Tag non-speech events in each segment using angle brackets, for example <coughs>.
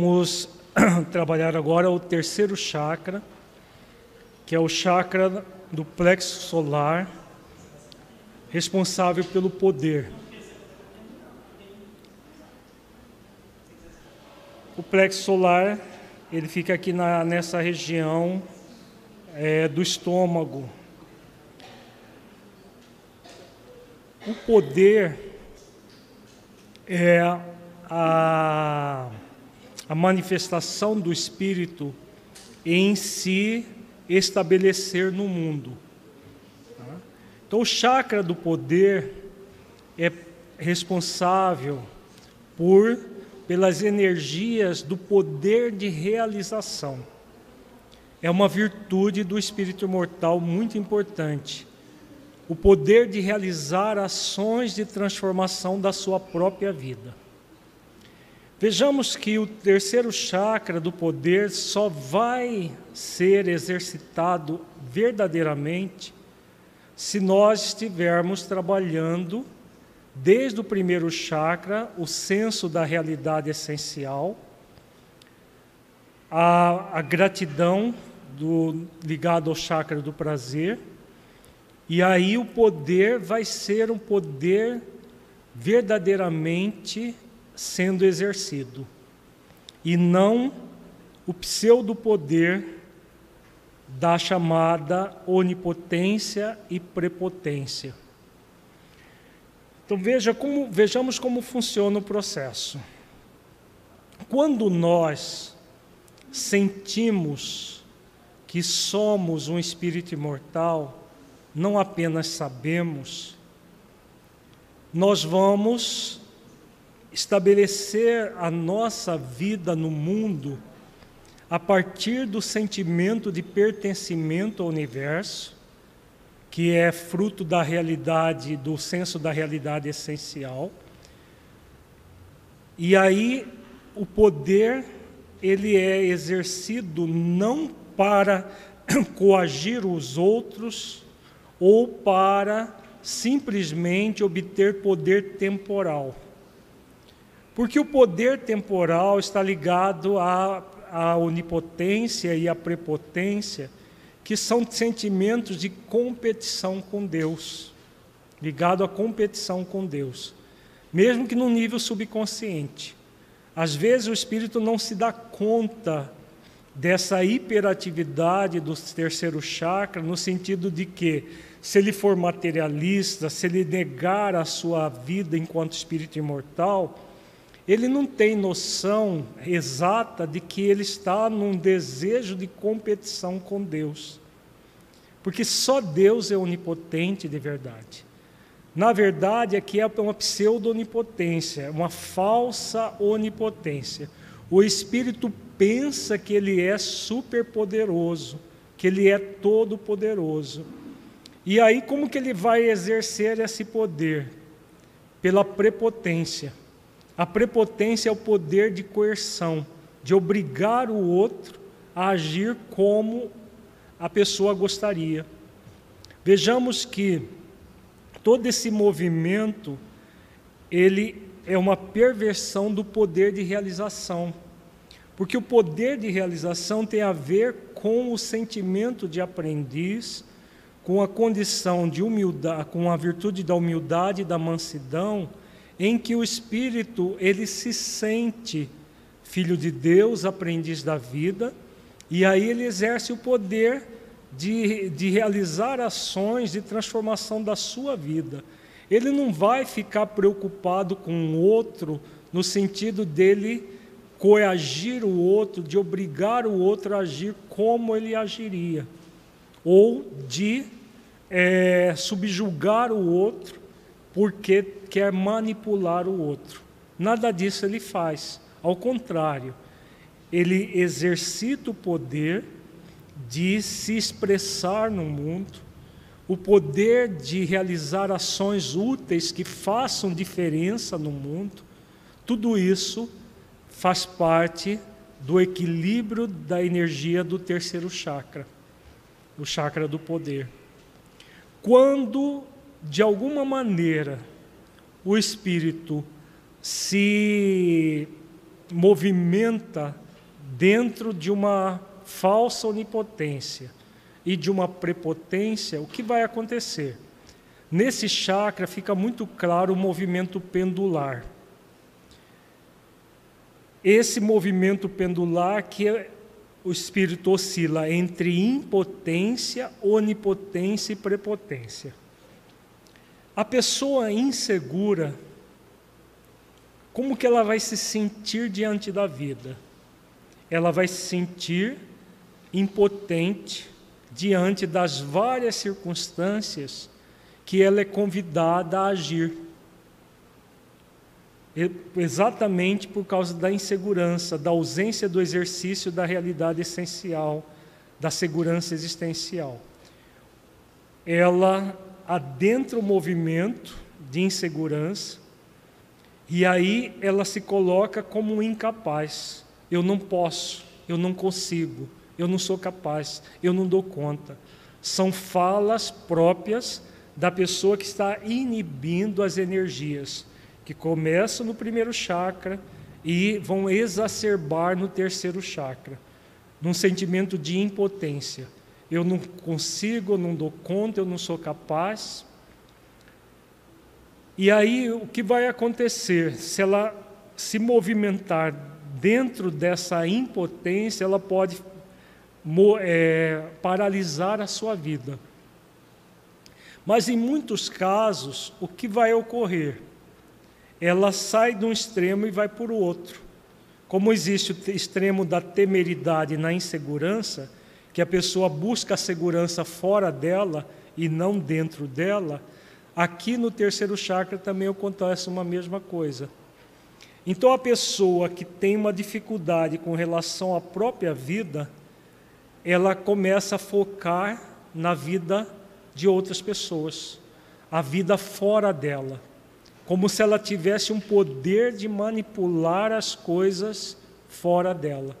Vamos <clears throat> trabalhar agora o terceiro chakra, que é o chakra do plexo solar, responsável pelo poder. O plexo solar, ele fica aqui na, nessa região é, do estômago. O poder é a a manifestação do Espírito em se estabelecer no mundo. Então, o chakra do poder é responsável por pelas energias do poder de realização. É uma virtude do espírito imortal muito importante. O poder de realizar ações de transformação da sua própria vida. Vejamos que o terceiro chakra do poder só vai ser exercitado verdadeiramente se nós estivermos trabalhando desde o primeiro chakra, o senso da realidade essencial, a, a gratidão do, ligado ao chakra do prazer, e aí o poder vai ser um poder verdadeiramente sendo exercido, e não o pseudo-poder da chamada onipotência e prepotência. Então veja como, vejamos como funciona o processo. Quando nós sentimos que somos um espírito imortal, não apenas sabemos, nós vamos estabelecer a nossa vida no mundo a partir do sentimento de pertencimento ao universo, que é fruto da realidade, do senso da realidade essencial. E aí o poder ele é exercido não para <coughs> coagir os outros ou para simplesmente obter poder temporal porque o poder temporal está ligado à, à onipotência e à prepotência, que são sentimentos de competição com Deus, ligado à competição com Deus, mesmo que no nível subconsciente. Às vezes o espírito não se dá conta dessa hiperatividade do terceiro chakra, no sentido de que, se ele for materialista, se ele negar a sua vida enquanto espírito imortal, ele não tem noção exata de que ele está num desejo de competição com Deus. Porque só Deus é onipotente de verdade. Na verdade, aqui é uma pseudo-onipotência, uma falsa onipotência. O espírito pensa que ele é superpoderoso, que ele é todo poderoso. E aí como que ele vai exercer esse poder? Pela prepotência. A prepotência é o poder de coerção, de obrigar o outro a agir como a pessoa gostaria. Vejamos que todo esse movimento ele é uma perversão do poder de realização. Porque o poder de realização tem a ver com o sentimento de aprendiz, com a condição de humildade, com a virtude da humildade da mansidão, em que o espírito ele se sente filho de Deus, aprendiz da vida, e aí ele exerce o poder de, de realizar ações de transformação da sua vida. Ele não vai ficar preocupado com o outro no sentido dele coagir o outro, de obrigar o outro a agir como ele agiria, ou de é, subjugar o outro porque quer manipular o outro. Nada disso ele faz. Ao contrário, ele exercita o poder de se expressar no mundo, o poder de realizar ações úteis que façam diferença no mundo. Tudo isso faz parte do equilíbrio da energia do terceiro chakra, o chakra do poder. Quando de alguma maneira, o espírito se movimenta dentro de uma falsa onipotência e de uma prepotência, o que vai acontecer? Nesse chakra fica muito claro o movimento pendular. Esse movimento pendular que o espírito oscila entre impotência, onipotência e prepotência. A pessoa insegura, como que ela vai se sentir diante da vida? Ela vai se sentir impotente diante das várias circunstâncias que ela é convidada a agir. Exatamente por causa da insegurança, da ausência do exercício da realidade essencial, da segurança existencial. Ela adentra o movimento de insegurança e aí ela se coloca como incapaz. Eu não posso, eu não consigo, eu não sou capaz, eu não dou conta. São falas próprias da pessoa que está inibindo as energias, que começam no primeiro chakra e vão exacerbar no terceiro chakra, num sentimento de impotência. Eu não consigo, eu não dou conta, eu não sou capaz. E aí o que vai acontecer? Se ela se movimentar dentro dessa impotência, ela pode é, paralisar a sua vida. Mas em muitos casos, o que vai ocorrer? Ela sai de um extremo e vai para o outro. Como existe o extremo da temeridade na insegurança, que a pessoa busca a segurança fora dela e não dentro dela, aqui no terceiro chakra também acontece uma mesma coisa. Então a pessoa que tem uma dificuldade com relação à própria vida, ela começa a focar na vida de outras pessoas, a vida fora dela, como se ela tivesse um poder de manipular as coisas fora dela.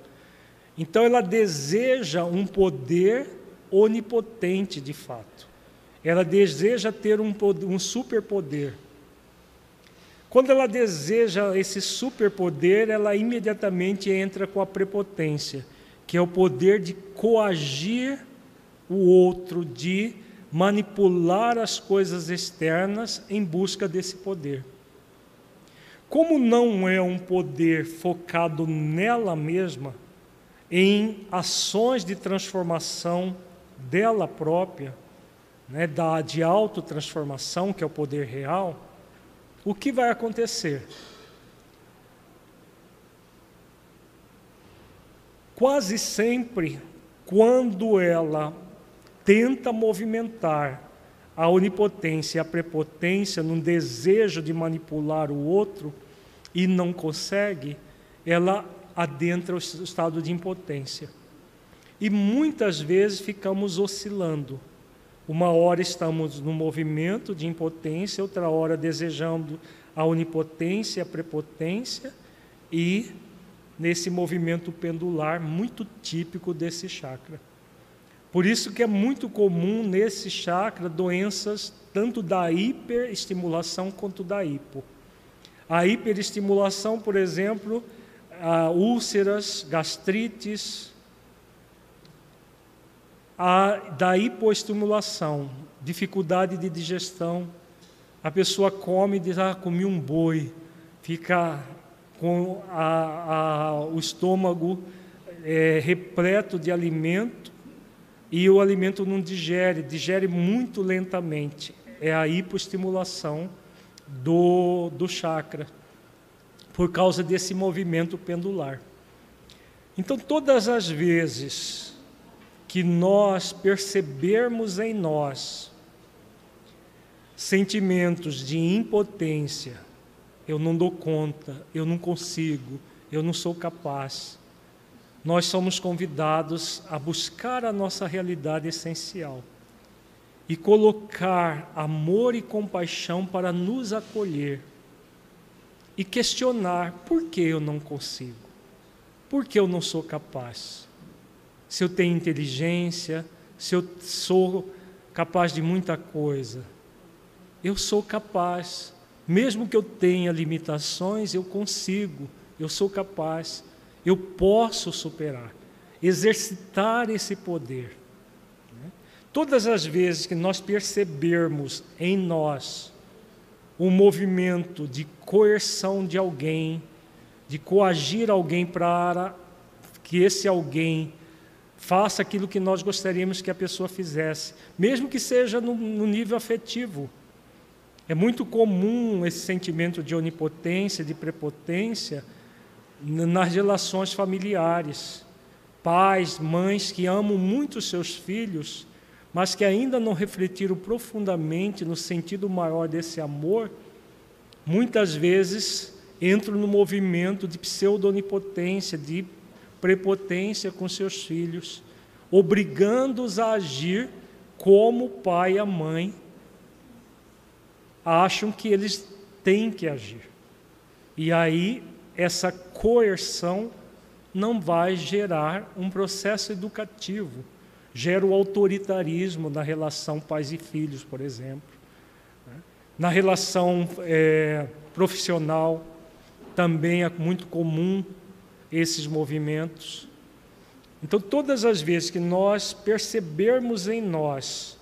Então ela deseja um poder onipotente de fato. Ela deseja ter um, um superpoder. Quando ela deseja esse superpoder, ela imediatamente entra com a prepotência que é o poder de coagir o outro, de manipular as coisas externas em busca desse poder. Como não é um poder focado nela mesma, em ações de transformação dela própria, né, da, de autotransformação, que é o poder real, o que vai acontecer? Quase sempre, quando ela tenta movimentar a onipotência e a prepotência num desejo de manipular o outro e não consegue, ela adentra o estado de impotência. E muitas vezes ficamos oscilando. Uma hora estamos no movimento de impotência, outra hora desejando a onipotência, a prepotência e nesse movimento pendular muito típico desse chakra. Por isso que é muito comum nesse chakra doenças tanto da hiperestimulação quanto da hipo. A hiperestimulação, por exemplo, úlceras, gastrites, a da hipoestimulação, dificuldade de digestão. A pessoa come e diz: Ah, comi um boi. Fica com a, a, o estômago é, repleto de alimento e o alimento não digere, digere muito lentamente. É a hipoestimulação do, do chakra, por causa desse movimento pendular. Então, todas as vezes que nós percebermos em nós sentimentos de impotência, eu não dou conta, eu não consigo, eu não sou capaz. Nós somos convidados a buscar a nossa realidade essencial e colocar amor e compaixão para nos acolher e questionar por que eu não consigo, por que eu não sou capaz. Se eu tenho inteligência, se eu sou capaz de muita coisa, eu sou capaz mesmo que eu tenha limitações, eu consigo eu sou capaz, eu posso superar, exercitar esse poder. Né? Todas as vezes que nós percebermos em nós um movimento de coerção de alguém, de coagir alguém para que esse alguém faça aquilo que nós gostaríamos que a pessoa fizesse, mesmo que seja no, no nível afetivo. É muito comum esse sentimento de onipotência, de prepotência, nas relações familiares. Pais, mães que amam muito seus filhos, mas que ainda não refletiram profundamente no sentido maior desse amor, muitas vezes entram no movimento de pseudo-onipotência, de prepotência com seus filhos, obrigando-os a agir como o pai e a mãe acham que eles têm que agir. E aí essa coerção não vai gerar um processo educativo, gera o autoritarismo na relação pais e filhos, por exemplo. Né? Na relação é, profissional, também é muito comum esses movimentos. Então, todas as vezes que nós percebermos em nós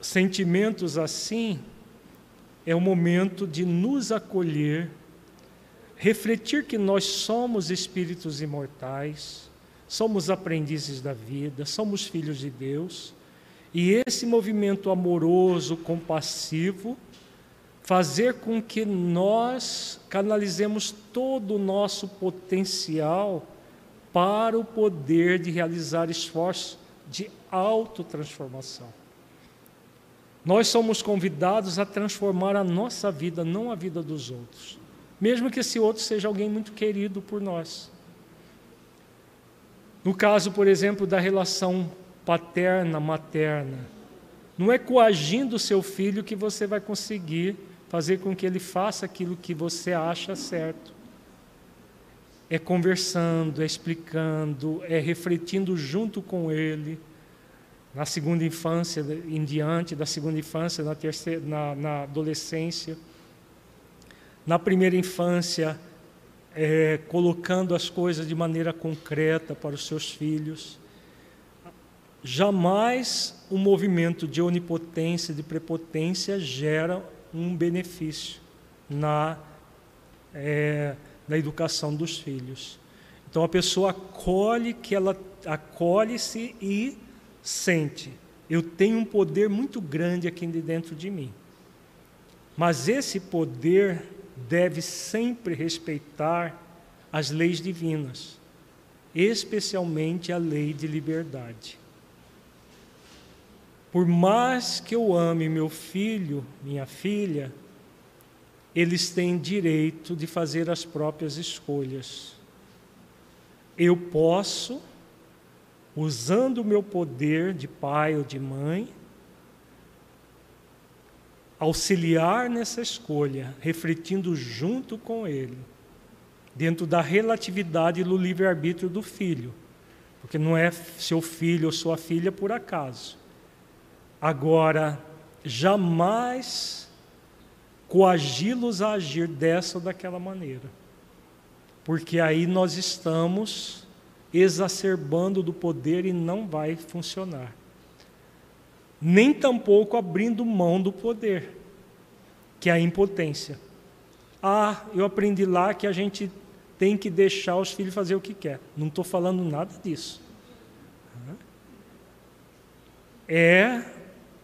sentimentos assim, é o momento de nos acolher, refletir que nós somos espíritos imortais, somos aprendizes da vida, somos filhos de Deus, e esse movimento amoroso, compassivo, fazer com que nós canalizemos todo o nosso potencial para o poder de realizar esforços de autotransformação. Nós somos convidados a transformar a nossa vida, não a vida dos outros, mesmo que esse outro seja alguém muito querido por nós. No caso, por exemplo, da relação paterna-materna, não é coagindo o seu filho que você vai conseguir fazer com que ele faça aquilo que você acha certo. É conversando, é explicando, é refletindo junto com ele, na segunda infância em diante, da segunda infância, na, terceira, na, na adolescência. Na primeira infância, é, colocando as coisas de maneira concreta para os seus filhos. Jamais um movimento de onipotência, de prepotência gera um benefício na, é, na educação dos filhos. Então a pessoa acolhe que ela acolhe-se e sente. Eu tenho um poder muito grande aqui dentro de mim. Mas esse poder deve sempre respeitar as leis divinas, especialmente a lei de liberdade. Por mais que eu ame meu filho, minha filha, eles têm direito de fazer as próprias escolhas. Eu posso, usando o meu poder de pai ou de mãe, auxiliar nessa escolha, refletindo junto com ele, dentro da relatividade do livre-arbítrio do filho, porque não é seu filho ou sua filha por acaso. Agora, jamais coagi-los a agir dessa ou daquela maneira, porque aí nós estamos exacerbando do poder e não vai funcionar. Nem tampouco abrindo mão do poder, que é a impotência. Ah, eu aprendi lá que a gente tem que deixar os filhos fazer o que quer. Não estou falando nada disso. É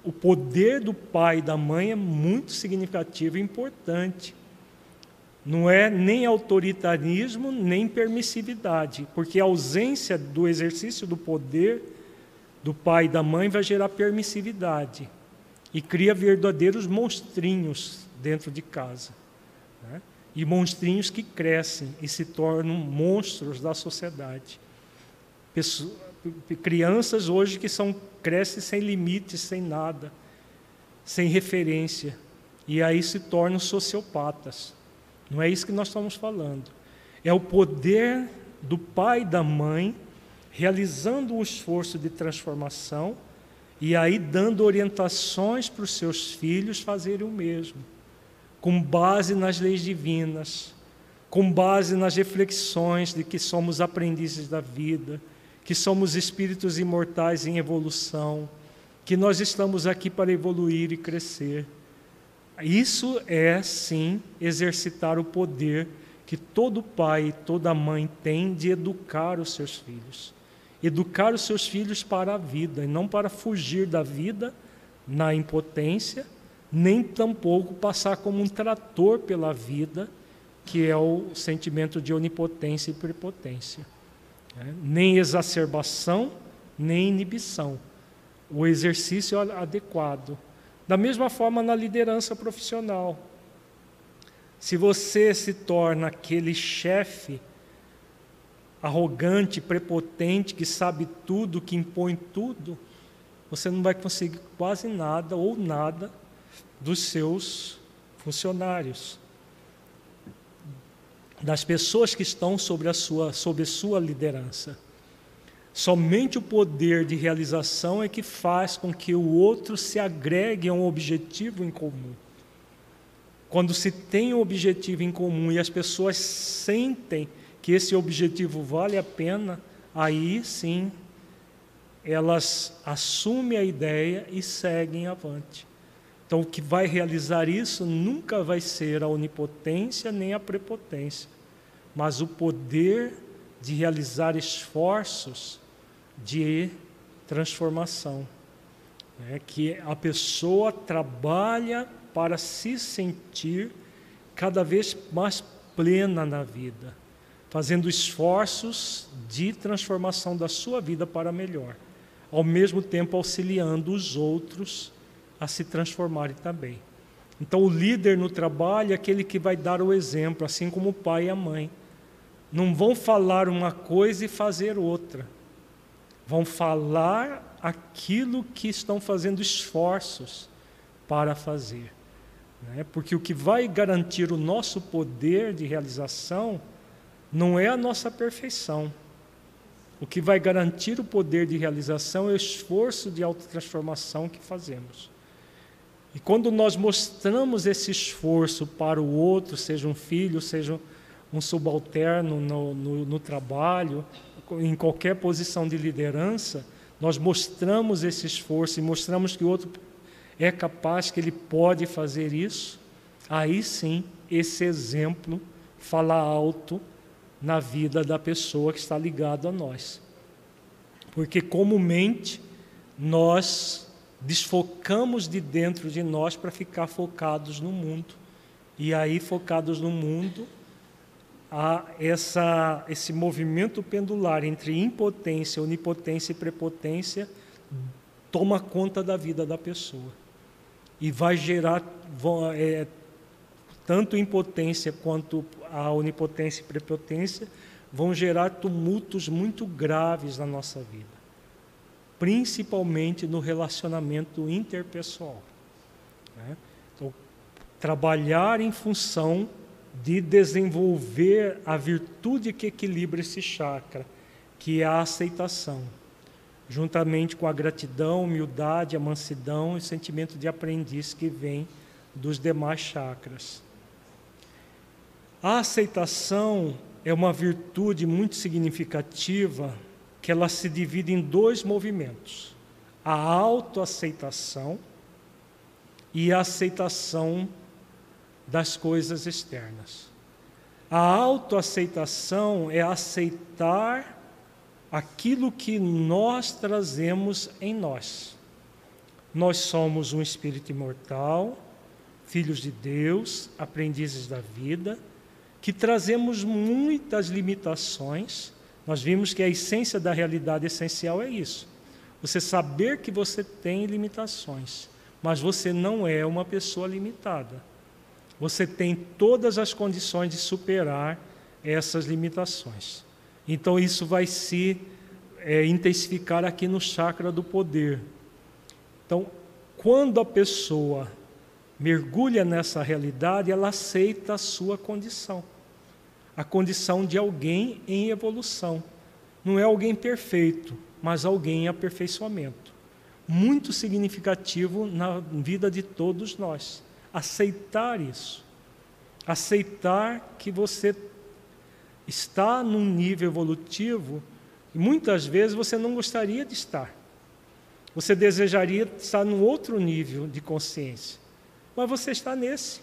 o poder do pai e da mãe é muito significativo e importante. Não é nem autoritarismo, nem permissividade, porque a ausência do exercício do poder do pai e da mãe vai gerar permissividade e cria verdadeiros monstrinhos dentro de casa. Né? E monstrinhos que crescem e se tornam monstros da sociedade. Pessoa, crianças hoje que são crescem sem limites, sem nada, sem referência, e aí se tornam sociopatas. Não é isso que nós estamos falando. É o poder do pai e da mãe realizando um esforço de transformação e aí dando orientações para os seus filhos fazerem o mesmo, com base nas leis divinas, com base nas reflexões de que somos aprendizes da vida, que somos espíritos imortais em evolução, que nós estamos aqui para evoluir e crescer. Isso é, sim, exercitar o poder que todo pai e toda mãe tem de educar os seus filhos. Educar os seus filhos para a vida, e não para fugir da vida na impotência, nem tampouco passar como um trator pela vida que é o sentimento de onipotência e prepotência. Né? Nem exacerbação, nem inibição. O exercício é adequado. Da mesma forma na liderança profissional. Se você se torna aquele chefe arrogante, prepotente, que sabe tudo, que impõe tudo, você não vai conseguir quase nada ou nada dos seus funcionários das pessoas que estão sobre a sua, sobre sua liderança. Somente o poder de realização é que faz com que o outro se agregue a um objetivo em comum. Quando se tem um objetivo em comum e as pessoas sentem que esse objetivo vale a pena, aí sim elas assumem a ideia e seguem avante. Então, o que vai realizar isso nunca vai ser a onipotência nem a prepotência, mas o poder de realizar esforços de transformação. É que a pessoa trabalha para se sentir cada vez mais plena na vida, fazendo esforços de transformação da sua vida para melhor, ao mesmo tempo auxiliando os outros a se transformarem também. Então, o líder no trabalho é aquele que vai dar o exemplo, assim como o pai e a mãe. Não vão falar uma coisa e fazer outra. Vão falar aquilo que estão fazendo esforços para fazer. Né? Porque o que vai garantir o nosso poder de realização não é a nossa perfeição. O que vai garantir o poder de realização é o esforço de autotransformação que fazemos. E quando nós mostramos esse esforço para o outro, seja um filho, seja um subalterno no, no, no trabalho, em qualquer posição de liderança, nós mostramos esse esforço e mostramos que o outro é capaz, que ele pode fazer isso, aí sim esse exemplo fala alto na vida da pessoa que está ligada a nós. Porque comumente nós desfocamos de dentro de nós para ficar focados no mundo. E aí, focados no mundo, há essa, esse movimento pendular entre impotência, onipotência e prepotência toma conta da vida da pessoa. E vai gerar é, tanto impotência quanto a onipotência e prepotência vão gerar tumultos muito graves na nossa vida principalmente no relacionamento interpessoal. Né? Então, trabalhar em função de desenvolver a virtude que equilibra esse chakra, que é a aceitação, juntamente com a gratidão, humildade, a mansidão e sentimento de aprendiz que vem dos demais chakras. A aceitação é uma virtude muito significativa que ela se divide em dois movimentos: a autoaceitação e a aceitação das coisas externas. A autoaceitação é aceitar aquilo que nós trazemos em nós. Nós somos um espírito imortal, filhos de Deus, aprendizes da vida, que trazemos muitas limitações nós vimos que a essência da realidade essencial é isso. Você saber que você tem limitações, mas você não é uma pessoa limitada. Você tem todas as condições de superar essas limitações. Então isso vai se é, intensificar aqui no chakra do poder. Então, quando a pessoa mergulha nessa realidade, ela aceita a sua condição a condição de alguém em evolução. Não é alguém perfeito, mas alguém em aperfeiçoamento. Muito significativo na vida de todos nós. Aceitar isso. Aceitar que você está num nível evolutivo e muitas vezes você não gostaria de estar. Você desejaria estar num outro nível de consciência, mas você está nesse.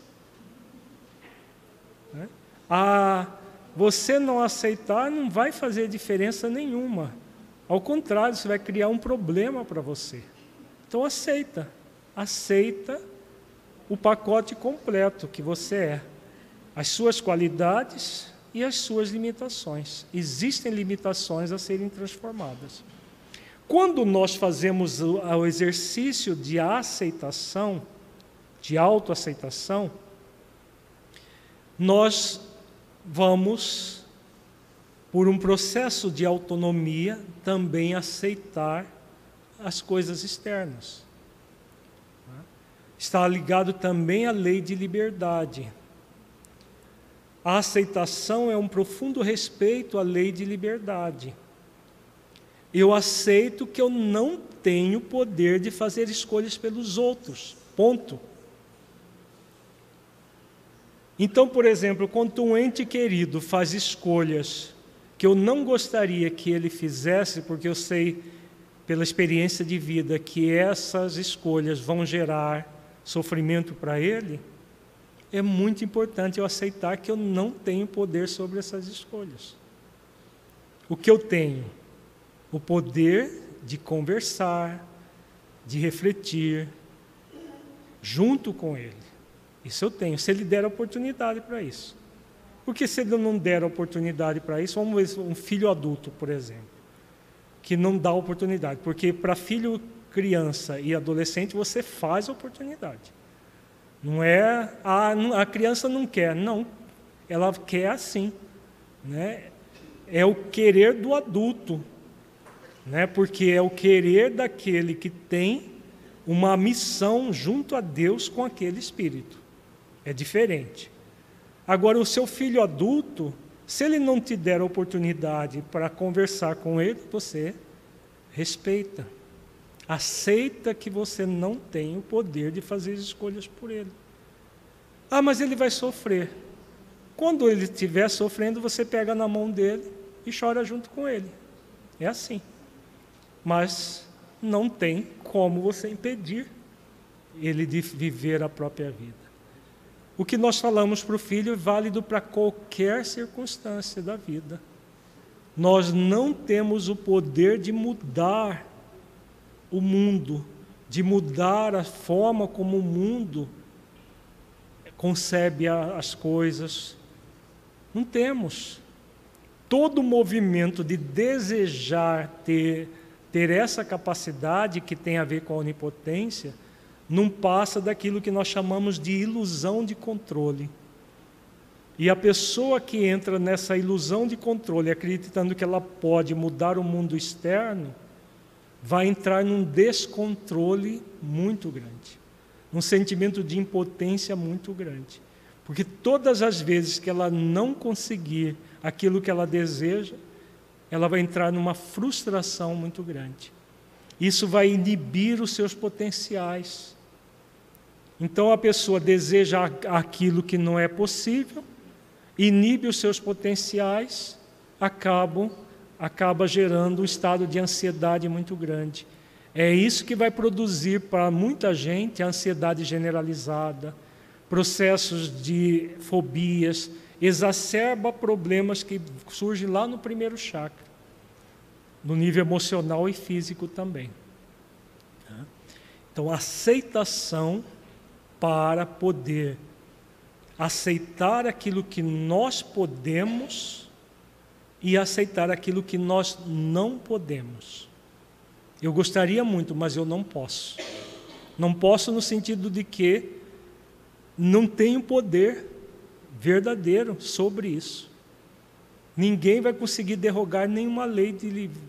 A você não aceitar não vai fazer diferença nenhuma. Ao contrário, isso vai criar um problema para você. Então aceita, aceita o pacote completo que você é, as suas qualidades e as suas limitações. Existem limitações a serem transformadas. Quando nós fazemos o exercício de aceitação, de autoaceitação, nós vamos, por um processo de autonomia, também aceitar as coisas externas. Está ligado também à lei de liberdade. A aceitação é um profundo respeito à lei de liberdade. Eu aceito que eu não tenho poder de fazer escolhas pelos outros. Ponto. Então, por exemplo, quando um ente querido faz escolhas que eu não gostaria que ele fizesse, porque eu sei pela experiência de vida que essas escolhas vão gerar sofrimento para ele, é muito importante eu aceitar que eu não tenho poder sobre essas escolhas. O que eu tenho? O poder de conversar, de refletir, junto com ele. Isso eu tenho, se ele der oportunidade para isso. Porque se ele não der oportunidade para isso, vamos ver um filho adulto, por exemplo, que não dá oportunidade. Porque para filho, criança e adolescente, você faz oportunidade. Não é a, a criança não quer, não. Ela quer assim. Né? É o querer do adulto. Né? Porque é o querer daquele que tem uma missão junto a Deus com aquele espírito. É diferente. Agora, o seu filho adulto, se ele não te der a oportunidade para conversar com ele, você respeita. Aceita que você não tem o poder de fazer escolhas por ele. Ah, mas ele vai sofrer. Quando ele estiver sofrendo, você pega na mão dele e chora junto com ele. É assim. Mas não tem como você impedir ele de viver a própria vida. O que nós falamos para o filho é válido para qualquer circunstância da vida. Nós não temos o poder de mudar o mundo, de mudar a forma como o mundo concebe as coisas. Não temos. Todo movimento de desejar ter, ter essa capacidade que tem a ver com a onipotência não passa daquilo que nós chamamos de ilusão de controle. E a pessoa que entra nessa ilusão de controle, acreditando que ela pode mudar o mundo externo, vai entrar num descontrole muito grande, num sentimento de impotência muito grande. Porque todas as vezes que ela não conseguir aquilo que ela deseja, ela vai entrar numa frustração muito grande. Isso vai inibir os seus potenciais. Então a pessoa deseja aquilo que não é possível, inibe os seus potenciais, acabam, acaba gerando um estado de ansiedade muito grande. É isso que vai produzir para muita gente a ansiedade generalizada, processos de fobias, exacerba problemas que surgem lá no primeiro chakra, no nível emocional e físico também. Então, aceitação para poder aceitar aquilo que nós podemos e aceitar aquilo que nós não podemos. Eu gostaria muito, mas eu não posso. Não posso no sentido de que não tenho poder verdadeiro sobre isso. Ninguém vai conseguir derrogar nenhuma lei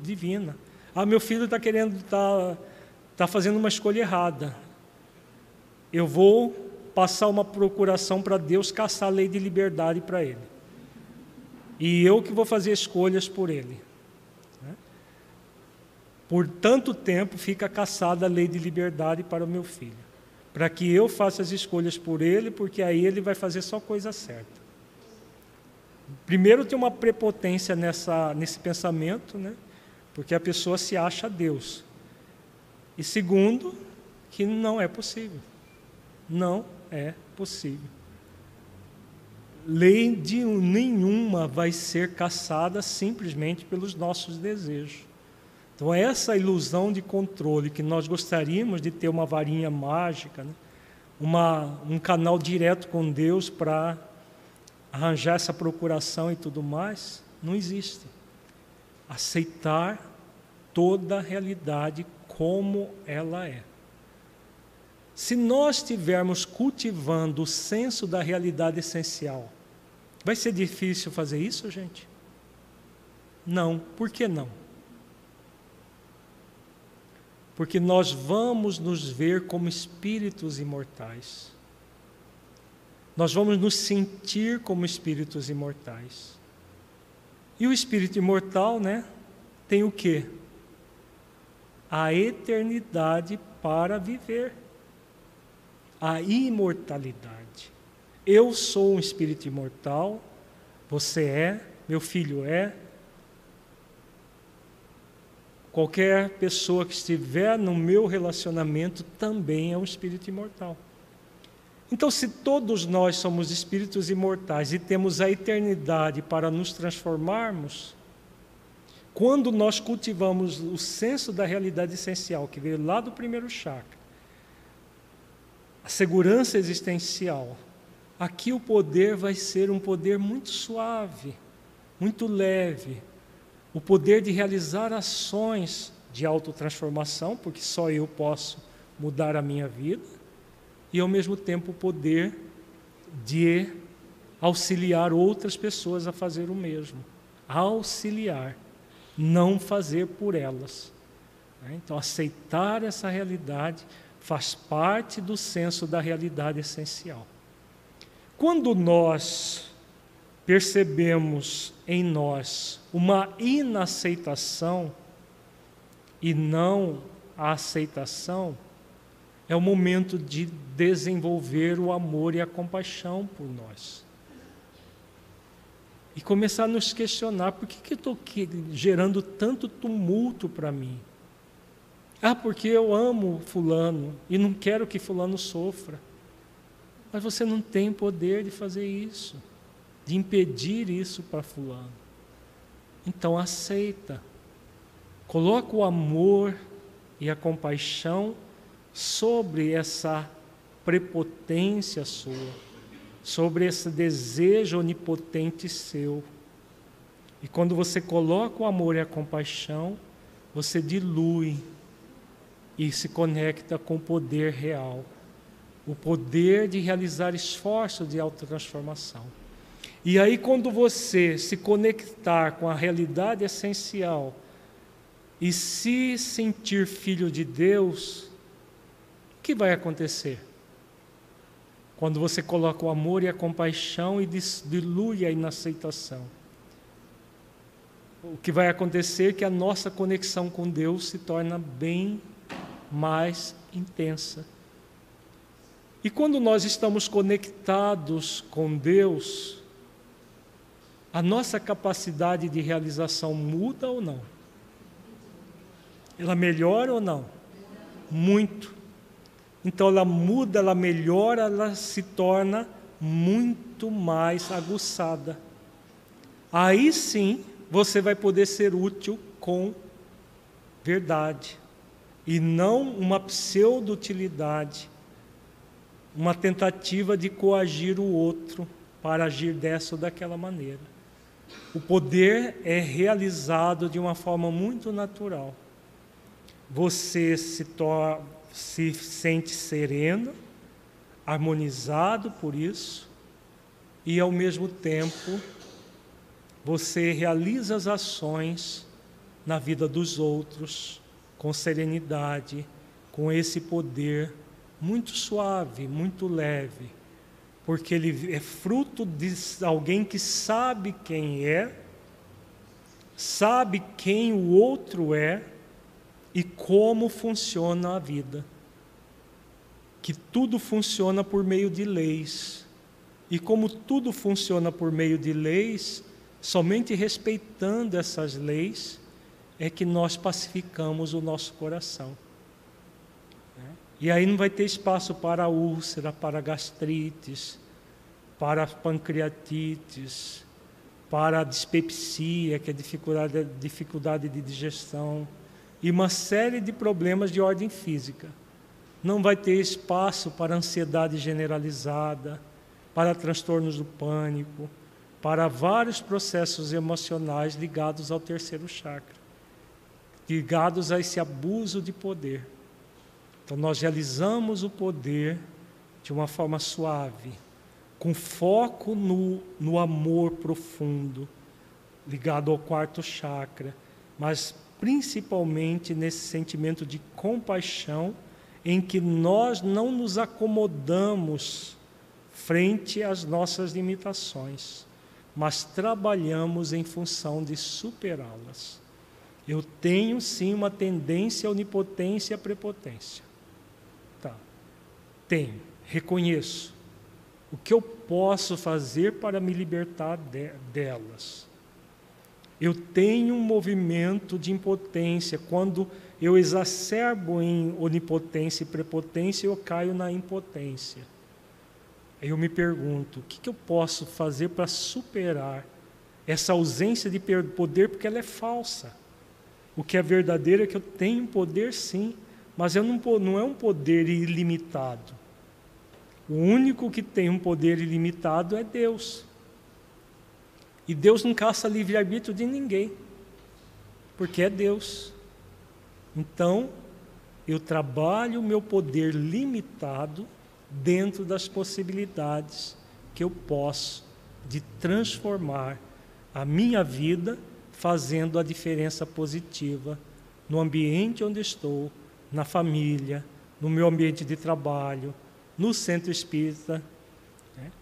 divina. Ah, meu filho está querendo, está tá fazendo uma escolha errada eu vou passar uma procuração para Deus caçar a lei de liberdade para ele. E eu que vou fazer escolhas por ele. Né? Por tanto tempo fica caçada a lei de liberdade para o meu filho, para que eu faça as escolhas por ele, porque aí ele vai fazer só coisa certa. Primeiro, tem uma prepotência nessa, nesse pensamento, né? porque a pessoa se acha Deus. E segundo, que não é possível. Não é possível. Lei de nenhuma vai ser caçada simplesmente pelos nossos desejos. Então, essa ilusão de controle que nós gostaríamos de ter uma varinha mágica, né? uma, um canal direto com Deus para arranjar essa procuração e tudo mais, não existe. Aceitar toda a realidade como ela é. Se nós estivermos cultivando o senso da realidade essencial, vai ser difícil fazer isso, gente? Não. Por que não? Porque nós vamos nos ver como espíritos imortais. Nós vamos nos sentir como espíritos imortais. E o espírito imortal, né, tem o quê? A eternidade para viver a imortalidade. Eu sou um espírito imortal, você é, meu filho é. Qualquer pessoa que estiver no meu relacionamento também é um espírito imortal. Então, se todos nós somos espíritos imortais e temos a eternidade para nos transformarmos, quando nós cultivamos o senso da realidade essencial, que veio lá do primeiro chakra, a segurança existencial. Aqui o poder vai ser um poder muito suave, muito leve. O poder de realizar ações de autotransformação, porque só eu posso mudar a minha vida, e ao mesmo tempo o poder de auxiliar outras pessoas a fazer o mesmo. Auxiliar, não fazer por elas. Então, aceitar essa realidade faz parte do senso da realidade essencial. Quando nós percebemos em nós uma inaceitação e não a aceitação, é o momento de desenvolver o amor e a compaixão por nós. E começar a nos questionar: por que, que eu estou gerando tanto tumulto para mim? Ah, porque eu amo Fulano e não quero que Fulano sofra. Mas você não tem poder de fazer isso, de impedir isso para Fulano. Então aceita. Coloca o amor e a compaixão sobre essa prepotência sua, sobre esse desejo onipotente seu. E quando você coloca o amor e a compaixão, você dilui e se conecta com o poder real, o poder de realizar esforços de autotransformação. E aí, quando você se conectar com a realidade essencial e se sentir filho de Deus, o que vai acontecer? Quando você coloca o amor e a compaixão e dilui a inaceitação. O que vai acontecer é que a nossa conexão com Deus se torna bem mais intensa. E quando nós estamos conectados com Deus, a nossa capacidade de realização muda ou não? Ela melhora ou não? Muito. Então ela muda, ela melhora, ela se torna muito mais aguçada. Aí sim você vai poder ser útil com verdade e não uma pseudo-utilidade, uma tentativa de coagir o outro para agir dessa ou daquela maneira. O poder é realizado de uma forma muito natural. Você se, se sente sereno, harmonizado por isso, e ao mesmo tempo você realiza as ações na vida dos outros com serenidade, com esse poder muito suave, muito leve, porque ele é fruto de alguém que sabe quem é, sabe quem o outro é e como funciona a vida. Que tudo funciona por meio de leis. E como tudo funciona por meio de leis, somente respeitando essas leis é que nós pacificamos o nosso coração. E aí não vai ter espaço para úlcera, para gastrites, para pancreatites, para dispepsia, que é dificuldade, dificuldade de digestão, e uma série de problemas de ordem física. Não vai ter espaço para ansiedade generalizada, para transtornos do pânico, para vários processos emocionais ligados ao terceiro chakra, ligados a esse abuso de poder. Então, nós realizamos o poder de uma forma suave, com foco no, no amor profundo, ligado ao quarto chakra, mas principalmente nesse sentimento de compaixão, em que nós não nos acomodamos frente às nossas limitações, mas trabalhamos em função de superá-las. Eu tenho sim uma tendência à onipotência e à prepotência. Tá. Tenho, reconheço. O que eu posso fazer para me libertar de, delas? Eu tenho um movimento de impotência. Quando eu exacerbo em onipotência e prepotência, eu caio na impotência. Eu me pergunto: o que, que eu posso fazer para superar essa ausência de poder, porque ela é falsa? O que é verdadeiro é que eu tenho poder sim, mas eu não, não é um poder ilimitado. O único que tem um poder ilimitado é Deus. E Deus não caça livre-arbítrio de ninguém, porque é Deus. Então, eu trabalho o meu poder limitado dentro das possibilidades que eu posso de transformar a minha vida fazendo a diferença positiva no ambiente onde estou, na família, no meu ambiente de trabalho, no centro espírita. Né?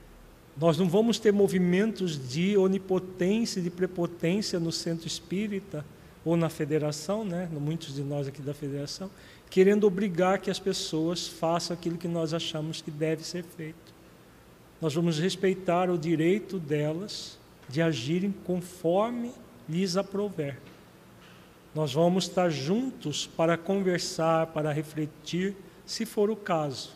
Nós não vamos ter movimentos de onipotência de prepotência no centro espírita ou na federação, né? muitos de nós aqui da federação, querendo obrigar que as pessoas façam aquilo que nós achamos que deve ser feito. Nós vamos respeitar o direito delas de agirem conforme lhes aprouver. Nós vamos estar juntos para conversar, para refletir, se for o caso,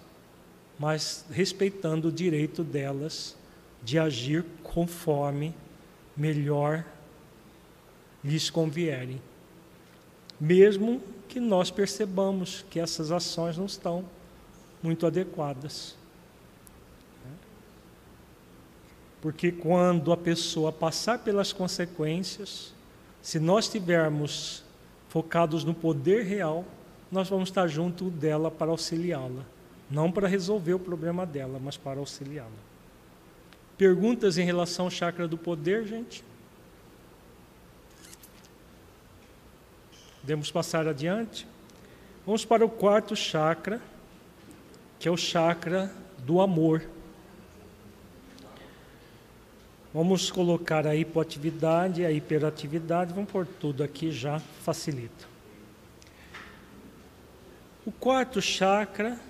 mas respeitando o direito delas de agir conforme melhor lhes convierem. Mesmo que nós percebamos que essas ações não estão muito adequadas. Porque quando a pessoa passar pelas consequências, se nós estivermos focados no poder real, nós vamos estar junto dela para auxiliá-la. Não para resolver o problema dela, mas para auxiliá-la. Perguntas em relação ao chakra do poder, gente? Podemos passar adiante? Vamos para o quarto chakra, que é o chakra do amor. Vamos colocar a hipoatividade, a hiperatividade, vamos pôr tudo aqui já, facilita. O quarto chakra,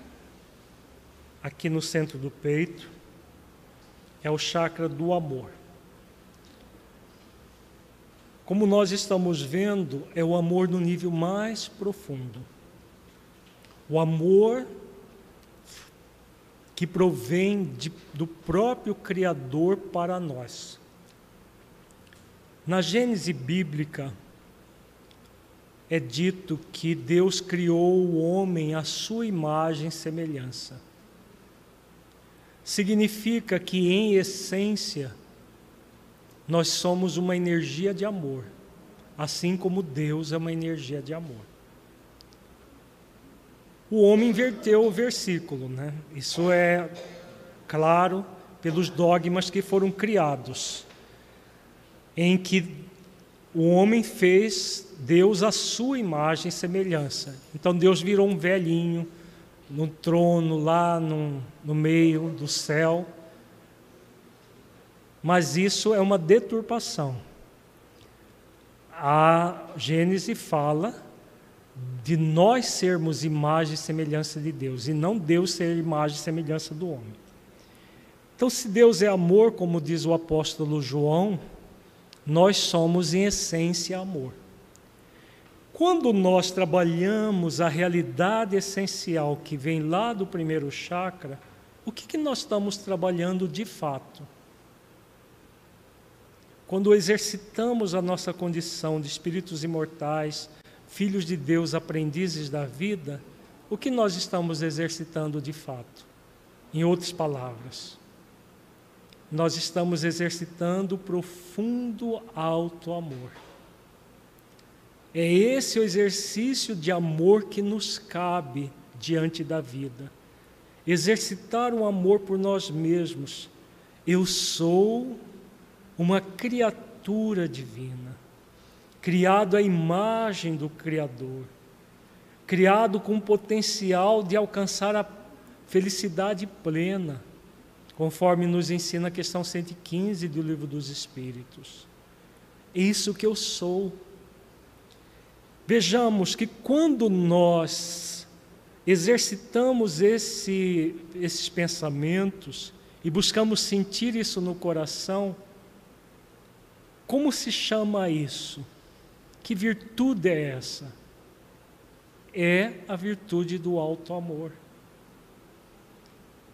aqui no centro do peito, é o chakra do amor. Como nós estamos vendo, é o amor no nível mais profundo. O amor que provém de, do próprio Criador para nós. Na Gênese bíblica, é dito que Deus criou o homem à sua imagem e semelhança. Significa que, em essência, nós somos uma energia de amor, assim como Deus é uma energia de amor. O homem inverteu o versículo, né? Isso é claro pelos dogmas que foram criados, em que o homem fez Deus a sua imagem e semelhança. Então Deus virou um velhinho no trono lá no, no meio do céu mas isso é uma deturpação. A Gênese fala de nós sermos imagem e semelhança de Deus, e não Deus ser imagem e semelhança do homem. Então, se Deus é amor, como diz o apóstolo João, nós somos em essência amor. Quando nós trabalhamos a realidade essencial que vem lá do primeiro chakra, o que, que nós estamos trabalhando de fato? Quando exercitamos a nossa condição de espíritos imortais, filhos de Deus, aprendizes da vida, o que nós estamos exercitando de fato? Em outras palavras, nós estamos exercitando profundo alto amor. É esse o exercício de amor que nos cabe diante da vida. Exercitar o amor por nós mesmos. Eu sou uma criatura divina, criado à imagem do Criador, criado com potencial de alcançar a felicidade plena conforme nos ensina a questão 115 do Livro dos Espíritos. Isso que eu sou. Vejamos que quando nós exercitamos esse, esses pensamentos e buscamos sentir isso no coração, como se chama isso? Que virtude é essa? É a virtude do alto amor.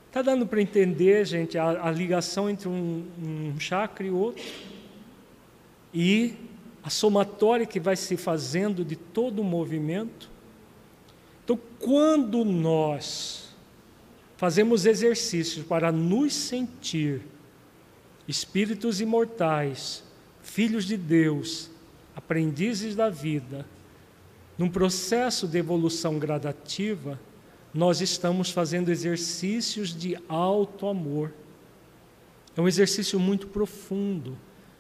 Está dando para entender, gente, a, a ligação entre um, um chakra e outro? E a somatória que vai se fazendo de todo o movimento? Então, quando nós fazemos exercícios para nos sentir espíritos imortais, filhos de Deus, aprendizes da vida, num processo de evolução gradativa, nós estamos fazendo exercícios de alto amor. É um exercício muito profundo.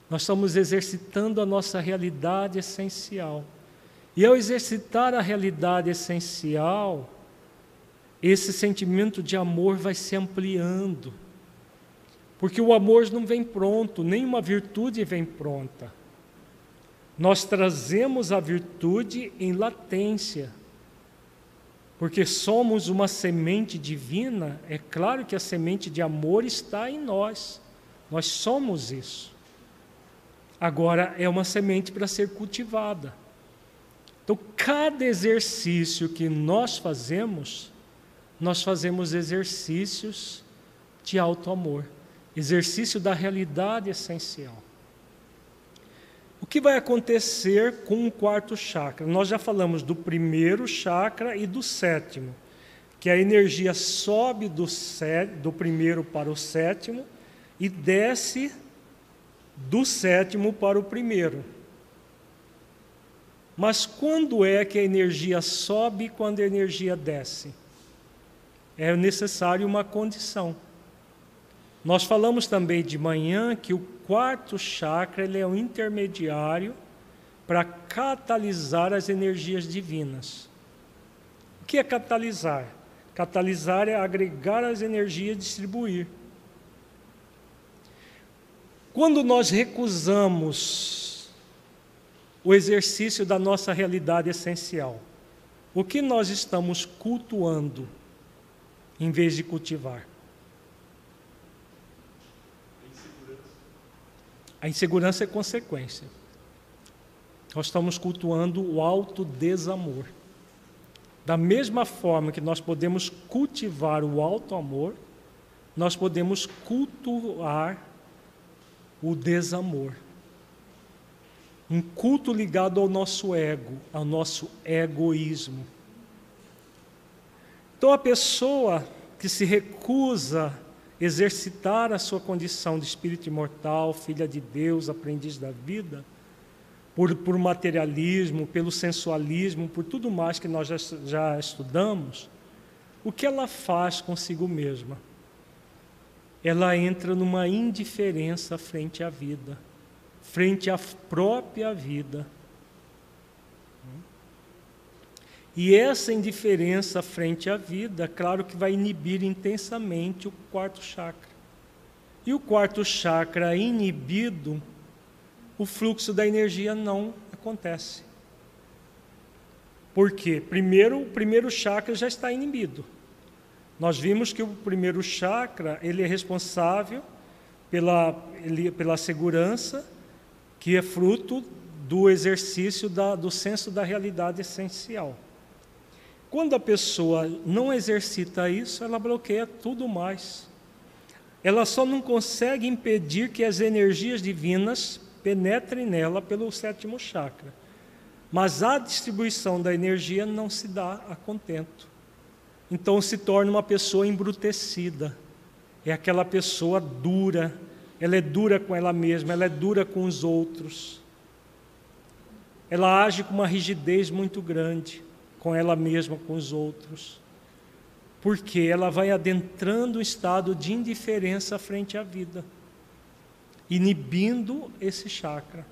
Nós estamos exercitando a nossa realidade essencial. E ao exercitar a realidade essencial, esse sentimento de amor vai se ampliando. Porque o amor não vem pronto, nenhuma virtude vem pronta. Nós trazemos a virtude em latência porque somos uma semente divina, é claro que a semente de amor está em nós. Nós somos isso. Agora é uma semente para ser cultivada. Então, cada exercício que nós fazemos, nós fazemos exercícios de alto amor, exercício da realidade essencial. O que vai acontecer com o quarto chakra? Nós já falamos do primeiro chakra e do sétimo, que a energia sobe do, do primeiro para o sétimo e desce do sétimo para o primeiro. Mas quando é que a energia sobe e quando a energia desce? É necessário uma condição. Nós falamos também de manhã que o quarto chakra ele é um intermediário para catalisar as energias divinas. O que é catalisar? Catalisar é agregar as energias e distribuir. Quando nós recusamos o exercício da nossa realidade essencial, o que nós estamos cultuando em vez de cultivar? A insegurança é consequência. Nós estamos cultuando o alto desamor. Da mesma forma que nós podemos cultivar o alto amor, nós podemos cultuar o desamor. Um culto ligado ao nosso ego, ao nosso egoísmo. Então a pessoa que se recusa exercitar a sua condição de espírito imortal, filha de Deus, aprendiz da vida, por, por materialismo, pelo sensualismo, por tudo mais que nós já, já estudamos, o que ela faz consigo mesma? Ela entra numa indiferença frente à vida, frente à própria vida E essa indiferença frente à vida, claro que vai inibir intensamente o quarto chakra. E o quarto chakra inibido, o fluxo da energia não acontece. Por quê? Primeiro, o primeiro chakra já está inibido. Nós vimos que o primeiro chakra, ele é responsável pela, ele, pela segurança, que é fruto do exercício da, do senso da realidade essencial. Quando a pessoa não exercita isso, ela bloqueia tudo mais. Ela só não consegue impedir que as energias divinas penetrem nela pelo sétimo chakra. Mas a distribuição da energia não se dá a contento. Então se torna uma pessoa embrutecida. É aquela pessoa dura. Ela é dura com ela mesma, ela é dura com os outros. Ela age com uma rigidez muito grande com ela mesma, com os outros. Porque ela vai adentrando um estado de indiferença frente à vida, inibindo esse chakra.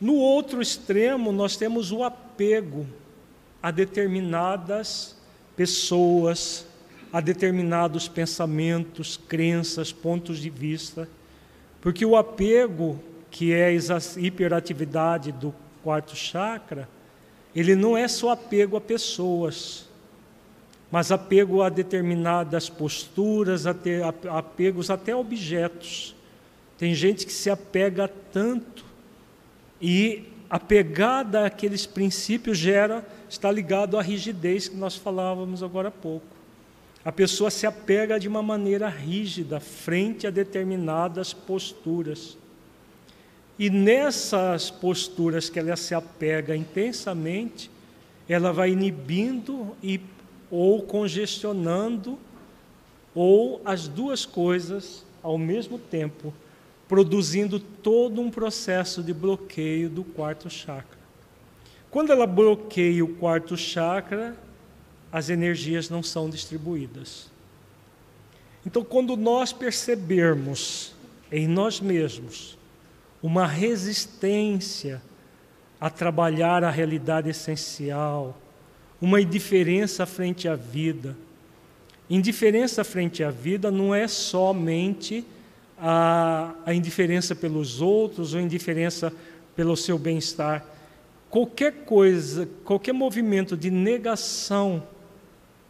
No outro extremo, nós temos o apego a determinadas pessoas, a determinados pensamentos, crenças, pontos de vista, porque o apego, que é a hiperatividade do quarto chakra, ele não é só apego a pessoas, mas apego a determinadas posturas, apegos até a objetos. Tem gente que se apega tanto e apegada àqueles princípios gera, está ligado à rigidez que nós falávamos agora há pouco. A pessoa se apega de uma maneira rígida frente a determinadas posturas. E nessas posturas que ela se apega intensamente, ela vai inibindo e ou congestionando ou as duas coisas ao mesmo tempo produzindo todo um processo de bloqueio do quarto chakra. Quando ela bloqueia o quarto chakra, as energias não são distribuídas. Então, quando nós percebermos em nós mesmos uma resistência a trabalhar a realidade essencial, uma indiferença frente à vida, indiferença frente à vida não é somente a, a indiferença pelos outros ou indiferença pelo seu bem-estar. Qualquer coisa, qualquer movimento de negação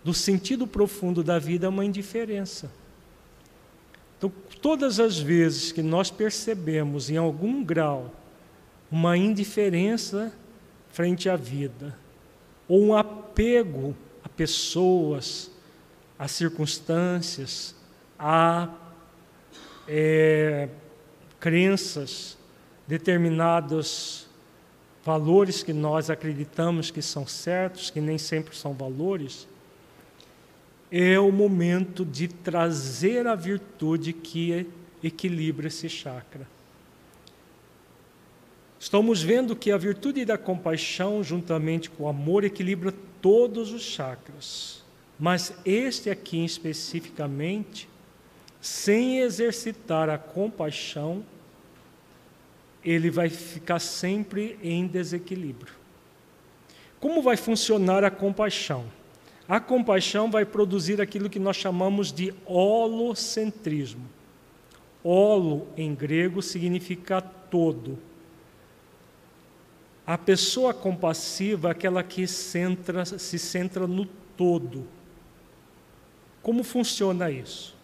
do sentido profundo da vida é uma indiferença. Então, todas as vezes que nós percebemos em algum grau uma indiferença frente à vida, ou um apego a pessoas, a circunstâncias, a é, crenças, determinados valores que nós acreditamos que são certos, que nem sempre são valores, é o momento de trazer a virtude que equilibra esse chakra. Estamos vendo que a virtude da compaixão, juntamente com o amor, equilibra todos os chakras. Mas este aqui especificamente sem exercitar a compaixão, ele vai ficar sempre em desequilíbrio. Como vai funcionar a compaixão? A compaixão vai produzir aquilo que nós chamamos de holocentrismo. Holo, em grego, significa todo. A pessoa compassiva é aquela que centra, se centra no todo. Como funciona isso?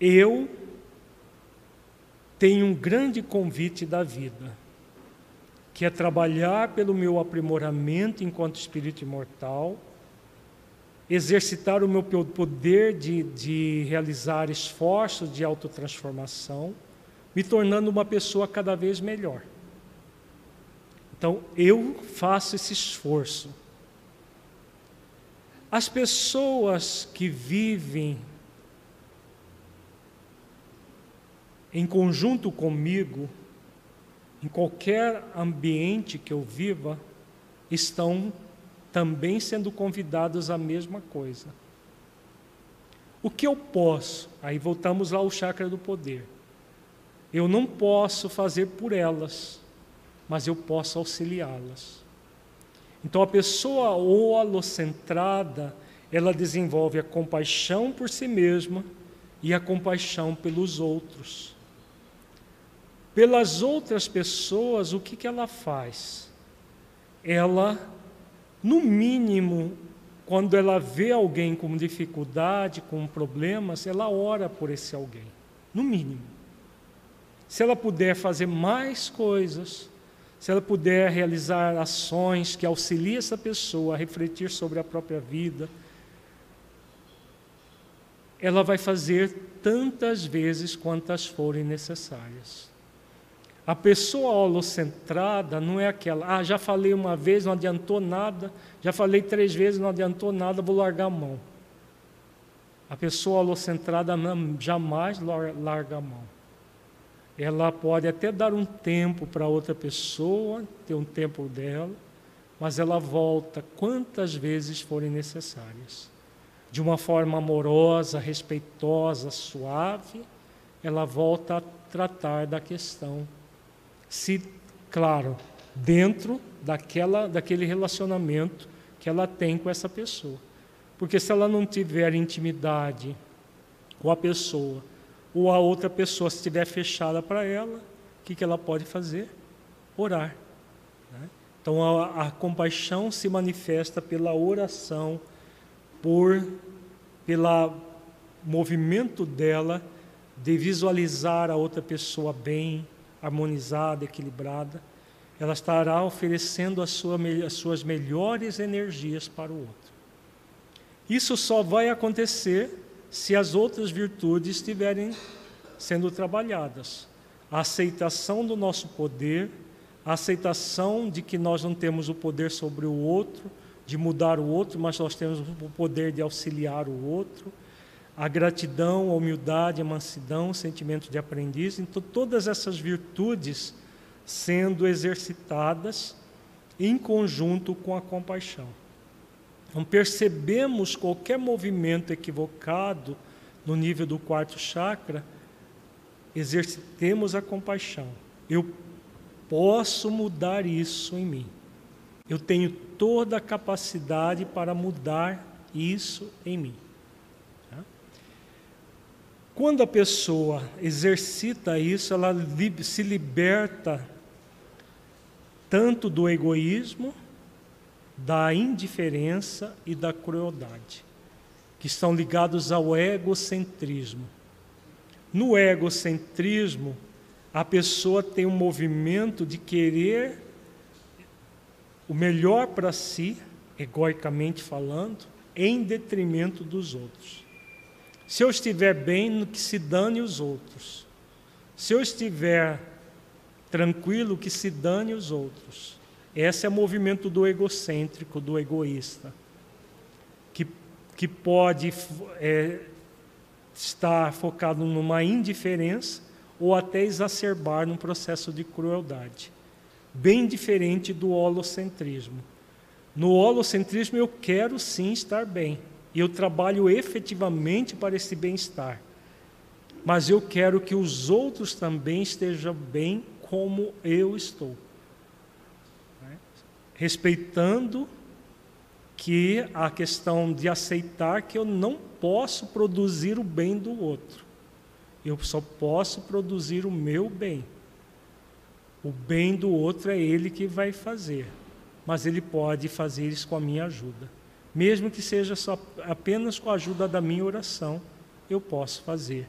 Eu tenho um grande convite da vida, que é trabalhar pelo meu aprimoramento enquanto espírito imortal, exercitar o meu poder de, de realizar esforços de autotransformação, me tornando uma pessoa cada vez melhor. Então, eu faço esse esforço. As pessoas que vivem em conjunto comigo, em qualquer ambiente que eu viva, estão também sendo convidados à mesma coisa. O que eu posso? Aí voltamos ao chakra do poder. Eu não posso fazer por elas, mas eu posso auxiliá-las. Então a pessoa holocentrada, ela desenvolve a compaixão por si mesma e a compaixão pelos outros. Pelas outras pessoas, o que, que ela faz? Ela, no mínimo, quando ela vê alguém com dificuldade, com problemas, ela ora por esse alguém, no mínimo. Se ela puder fazer mais coisas, se ela puder realizar ações que auxiliem essa pessoa a refletir sobre a própria vida, ela vai fazer tantas vezes quantas forem necessárias. A pessoa holocentrada não é aquela, ah, já falei uma vez, não adiantou nada, já falei três vezes, não adiantou nada, vou largar a mão. A pessoa holocentrada jamais larga a mão. Ela pode até dar um tempo para outra pessoa, ter um tempo dela, mas ela volta quantas vezes forem necessárias de uma forma amorosa, respeitosa, suave, ela volta a tratar da questão. Se, claro, dentro daquela, daquele relacionamento que ela tem com essa pessoa. Porque se ela não tiver intimidade com a pessoa, ou a outra pessoa estiver fechada para ela, o que, que ela pode fazer? Orar. Né? Então a, a compaixão se manifesta pela oração, por pelo movimento dela de visualizar a outra pessoa bem, harmonizada, equilibrada, ela estará oferecendo sua, as suas melhores energias para o outro. Isso só vai acontecer se as outras virtudes estiverem sendo trabalhadas. A aceitação do nosso poder, a aceitação de que nós não temos o poder sobre o outro, de mudar o outro, mas nós temos o poder de auxiliar o outro. A gratidão, a humildade, a mansidão, o sentimento de aprendiz. Então, todas essas virtudes sendo exercitadas em conjunto com a compaixão. Então, percebemos qualquer movimento equivocado no nível do quarto chakra, exercitemos a compaixão. Eu posso mudar isso em mim. Eu tenho toda a capacidade para mudar isso em mim. Quando a pessoa exercita isso, ela se liberta tanto do egoísmo, da indiferença e da crueldade, que estão ligados ao egocentrismo. No egocentrismo, a pessoa tem um movimento de querer o melhor para si, egoicamente falando, em detrimento dos outros. Se eu estiver bem, no que se dane os outros. Se eu estiver tranquilo, que se dane os outros. Esse é o movimento do egocêntrico, do egoísta, que, que pode é, estar focado numa indiferença ou até exacerbar num processo de crueldade bem diferente do holocentrismo. No holocentrismo eu quero sim estar bem, e eu trabalho efetivamente para esse bem-estar. Mas eu quero que os outros também estejam bem como eu estou. Respeitando que a questão de aceitar que eu não posso produzir o bem do outro. Eu só posso produzir o meu bem. O bem do outro é ele que vai fazer, mas ele pode fazer isso com a minha ajuda. Mesmo que seja só apenas com a ajuda da minha oração, eu posso fazer.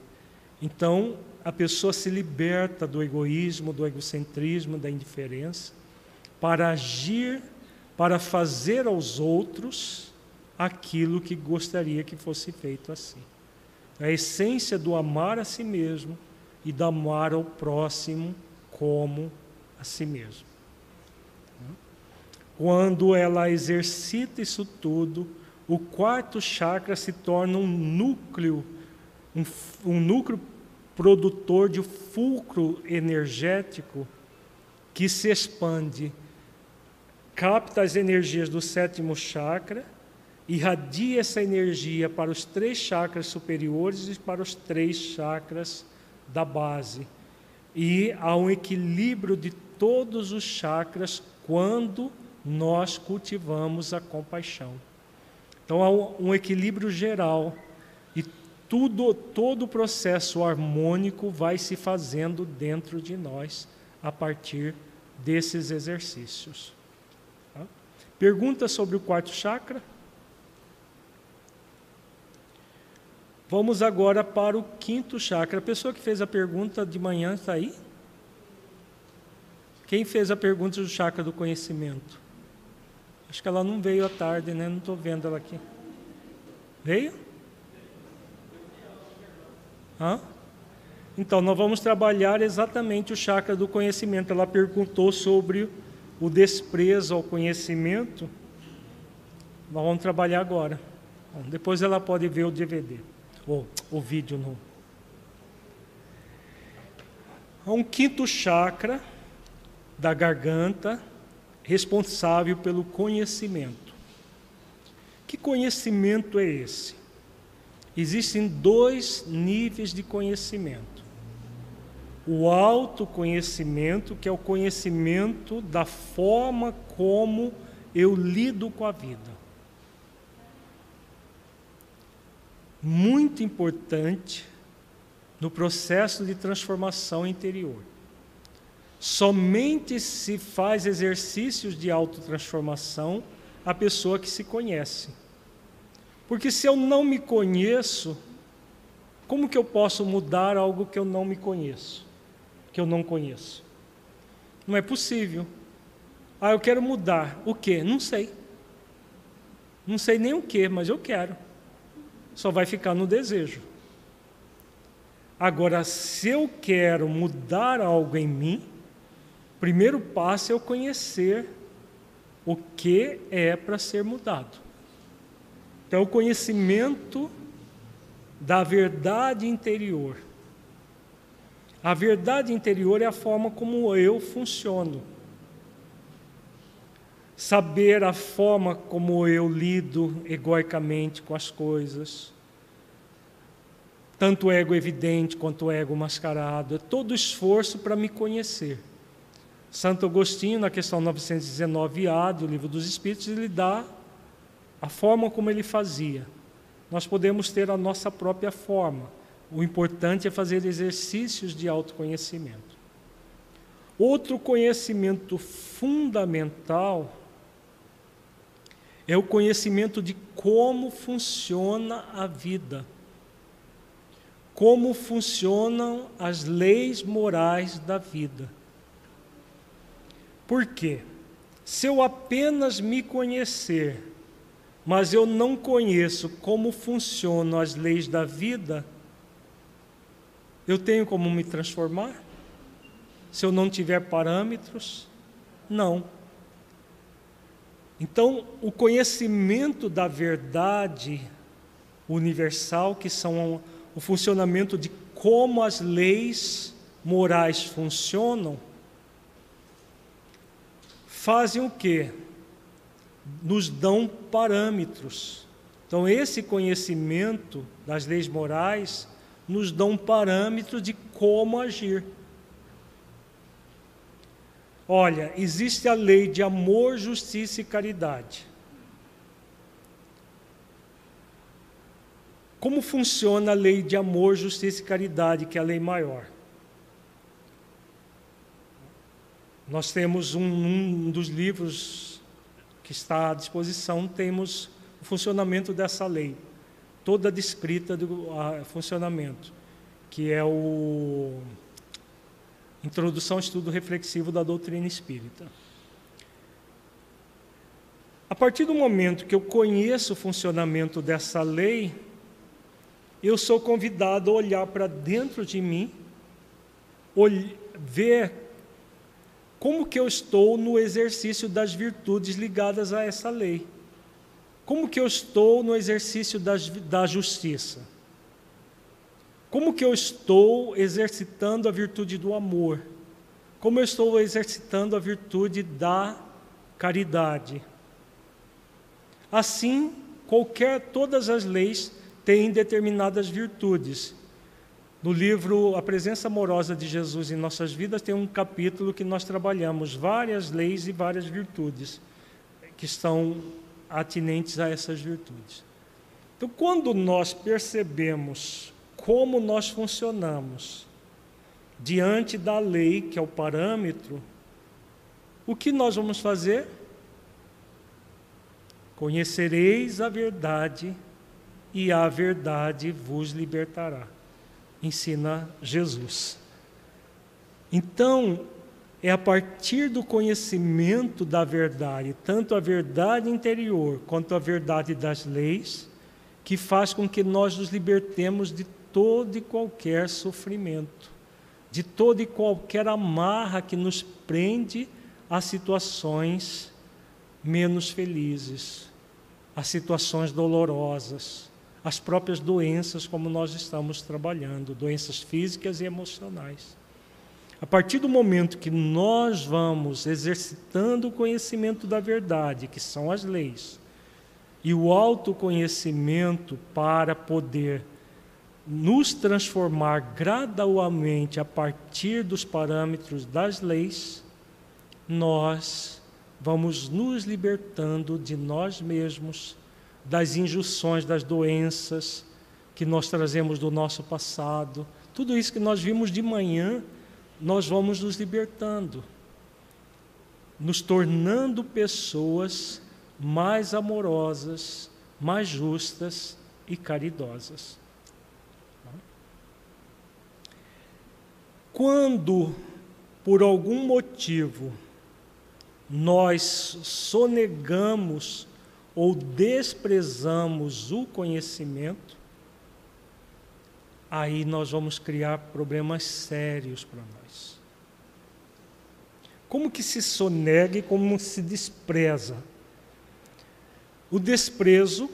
Então, a pessoa se liberta do egoísmo, do egocentrismo, da indiferença, para agir, para fazer aos outros aquilo que gostaria que fosse feito assim. A essência do amar a si mesmo e do amar ao próximo como a si mesmo. Quando ela exercita isso tudo, o quarto chakra se torna um núcleo, um, um núcleo produtor de fulcro energético que se expande, capta as energias do sétimo chakra, irradia essa energia para os três chakras superiores e para os três chakras da base. E há um equilíbrio de todos os chakras quando nós cultivamos a compaixão. Então há um equilíbrio geral e tudo, todo o processo harmônico vai se fazendo dentro de nós a partir desses exercícios. Tá? Pergunta sobre o quarto chakra? Vamos agora para o quinto chakra. A pessoa que fez a pergunta de manhã está aí? Quem fez a pergunta do chakra do conhecimento? Acho que ela não veio à tarde, né? Não estou vendo ela aqui. Veio? Hã? Então, nós vamos trabalhar exatamente o chakra do conhecimento. Ela perguntou sobre o desprezo ao conhecimento. Nós vamos trabalhar agora. Bom, depois ela pode ver o DVD, ou o vídeo no. Um quinto chakra da garganta, responsável pelo conhecimento. Que conhecimento é esse? Existem dois níveis de conhecimento. O autoconhecimento, que é o conhecimento da forma como eu lido com a vida. Muito importante no processo de transformação interior. Somente se faz exercícios de autotransformação a pessoa que se conhece. Porque se eu não me conheço, como que eu posso mudar algo que eu não me conheço? Que eu não conheço? Não é possível. Ah, eu quero mudar. O que? Não sei. Não sei nem o que, mas eu quero. Só vai ficar no desejo. Agora, se eu quero mudar algo em mim, primeiro passo é eu conhecer o que é para ser mudado. Então, o conhecimento da verdade interior. A verdade interior é a forma como eu funciono. Saber a forma como eu lido egoicamente com as coisas. Tanto ego evidente quanto ego mascarado. É todo esforço para me conhecer. Santo Agostinho, na questão 919A do Livro dos Espíritos, ele dá a forma como ele fazia. Nós podemos ter a nossa própria forma. O importante é fazer exercícios de autoconhecimento. Outro conhecimento fundamental é o conhecimento de como funciona a vida, como funcionam as leis morais da vida. Por quê? Se eu apenas me conhecer, mas eu não conheço como funcionam as leis da vida, eu tenho como me transformar? Se eu não tiver parâmetros? Não. Então, o conhecimento da verdade universal, que são o funcionamento de como as leis morais funcionam, fazem o quê? Nos dão parâmetros. Então, esse conhecimento das leis morais nos dão um parâmetro de como agir. Olha, existe a lei de amor, justiça e caridade. Como funciona a lei de amor, justiça e caridade, que é a lei maior? Nós temos um, um dos livros que está à disposição, temos o funcionamento dessa lei, toda descrita do a, funcionamento, que é o Introdução ao Estudo Reflexivo da Doutrina Espírita. A partir do momento que eu conheço o funcionamento dessa lei, eu sou convidado a olhar para dentro de mim, ver como que eu estou no exercício das virtudes ligadas a essa lei? Como que eu estou no exercício da justiça? Como que eu estou exercitando a virtude do amor? Como eu estou exercitando a virtude da caridade? Assim, qualquer todas as leis têm determinadas virtudes no livro A Presença Amorosa de Jesus em Nossas Vidas, tem um capítulo que nós trabalhamos várias leis e várias virtudes que estão atinentes a essas virtudes. Então, quando nós percebemos como nós funcionamos diante da lei, que é o parâmetro, o que nós vamos fazer? Conhecereis a verdade e a verdade vos libertará. Ensina Jesus. Então, é a partir do conhecimento da verdade, tanto a verdade interior quanto a verdade das leis, que faz com que nós nos libertemos de todo e qualquer sofrimento, de toda e qualquer amarra que nos prende a situações menos felizes, a situações dolorosas, as próprias doenças, como nós estamos trabalhando, doenças físicas e emocionais. A partir do momento que nós vamos exercitando o conhecimento da verdade, que são as leis, e o autoconhecimento para poder nos transformar gradualmente a partir dos parâmetros das leis, nós vamos nos libertando de nós mesmos, das injunções, das doenças que nós trazemos do nosso passado. Tudo isso que nós vimos de manhã, nós vamos nos libertando, nos tornando pessoas mais amorosas, mais justas e caridosas. Quando, por algum motivo, nós sonegamos ou desprezamos o conhecimento, aí nós vamos criar problemas sérios para nós. Como que se sonega e como se despreza? O desprezo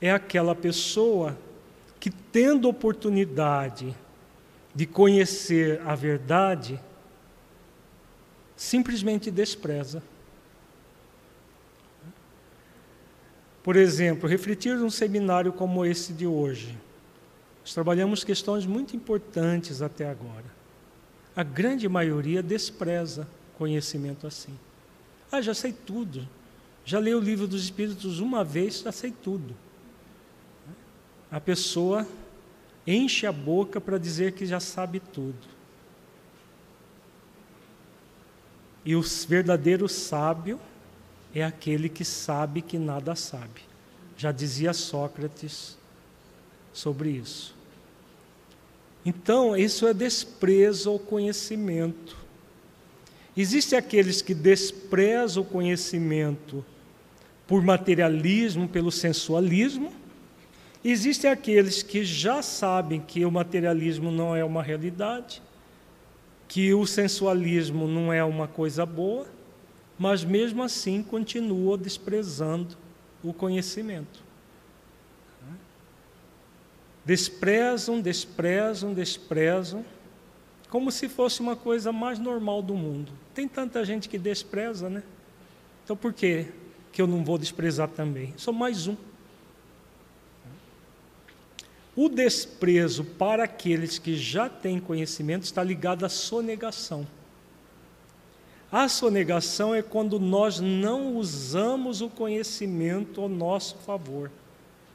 é aquela pessoa que, tendo oportunidade de conhecer a verdade, simplesmente despreza. Por exemplo, refletir num seminário como esse de hoje. Nós trabalhamos questões muito importantes até agora. A grande maioria despreza conhecimento assim. Ah, já sei tudo. Já li o livro dos Espíritos uma vez, já sei tudo. A pessoa enche a boca para dizer que já sabe tudo. E o verdadeiro sábio é aquele que sabe que nada sabe. Já dizia Sócrates sobre isso. Então, isso é desprezo ao conhecimento. Existem aqueles que desprezam o conhecimento por materialismo, pelo sensualismo. Existem aqueles que já sabem que o materialismo não é uma realidade, que o sensualismo não é uma coisa boa, mas mesmo assim continuam desprezando o conhecimento. Desprezam, desprezam, desprezam, como se fosse uma coisa mais normal do mundo. Tem tanta gente que despreza, né? Então por que que eu não vou desprezar também. Sou mais um. O desprezo para aqueles que já têm conhecimento está ligado à sonegação. A sonegação é quando nós não usamos o conhecimento ao nosso favor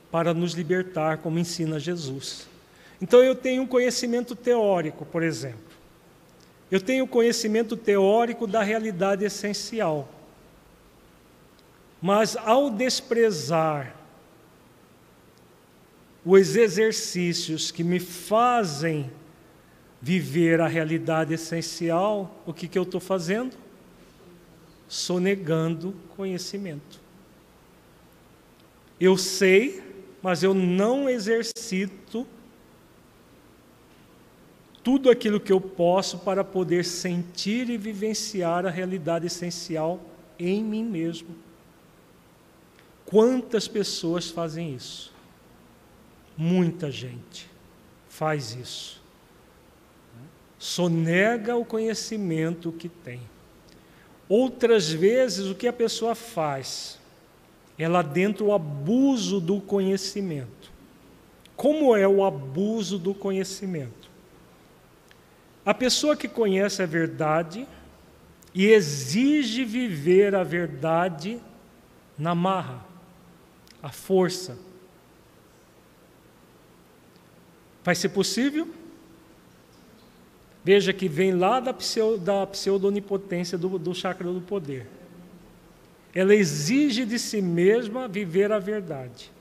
para nos libertar, como ensina Jesus. Então eu tenho um conhecimento teórico, por exemplo. Eu tenho conhecimento teórico da realidade essencial. Mas ao desprezar os exercícios que me fazem viver a realidade essencial, o que, que eu estou fazendo? Sonegando conhecimento. Eu sei, mas eu não exercito tudo aquilo que eu posso para poder sentir e vivenciar a realidade essencial em mim mesmo. Quantas pessoas fazem isso? Muita gente faz isso. Sonega o conhecimento que tem. Outras vezes, o que a pessoa faz? Ela dentro o abuso do conhecimento. Como é o abuso do conhecimento? A pessoa que conhece a verdade e exige viver a verdade na marra a força. Vai ser possível? Veja que vem lá da, pseudo, da pseudo-onipotência do, do chakra do poder. Ela exige de si mesma viver a verdade.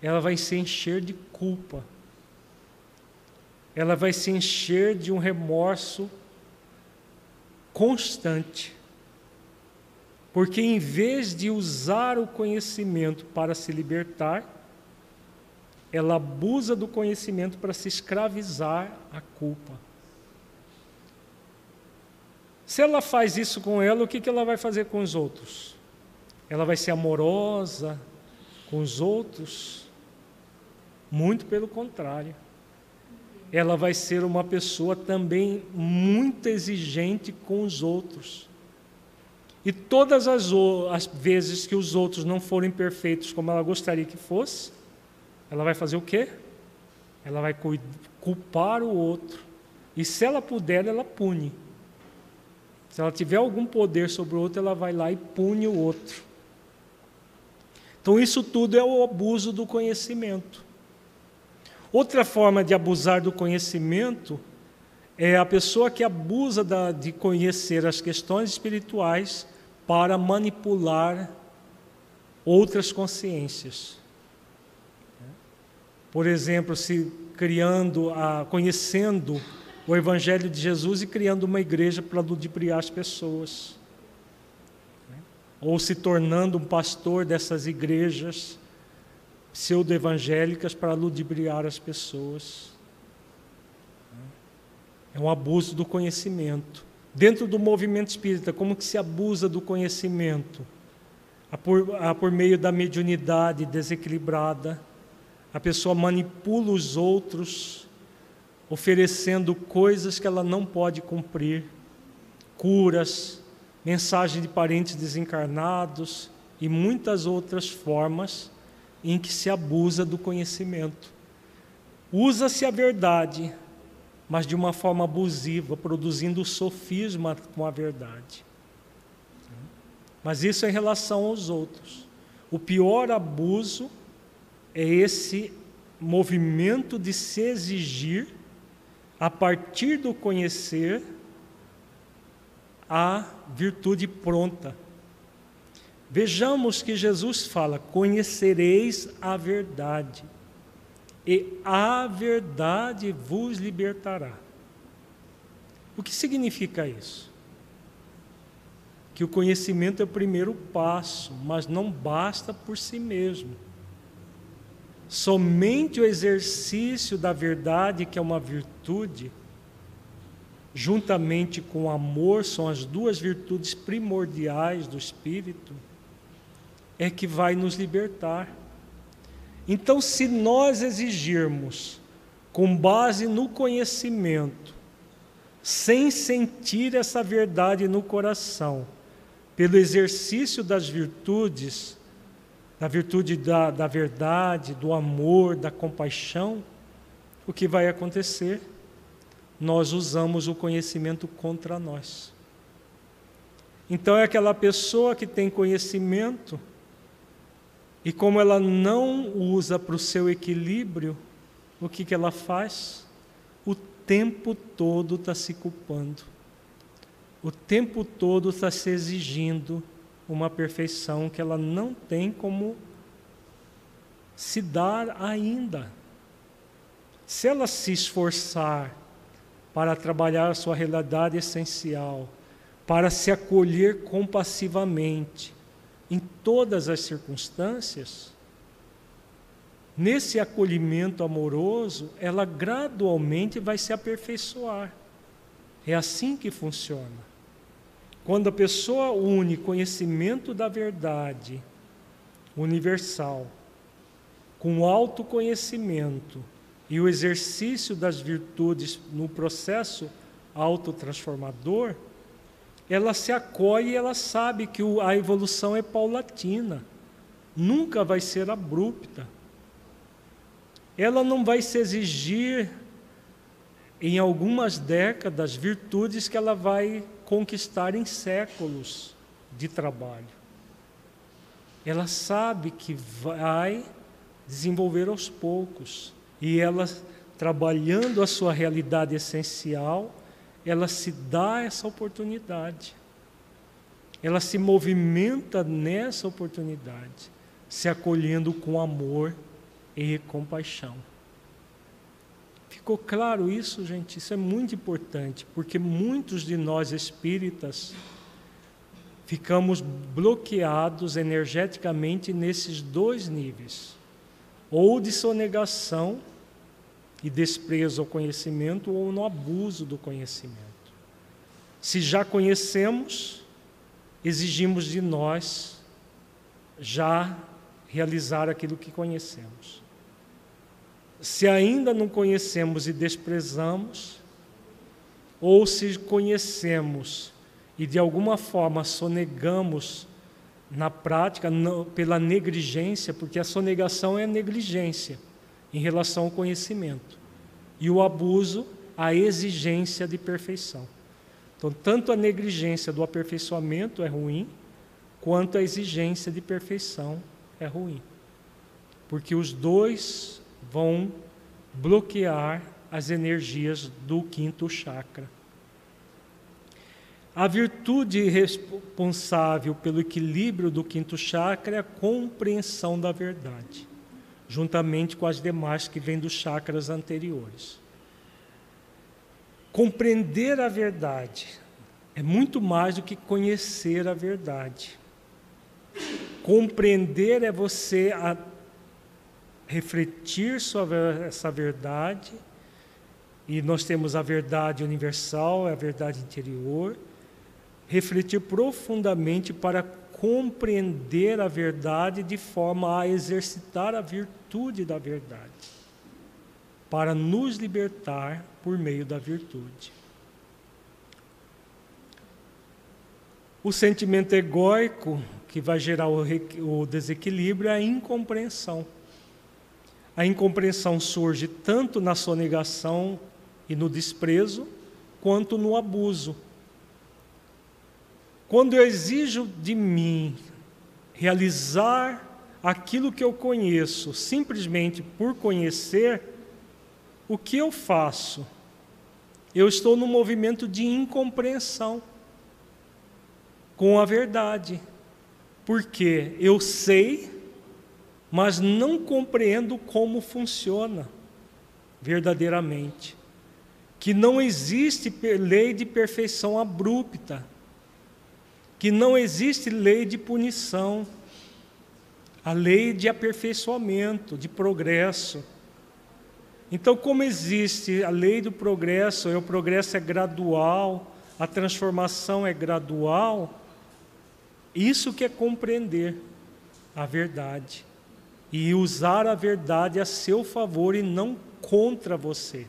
ela vai se encher de culpa. Ela vai se encher de um remorso constante. Porque em vez de usar o conhecimento para se libertar, ela abusa do conhecimento para se escravizar à culpa. Se ela faz isso com ela, o que, que ela vai fazer com os outros? Ela vai ser amorosa com os outros? Muito pelo contrário. Ela vai ser uma pessoa também muito exigente com os outros. E todas as, as vezes que os outros não forem perfeitos como ela gostaria que fosse, ela vai fazer o quê? Ela vai culpar o outro. E se ela puder, ela pune. Se ela tiver algum poder sobre o outro, ela vai lá e pune o outro. Então, isso tudo é o abuso do conhecimento. Outra forma de abusar do conhecimento é a pessoa que abusa da, de conhecer as questões espirituais para manipular outras consciências. Por exemplo, se criando, a, conhecendo o Evangelho de Jesus e criando uma igreja para ludibriar as pessoas. Ou se tornando um pastor dessas igrejas pseudo-evangélicas para ludibriar as pessoas. É um abuso do conhecimento. Dentro do movimento espírita, como que se abusa do conhecimento? Por, por meio da mediunidade desequilibrada, a pessoa manipula os outros, oferecendo coisas que ela não pode cumprir, curas, mensagem de parentes desencarnados e muitas outras formas em que se abusa do conhecimento. Usa-se a verdade, mas de uma forma abusiva, produzindo sofisma com a verdade. Mas isso é em relação aos outros. O pior abuso é esse movimento de se exigir, a partir do conhecer, a virtude pronta. Vejamos que Jesus fala: Conhecereis a verdade e a verdade vos libertará. O que significa isso? Que o conhecimento é o primeiro passo, mas não basta por si mesmo. Somente o exercício da verdade, que é uma virtude, juntamente com o amor, são as duas virtudes primordiais do Espírito, é que vai nos libertar. Então, se nós exigirmos, com base no conhecimento, sem sentir essa verdade no coração, pelo exercício das virtudes, da virtude da, da verdade, do amor, da compaixão, o que vai acontecer? Nós usamos o conhecimento contra nós. Então é aquela pessoa que tem conhecimento, e como ela não usa para o seu equilíbrio, o que, que ela faz? O tempo todo está se culpando. O tempo todo está se exigindo uma perfeição que ela não tem como se dar ainda. Se ela se esforçar para trabalhar a sua realidade essencial, para se acolher compassivamente, em todas as circunstâncias, nesse acolhimento amoroso, ela gradualmente vai se aperfeiçoar. É assim que funciona. Quando a pessoa une conhecimento da verdade universal com o autoconhecimento e o exercício das virtudes no processo autotransformador, ela se acolhe e ela sabe que a evolução é paulatina, nunca vai ser abrupta. Ela não vai se exigir em algumas décadas virtudes que ela vai conquistar em séculos de trabalho. Ela sabe que vai desenvolver aos poucos e ela trabalhando a sua realidade essencial, ela se dá essa oportunidade. Ela se movimenta nessa oportunidade, se acolhendo com amor e compaixão. Ficou claro isso, gente? Isso é muito importante, porque muitos de nós espíritas ficamos bloqueados energeticamente nesses dois níveis, ou de sonegação e desprezo ao conhecimento, ou no abuso do conhecimento. Se já conhecemos, exigimos de nós já realizar aquilo que conhecemos. Se ainda não conhecemos e desprezamos, ou se conhecemos e de alguma forma sonegamos na prática não, pela negligência, porque a sonegação é negligência em relação ao conhecimento, e o abuso, a exigência de perfeição. Então, tanto a negligência do aperfeiçoamento é ruim, quanto a exigência de perfeição é ruim. Porque os dois vão bloquear as energias do quinto chakra. A virtude responsável pelo equilíbrio do quinto chakra é a compreensão da verdade, juntamente com as demais que vêm dos chakras anteriores. Compreender a verdade é muito mais do que conhecer a verdade. Compreender é você refletir sobre essa verdade, e nós temos a verdade universal, a verdade interior, refletir profundamente para compreender a verdade de forma a exercitar a virtude da verdade, para nos libertar por meio da virtude. O sentimento egóico que vai gerar o, desequilíbrio é a incompreensão. A incompreensão surge tanto na sonegação e no desprezo, quanto no abuso. Quando eu exijo de mim realizar aquilo que eu conheço simplesmente por conhecer, o que eu faço? Eu estou no movimento de incompreensão com a verdade porque eu sei, mas não compreendo como funciona verdadeiramente. Que não existe lei de perfeição abrupta, que não existe lei de punição, a lei de aperfeiçoamento, de progresso. Então, como existe a lei do progresso, e o progresso é gradual, a transformação é gradual, isso que é compreender a verdade e usar a verdade a seu favor e não contra você.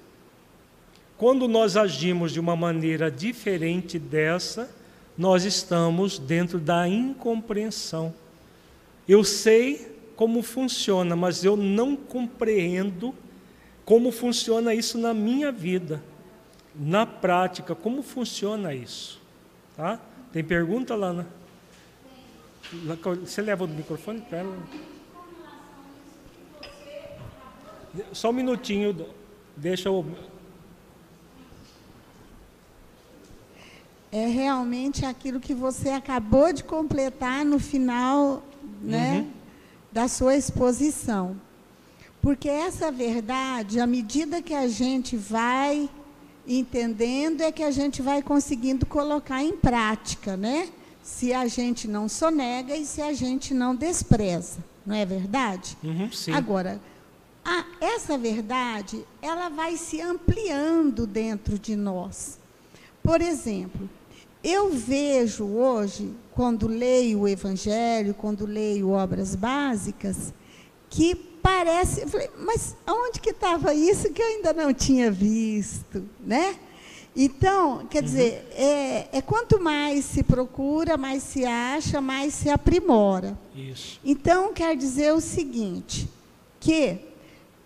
Quando nós agimos de uma maneira diferente dessa, nós estamos dentro da incompreensão. Eu sei como funciona, mas eu não compreendo como funciona isso na minha vida, na prática, como funciona isso. Tá? Tem pergunta, Lana? Você leva o microfone para ela? Só um minutinho, deixa eu. É realmente aquilo que você acabou de completar no final né, uhum. da sua exposição. Porque essa verdade, à medida que a gente vai entendendo, é que a gente vai conseguindo colocar em prática, né? se a gente não sonega e se a gente não despreza, não é verdade? Uhum, sim. Agora, a, essa verdade, ela vai se ampliando dentro de nós. Por exemplo, eu vejo hoje, quando leio o Evangelho, quando leio obras básicas, que parece, falei, mas onde que estava isso que eu ainda não tinha visto, né? Então, quer uhum. dizer, é, é, quanto mais se procura, mais se acha, mais se aprimora. Isso. Então, quer dizer o seguinte, que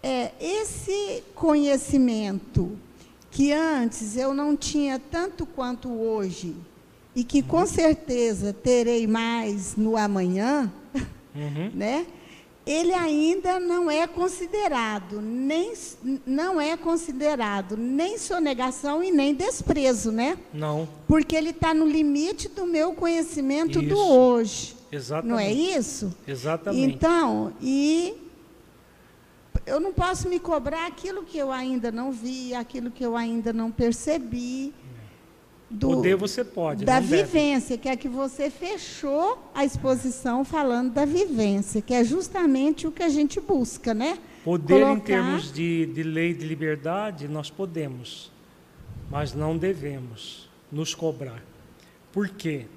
é, esse conhecimento que antes eu não tinha tanto quanto hoje, e que com uhum. certeza terei mais no amanhã, uhum. <laughs> né? ele ainda não é considerado nem não é considerado nem sonegação e nem desprezo, né? Não. Porque ele está no limite do meu conhecimento isso. do hoje. Exatamente. Não é isso? Exatamente. Então, e eu não posso me cobrar aquilo que eu ainda não vi, aquilo que eu ainda não percebi. Do, Poder você pode. Da vivência, deve. que é que você fechou a exposição falando da vivência, que é justamente o que a gente busca, né? Poder Colocar... em termos de, de lei de liberdade, nós podemos, mas não devemos nos cobrar. Por quê?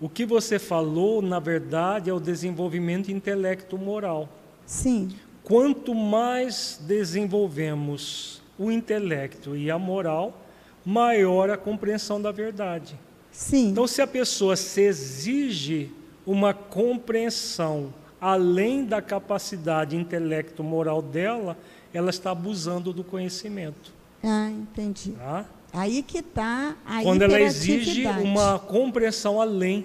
O que você falou, na verdade, é o desenvolvimento intelecto moral. Sim. Quanto mais desenvolvemos o intelecto e a moral, maior a compreensão da verdade. Sim. Então, se a pessoa se exige uma compreensão além da capacidade intelecto moral dela, ela está abusando do conhecimento. Ah, entendi. Tá? Aí que está a Quando ela exige uma compreensão além.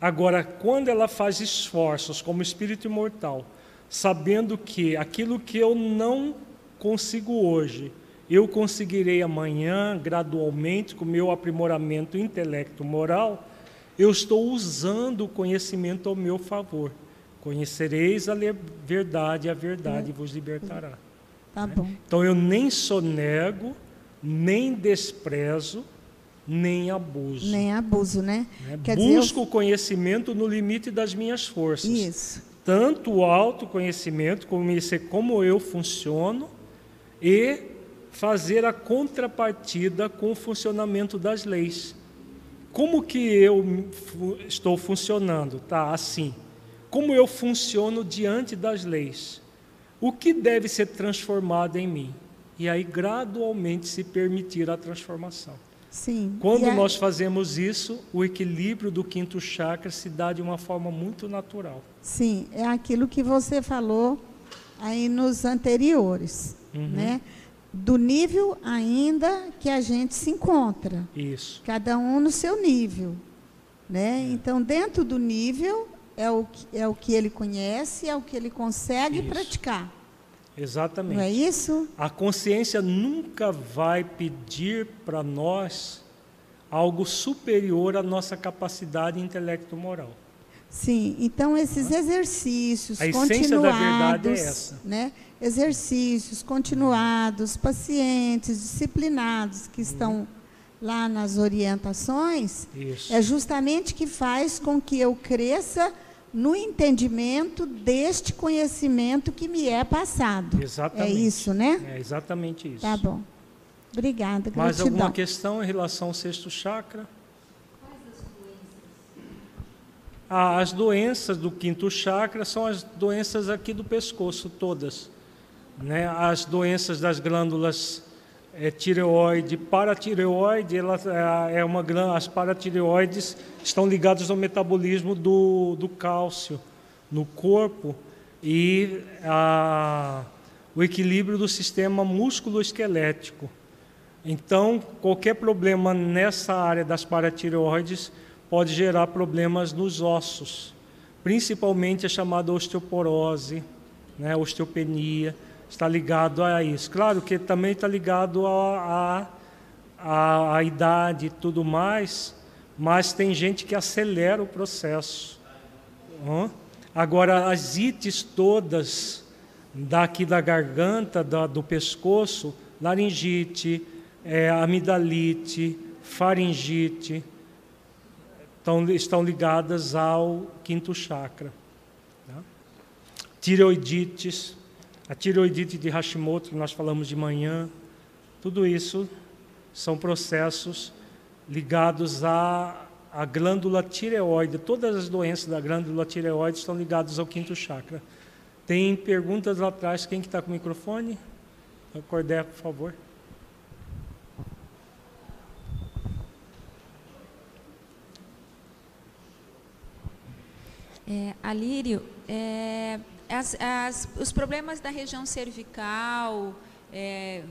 Agora, quando ela faz esforços como espírito imortal sabendo que aquilo que eu não consigo hoje, eu conseguirei amanhã, gradualmente, com o meu aprimoramento intelecto moral, eu estou usando o conhecimento ao meu favor. Conhecereis a verdade, a verdade vos libertará. Tá bom. Então eu nem sonego, nem desprezo, nem abuso. Nem abuso, né? né? Busco o eu... conhecimento no limite das minhas forças. Isso tanto o autoconhecimento, conhecer como eu funciono, e fazer a contrapartida com o funcionamento das leis. Como que eu estou funcionando? Tá, assim. Como eu funciono diante das leis? O que deve ser transformado em mim? E aí gradualmente se permitir a transformação. Sim. Quando nós fazemos isso, o equilíbrio do quinto chakra se dá de uma forma muito natural. Sim, é aquilo que você falou aí nos anteriores, uhum. né? Do nível ainda que a gente se encontra. Isso. Cada um no seu nível, né? É. Então, dentro do nível é o que, é o que ele conhece, é o que ele consegue isso. praticar. Exatamente. Não é isso? A consciência nunca vai pedir para nós algo superior à nossa capacidade intelecto-moral. Sim, então esses exercícios a continuados, da verdade é né? Exercícios continuados, pacientes, disciplinados que estão uhum. lá nas orientações, Isso. é justamente que faz com que eu cresça no entendimento deste conhecimento que me é passado. É exatamente. É isso, né? É exatamente isso. Tá bom. Obrigada. Gratidão. Mais alguma questão em relação ao sexto chakra? Ah, as doenças do quinto chakra são as doenças aqui do pescoço, todas. Né? As doenças das glândulas é, tireoide, paratireoide, ela é, é uma as paratireoides estão ligadas ao metabolismo do, do cálcio no corpo e a, o equilíbrio do sistema músculo-esquelético. Então, qualquer problema nessa área das paratireoides pode gerar problemas nos ossos, principalmente a chamada osteoporose, né, osteopenia está ligado a isso. Claro que também está ligado à a, a, a, idade e tudo mais, mas tem gente que acelera o processo. Agora, as ites todas daqui da garganta, da, do pescoço, laringite, é, amidalite, faringite, estão, estão ligadas ao quinto chakra. Tá? Tireoidites, a tireoidite de Hashimoto, que nós falamos de manhã, tudo isso são processos ligados à, à glândula tireoide. Todas as doenças da glândula tireoide estão ligadas ao quinto chakra. Tem perguntas lá atrás. Quem que está com o microfone? Cordé, por favor. É, Alírio, é, as, as, os problemas da região cervical, é,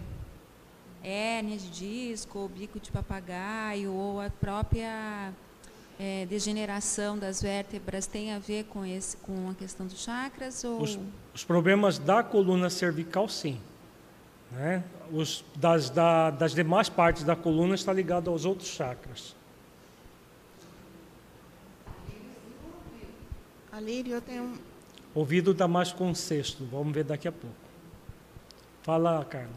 hérnia de disco, ou bico de papagaio, ou a própria é, degeneração das vértebras tem a ver com, esse, com a questão dos chakras? Ou... Os, os problemas da coluna cervical, sim. Né? Os, das, da, das demais partes da coluna está ligado aos outros chakras. Alírio, eu tenho Ouvido dá mais com o sexto, vamos ver daqui a pouco. Fala, Carla.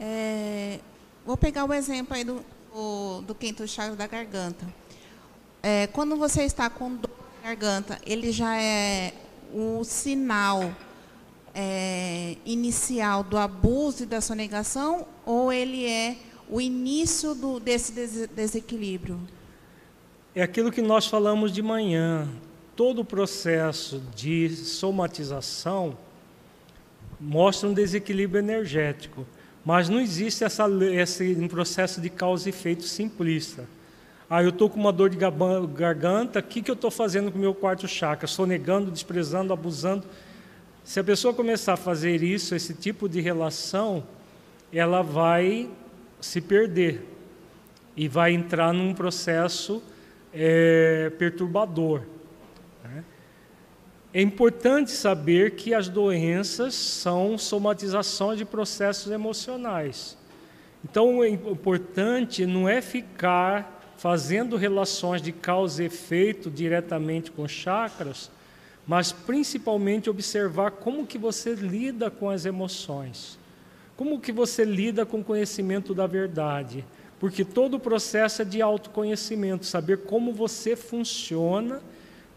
É, vou pegar o exemplo aí do, do, do quinto chakra da garganta. É, quando você está com dor na garganta, ele já é o sinal é, inicial do abuso e da sonegação ou ele é o início do, desse des desequilíbrio? É aquilo que nós falamos de manhã. Todo o processo de somatização mostra um desequilíbrio energético, mas não existe essa, esse um processo de causa e efeito simplista. Ah, eu estou com uma dor de garganta, o que, que eu estou fazendo com o meu quarto chakra? Sonegando, desprezando, abusando. Se a pessoa começar a fazer isso, esse tipo de relação, ela vai se perder e vai entrar num processo é, perturbador. É importante saber que as doenças são somatizações de processos emocionais. Então, o importante não é ficar fazendo relações de causa e efeito diretamente com chakras, mas principalmente observar como que você lida com as emoções. Como que você lida com o conhecimento da verdade? Porque todo o processo é de autoconhecimento, saber como você funciona,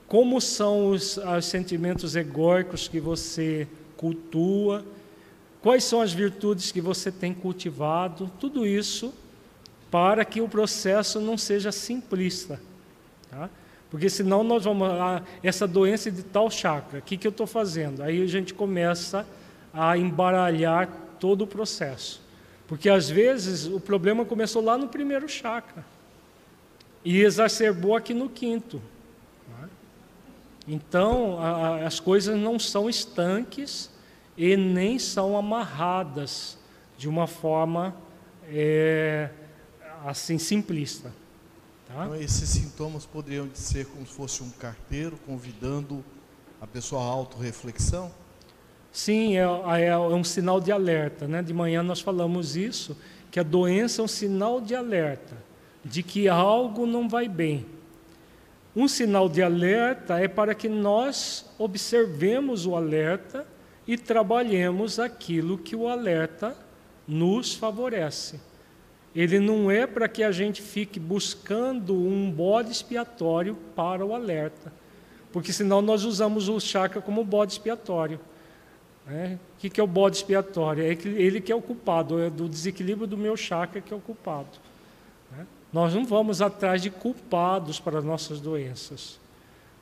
como são os, os sentimentos egóicos que você cultua, quais são as virtudes que você tem cultivado, tudo isso para que o processo não seja simplista. Tá? Porque senão nós vamos. Ah, essa doença de tal chakra, o que, que eu estou fazendo? Aí a gente começa a embaralhar todo o processo. Porque às vezes o problema começou lá no primeiro chakra e exacerbou aqui no quinto. Então a, as coisas não são estanques e nem são amarradas de uma forma. É, assim simplista. Tá? Então, esses sintomas poderiam ser como se fosse um carteiro convidando a pessoa à autorreflexão? Sim, é, é, é, um sinal de alerta. Né? De manhã nós falamos isso, que a doença é um sinal de alerta, de que algo não vai bem. Um sinal de alerta é para que nós observemos o alerta e trabalhemos aquilo que o alerta nos favorece ele não é para que a gente fique buscando um bode expiatório para o alerta, porque senão nós usamos o chakra como bode expiatório. Né? O que, é o bode expiatório? É ele que é o culpado, é do desequilíbrio do meu chakra que é o culpado. Nós não vamos atrás de culpados para as nossas doenças.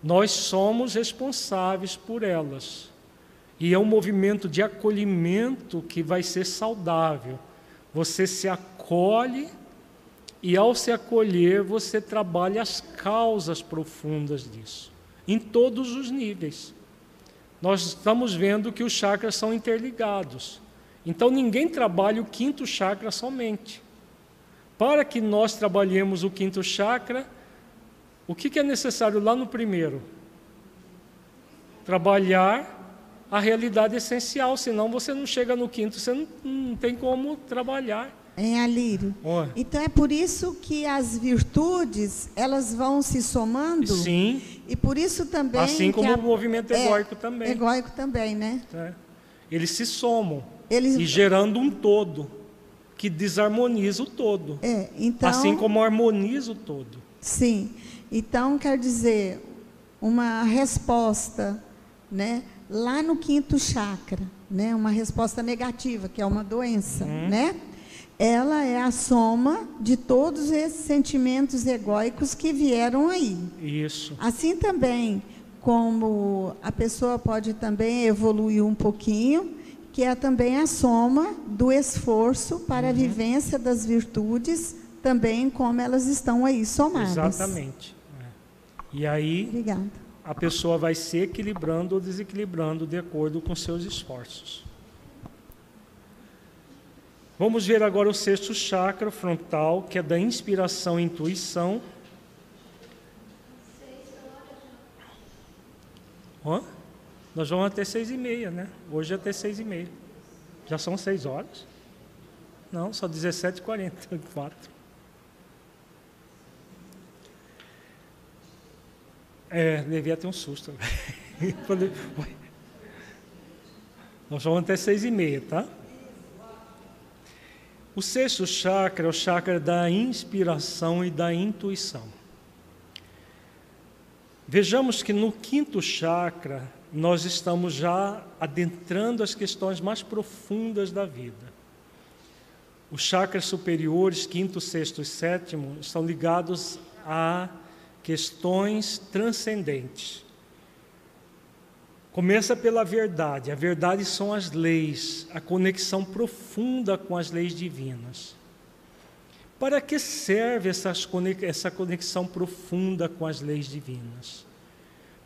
Nós somos responsáveis por elas. E é um movimento de acolhimento que vai ser saudável. Você se acolhe e ao se acolher você trabalha as causas profundas disso, em todos os níveis. Nós estamos vendo que os chakras são interligados. Então ninguém trabalha o quinto chakra somente. Para que nós trabalhemos o quinto chakra, o que, é necessário lá no primeiro? Trabalhar a realidade essencial, senão você não chega no quinto, você não, não tem como trabalhar. Em Alírio. Oh. Então é por isso que as virtudes elas vão se somando. Sim. E por isso também. Assim como a, o movimento egóico é, também. Egóico também, né? É. Eles se somam. Eles... E gerando um todo que desarmoniza o todo. É, então, assim como harmoniza o todo. Sim. Então quer dizer uma resposta, né? Lá no quinto chakra, né? Uma resposta negativa que é uma doença, hum. né? ela é a soma de todos esses sentimentos egóicos que vieram aí. Isso. Assim também como a pessoa pode também evoluir um pouquinho, que é também a soma do esforço para uhum. a vivência das virtudes, também como elas estão aí somadas. Exatamente. É. E aí Obrigada. a pessoa vai se equilibrando ou desequilibrando de acordo com seus esforços. Vamos ver agora o sexto chakra frontal, que é da inspiração e intuição. Hã? Nós vamos até seis e meia, né? Hoje é até seis e meia. Já são seis horas? Não, só 17h44. <laughs> É, devia ter um susto. <laughs> Nós vamos até seis e meia, tá? O sexto chakra é o chakra da inspiração e da intuição. Vejamos que no quinto chakra nós estamos já adentrando as questões mais profundas da vida. Os chakras superiores, quinto, sexto e sétimo, estão ligados a questões transcendentes. Começa pela verdade. A verdade são as leis, a conexão profunda com as leis divinas. Para que serve essa conexão profunda com as leis divinas?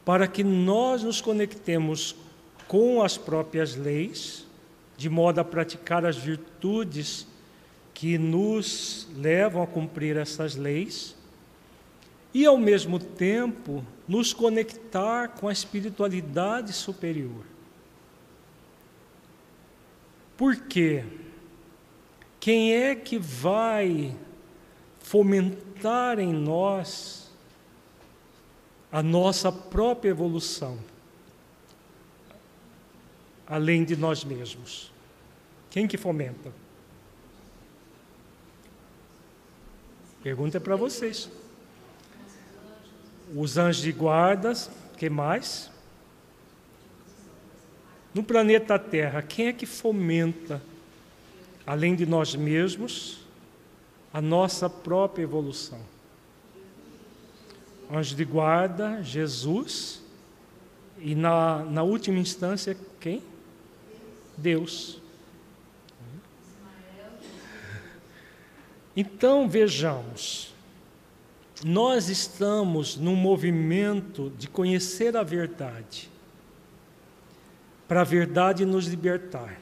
Para que nós nos conectemos com as próprias leis, de modo a praticar as virtudes que nos levam a cumprir essas leis, e ao mesmo tempo nos conectar com a espiritualidade superior. Por quê? Quem é que vai fomentar em nós a nossa própria evolução, além de nós mesmos. Quem que fomenta? Pergunta é para vocês. Os anjos de guardas, que mais? No planeta Terra, quem é que fomenta, além de nós mesmos, a nossa própria evolução. Anjo de guarda, Jesus, e na, na última instância, quem? Deus. Então vejamos, nós estamos num movimento de conhecer a verdade, para a verdade nos libertar.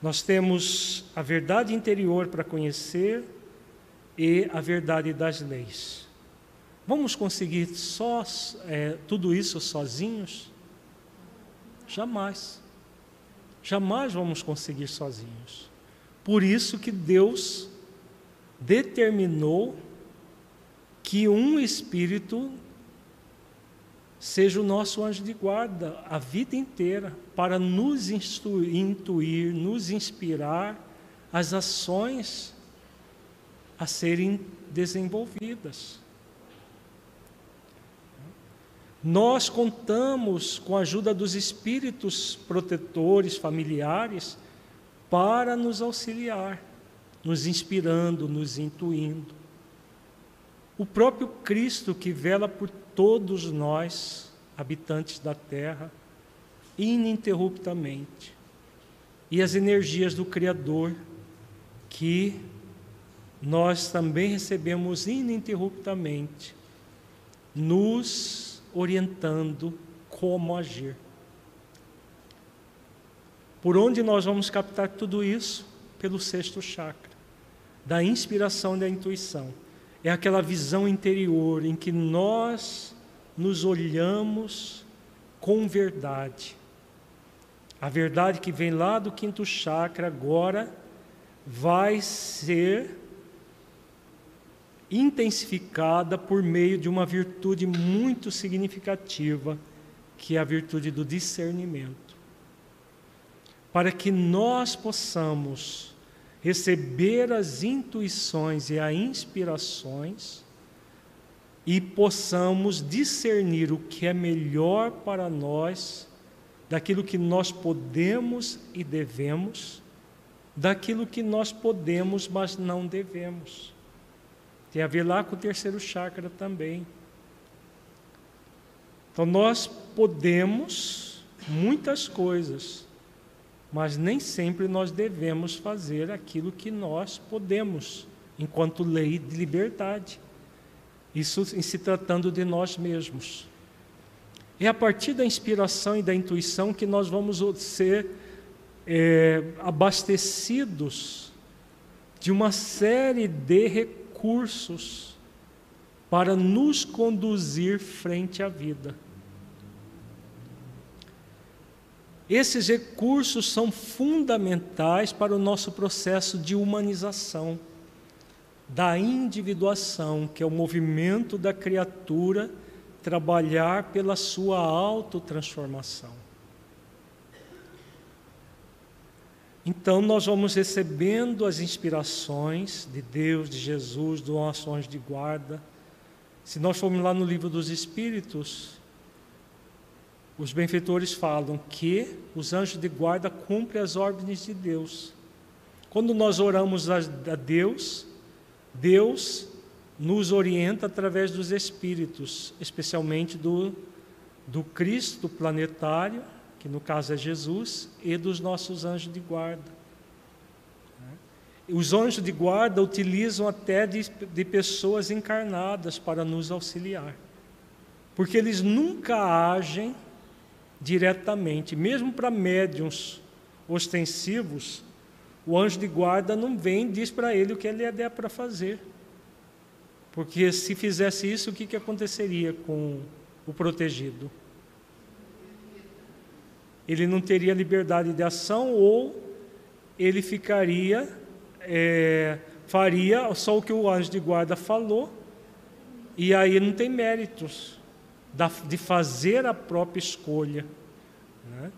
Nós temos a verdade interior para conhecer e a verdade das leis. Vamos conseguir só é, tudo isso sozinhos? Jamais. Jamais vamos conseguir sozinhos. Por isso que Deus determinou que um espírito seja o nosso anjo de guarda a vida inteira, para nos intuir, nos inspirar as ações a serem desenvolvidas. Nós contamos com a ajuda dos espíritos protetores familiares para nos auxiliar, nos inspirando, nos intuindo. O próprio Cristo que vela por todos nós, habitantes da terra, ininterruptamente. E as energias do Criador, que nós também recebemos ininterruptamente, nos orientando como agir. Por onde nós vamos captar tudo isso? Pelo sexto chakra, da inspiração e da intuição é aquela visão interior em que nós nos olhamos com verdade. A verdade que vem lá do quinto chakra agora vai ser intensificada por meio de uma virtude muito significativa, que é a virtude do discernimento. Para que nós possamos receber as intuições e as inspirações e possamos discernir o que é melhor para nós, daquilo que nós podemos e devemos, daquilo que nós podemos, mas não devemos. Tem a ver lá com o terceiro chakra também. Então nós podemos muitas coisas, mas nem sempre nós devemos fazer aquilo que nós podemos, enquanto lei de liberdade. Isso em se tratando de nós mesmos. É a partir da inspiração e da intuição que nós vamos ser é, abastecidos de uma série de recursos para nos conduzir frente à vida. Esses recursos são fundamentais para o nosso processo de humanização, da individuação, que é o movimento da criatura trabalhar pela sua autotransformação. Então nós vamos recebendo as inspirações de Deus, de Jesus, do nosso anjo de guarda. Se nós formos lá no livro dos Espíritos, os benfeitores falam que os anjos de guarda cumprem as ordens de Deus. Quando nós oramos a Deus, Deus nos orienta através dos Espíritos, especialmente do, do Cristo planetário, que no caso é Jesus, e dos nossos anjos de guarda. Os anjos de guarda utilizam até de, de pessoas encarnadas para nos auxiliar, porque eles nunca agem diretamente, mesmo para médiums ostensivos, o anjo de guarda não vem e diz para ele o que ele é para fazer. Porque se fizesse isso, o que, que aconteceria com o protegido? Ele não teria liberdade de ação ou ele ficaria, é, faria só o que o anjo de guarda falou, e aí não tem méritos de fazer a própria escolha. Né?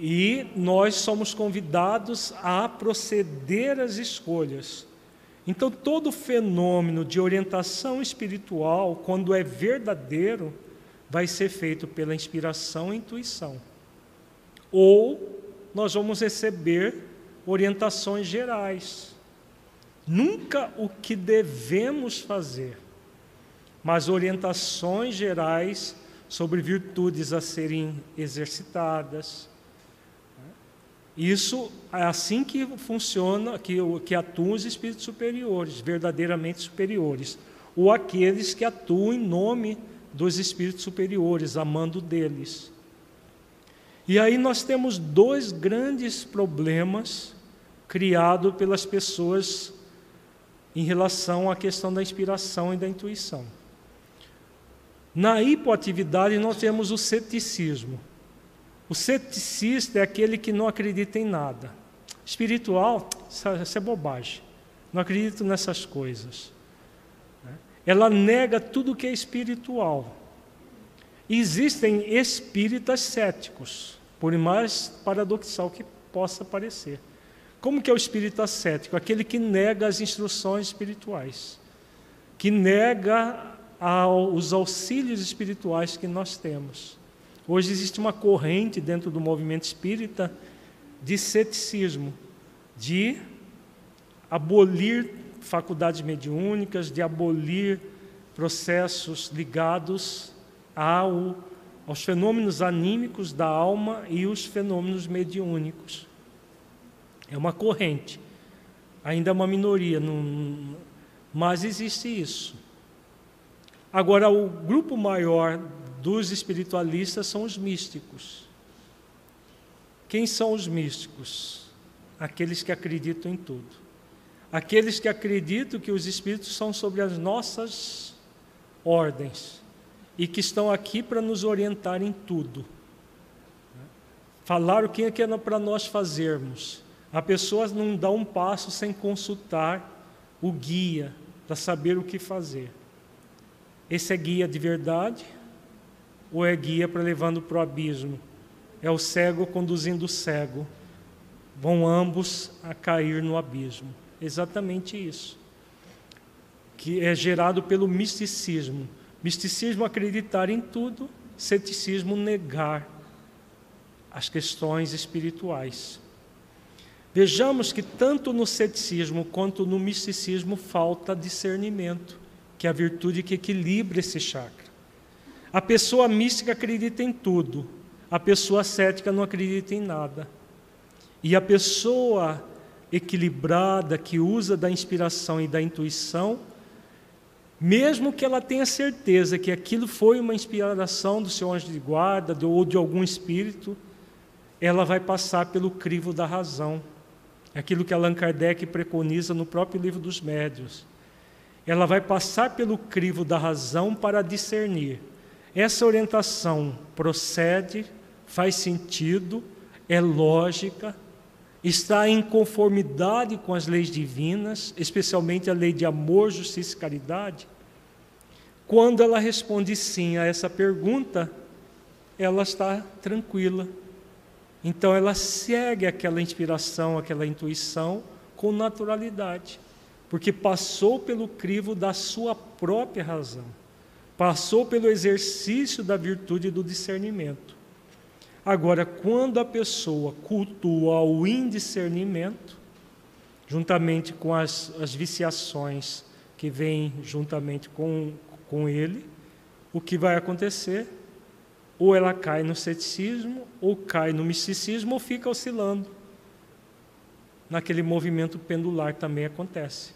E nós somos convidados a proceder às escolhas. Então, todo fenômeno de orientação espiritual, quando é verdadeiro, vai ser feito pela inspiração e intuição. Ou nós vamos receber orientações gerais. Nunca o que devemos fazer, mas orientações gerais sobre virtudes a serem exercitadas, isso é assim que funciona, que, que atuam os espíritos superiores, verdadeiramente superiores, ou aqueles que atuam em nome dos espíritos superiores, amando deles. E aí nós temos dois grandes problemas criados pelas pessoas em relação à questão da inspiração e da intuição. Na hipoatividade nós temos o ceticismo. O ceticista é aquele que não acredita em nada. Espiritual, isso é bobagem. Não acredito nessas coisas. Ela nega tudo que é espiritual. Existem espíritas céticos, por mais paradoxal que possa parecer. Como que é o espírita cético? Aquele que nega as instruções espirituais, que nega os auxílios espirituais que nós temos. Hoje existe uma corrente dentro do movimento espírita de ceticismo, de abolir faculdades mediúnicas, de abolir processos ligados ao, aos fenômenos anímicos da alma e os fenômenos mediúnicos. É uma corrente, ainda é uma minoria, não, mas existe isso. Agora, o grupo maior dos espiritualistas são os místicos. Quem são os místicos? Aqueles que acreditam em tudo. Aqueles que acreditam que os espíritos são sobre as nossas ordens e que estão aqui para nos orientar em tudo. Falar o que é, que é para nós fazermos. A pessoa não dá um passo sem consultar o guia para saber o que fazer. Esse é guia de verdade? ou é guia para levando para o abismo? É o cego conduzindo o cego. Vão ambos a cair no abismo. Exatamente isso. Que é gerado pelo misticismo. Misticismo acreditar em tudo, ceticismo negar as questões espirituais. Vejamos que tanto no ceticismo quanto no misticismo falta discernimento, que é a virtude que equilibra esse chakra. A pessoa mística acredita em tudo, a pessoa cética não acredita em nada. E a pessoa equilibrada, que usa da inspiração e da intuição, mesmo que ela tenha certeza que aquilo foi uma inspiração do seu anjo de guarda ou de algum espírito, ela vai passar pelo crivo da razão. Aquilo que Allan Kardec preconiza no próprio livro dos médios. Ela vai passar pelo crivo da razão para discernir essa orientação procede, faz sentido, é lógica, está em conformidade com as leis divinas, especialmente a lei de amor, justiça e caridade? Quando ela responde sim a essa pergunta, ela está tranquila. Então ela segue aquela inspiração, aquela intuição com naturalidade, porque passou pelo crivo da sua própria razão, passou pelo exercício da virtude do discernimento. Agora, quando a pessoa cultua o indiscernimento, juntamente com as, as viciações que vêm juntamente com, com ele, o que vai acontecer? Ou ela cai no ceticismo, ou cai no misticismo, ou fica oscilando. Naquele movimento pendular também acontece.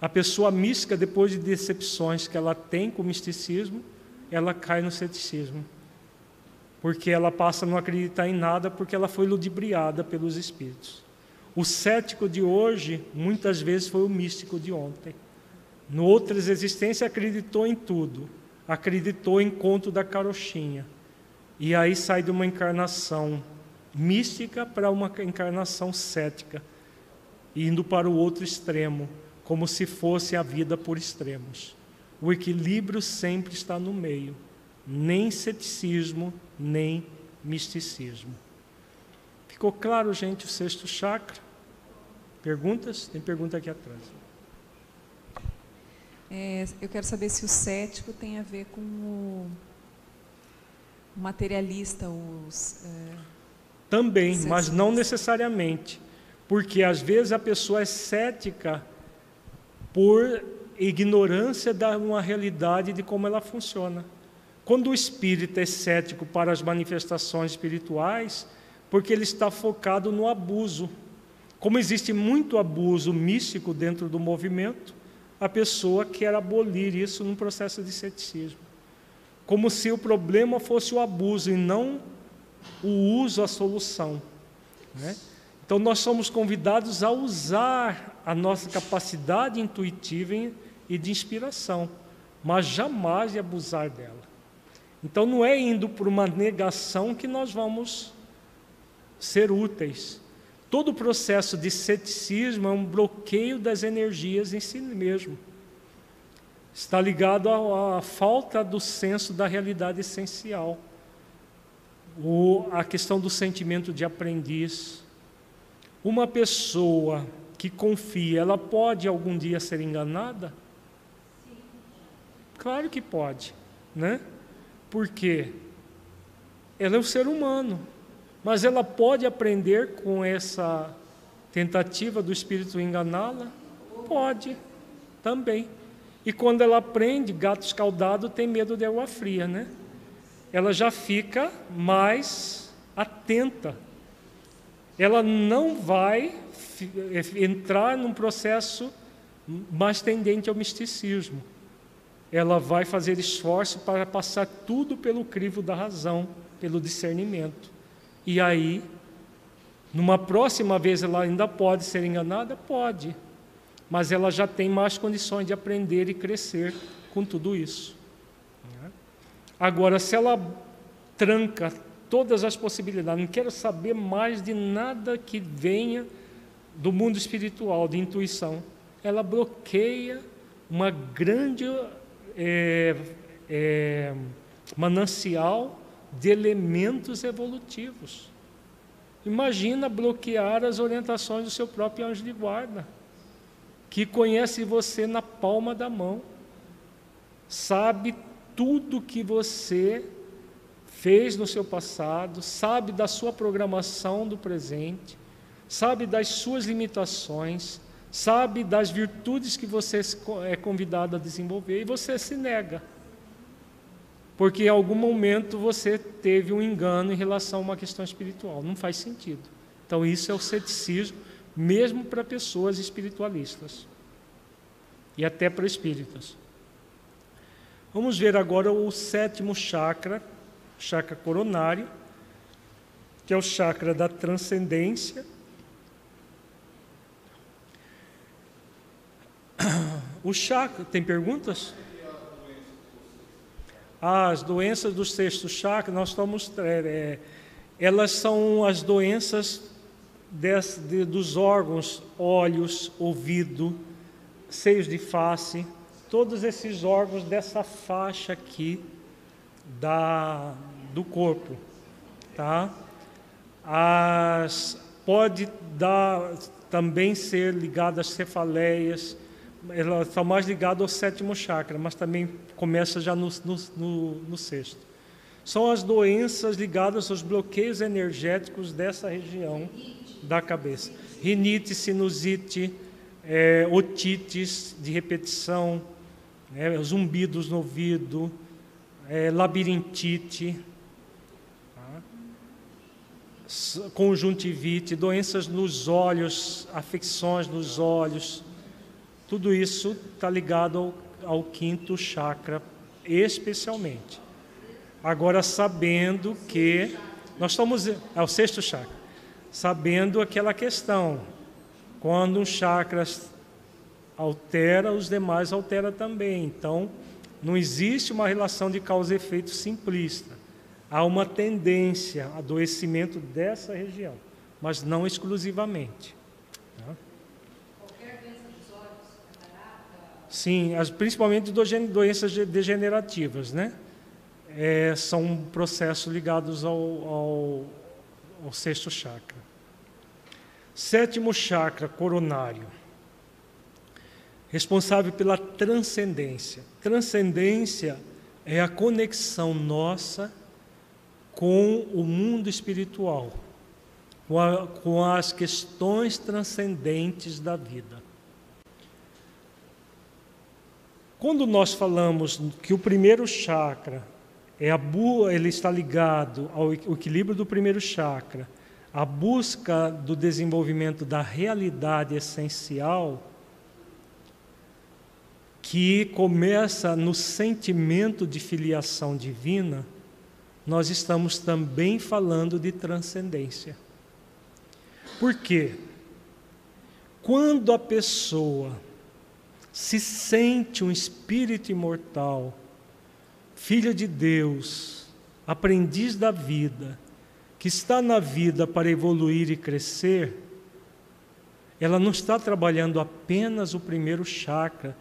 A pessoa mística, depois de decepções que ela tem com o misticismo, ela cai no ceticismo. Porque ela passa a não acreditar em nada, porque ela foi ludibriada pelos espíritos. O cético de hoje, muitas vezes, foi o místico de ontem. No outras existências, acreditou em tudo. Acreditou em conto da carochinha. E aí sai de uma encarnação mística para uma encarnação cética, indo para o outro extremo, como se fosse a vida por extremos. O equilíbrio sempre está no meio, nem ceticismo, nem misticismo. Ficou claro, gente, o sexto chakra? Perguntas? Tem pergunta aqui atrás. É, eu quero saber se o cético tem a ver com o materialista, os. É, Também, mas não necessariamente. Porque às vezes a pessoa é cética por ignorância de uma realidade de como ela funciona. Quando o espírito é cético para as manifestações espirituais, porque ele está focado no abuso. Como existe muito abuso místico dentro do movimento, a pessoa quer abolir isso num processo de ceticismo. Como se o problema fosse o abuso e não o uso, a solução. Né? Então, nós somos convidados a usar a nossa capacidade intuitiva e de inspiração, mas jamais abusar dela. Então, não é indo por uma negação que nós vamos ser úteis. Todo o processo de ceticismo é um bloqueio das energias em si mesmo. Está ligado à, à falta do senso da realidade essencial. O, a questão do sentimento de aprendiz. Uma pessoa que confia, ela pode algum dia ser enganada? Claro que pode, né? Porque ela é um ser humano, mas ela pode aprender com essa tentativa do espírito enganá-la? Pode, também. E quando ela aprende, gato escaldado tem medo de água fria, né? Ela já fica mais atenta. Ela não vai entrar num processo mais tendente ao misticismo. Ela vai fazer esforço para passar tudo pelo crivo da razão, pelo discernimento. E aí, numa próxima vez, ela ainda pode ser enganada? Pode. Mas ela já tem mais condições de aprender e crescer com tudo isso. Agora, se ela tranca todas as possibilidades, não quero saber mais de nada que venha do mundo espiritual, de intuição, ela bloqueia uma grande é, é, manancial de elementos evolutivos. Imagina bloquear as orientações do seu próprio anjo de guarda, que conhece você na palma da mão, sabe tudo que você fez no seu passado, sabe da sua programação do presente, sabe das suas limitações, sabe das virtudes que você é convidado a desenvolver e você se nega porque em algum momento você teve um engano em relação a uma questão espiritual. Não faz sentido. Então, isso é o ceticismo, mesmo para pessoas espiritualistas e até para espíritas. Vamos ver agora o sétimo chakra, chakra coronário, que é o chakra da transcendência. O chakra, tem perguntas? as doenças do sexto chakra, nós estamos, é, é, elas são as doenças des, de, dos órgãos, olhos, ouvido, seios de face, todos esses órgãos dessa faixa aqui da, do corpo, tá? as, pode dar, também ser ligado às cefaleias, elas estão mais ligadas ao sétimo chakra, mas também começa já no, no, no, no sexto. São as doenças ligadas aos bloqueios energéticos dessa região da cabeça. Rinite, sinusite, é, otites de repetição, é, zumbidos no ouvido, é, labirintite, tá? conjuntivite, doenças nos olhos, afecções nos olhos, tudo isso está ligado ao, ao quinto chakra, especialmente. Agora, sabendo que nós estamos. É o sexto chakra. Sabendo aquela questão. Quando um chakra altera, os demais altera também. Então, não existe uma relação de causa e efeito simplista. Há uma tendência a adoecimento dessa região, mas não exclusivamente. Sim, as, principalmente doenças degenerativas, né? É, são processos ligados ao, ao, ao sexto chakra. Sétimo chakra, coronário. Responsável pela transcendência. Transcendência é a conexão nossa com o mundo espiritual, com, a, com as questões transcendentes da vida. Quando nós falamos que o primeiro chakra é a bu ele está ligado ao equilíbrio do primeiro chakra, a busca do desenvolvimento da realidade essencial, que começa no sentimento de filiação divina, nós estamos também falando de transcendência. Por quê? Quando a pessoa se sente um espírito imortal, filho de Deus, aprendiz da vida, que está na vida para evoluir e crescer, ela não está trabalhando apenas o primeiro chakra,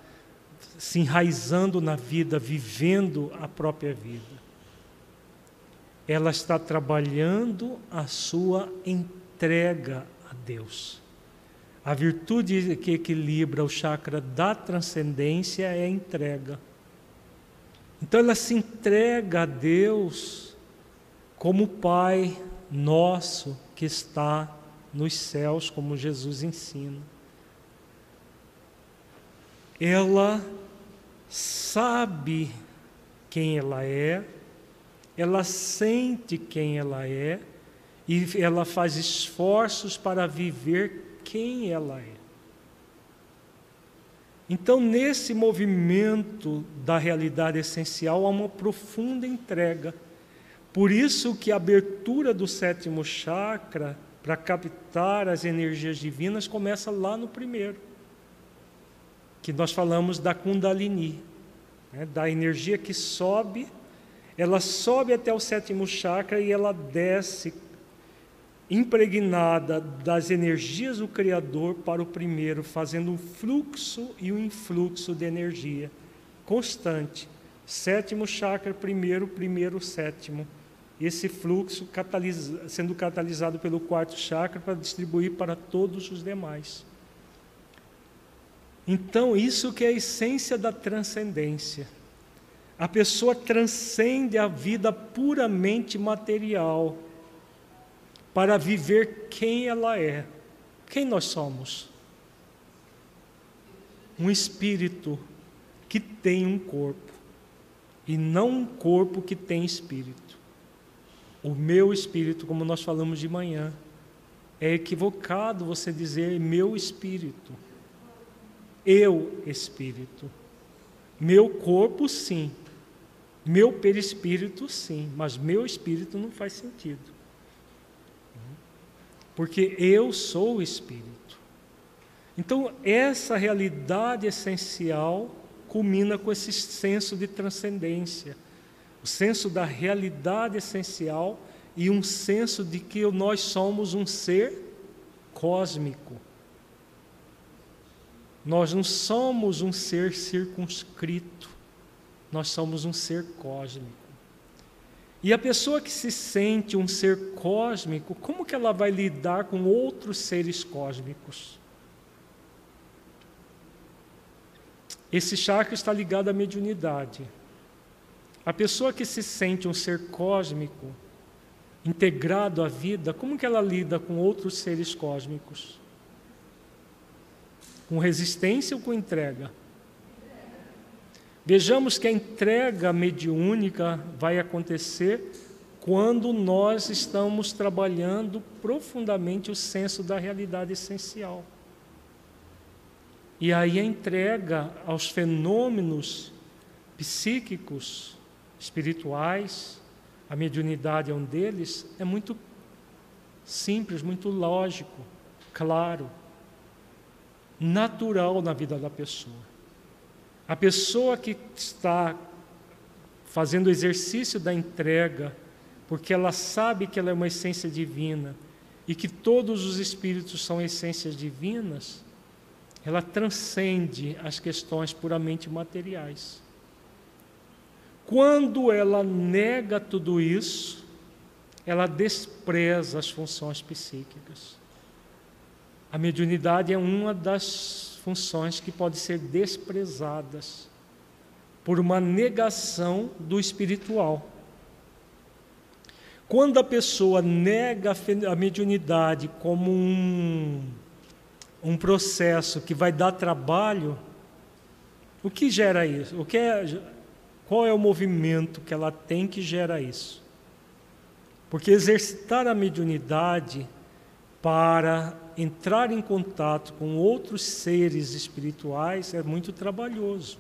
se enraizando na vida, vivendo a própria vida. Ela está trabalhando a sua entrega a Deus. A virtude que equilibra o chakra da transcendência é a entrega. Então ela se entrega a Deus como Pai nosso que está nos céus, como Jesus ensina. Ela sabe quem ela é, ela sente quem ela é e ela faz esforços para viver quem ela é. Então, nesse movimento da realidade essencial, há uma profunda entrega. Por isso que a abertura do sétimo chakra para captar as energias divinas começa lá no primeiro, que nós falamos da Kundalini, né, da energia que sobe, ela sobe até o sétimo chakra e ela desce impregnada das energias do Criador para o primeiro, fazendo um fluxo e um influxo de energia constante. Sétimo chakra, primeiro, primeiro, sétimo. Esse fluxo catalisa, sendo catalisado pelo quarto chakra para distribuir para todos os demais. Então, isso que é a essência da transcendência. A pessoa transcende a vida puramente material para viver quem ela é. Quem nós somos? Um espírito que tem um corpo e não um corpo que tem espírito. O meu espírito, como nós falamos de manhã, é equivocado você dizer meu espírito. Eu espírito. Meu corpo sim. Meu perispírito sim, mas meu espírito não faz sentido porque eu sou o Espírito. Então, essa realidade essencial culmina com esse senso de transcendência, o senso da realidade essencial e um senso de que nós somos um ser cósmico. Nós não somos um ser circunscrito, nós somos um ser cósmico. E a pessoa que se sente um ser cósmico, como que ela vai lidar com outros seres cósmicos? Esse chakra está ligado à mediunidade. A pessoa que se sente um ser cósmico, integrado à vida, como que ela lida com outros seres cósmicos? Com resistência ou com entrega? Vejamos que a entrega mediúnica vai acontecer quando nós estamos trabalhando profundamente o senso da realidade essencial. E aí a entrega aos fenômenos psíquicos, espirituais, a mediunidade é um deles, é muito simples, muito lógico, claro, natural na vida da pessoa. A pessoa que está fazendo o exercício da entrega, porque ela sabe que ela é uma essência divina e que todos os espíritos são essências divinas, ela transcende as questões puramente materiais. Quando ela nega tudo isso, ela despreza as funções psíquicas. A mediunidade é uma das funções que podem ser desprezadas por uma negação do espiritual. Quando a pessoa nega a mediunidade como um, um processo que vai dar trabalho, o que gera isso? O que é, qual é o movimento que ela tem que gera isso? Porque exercitar a mediunidade para entrar em contato com outros seres espirituais é muito trabalhoso.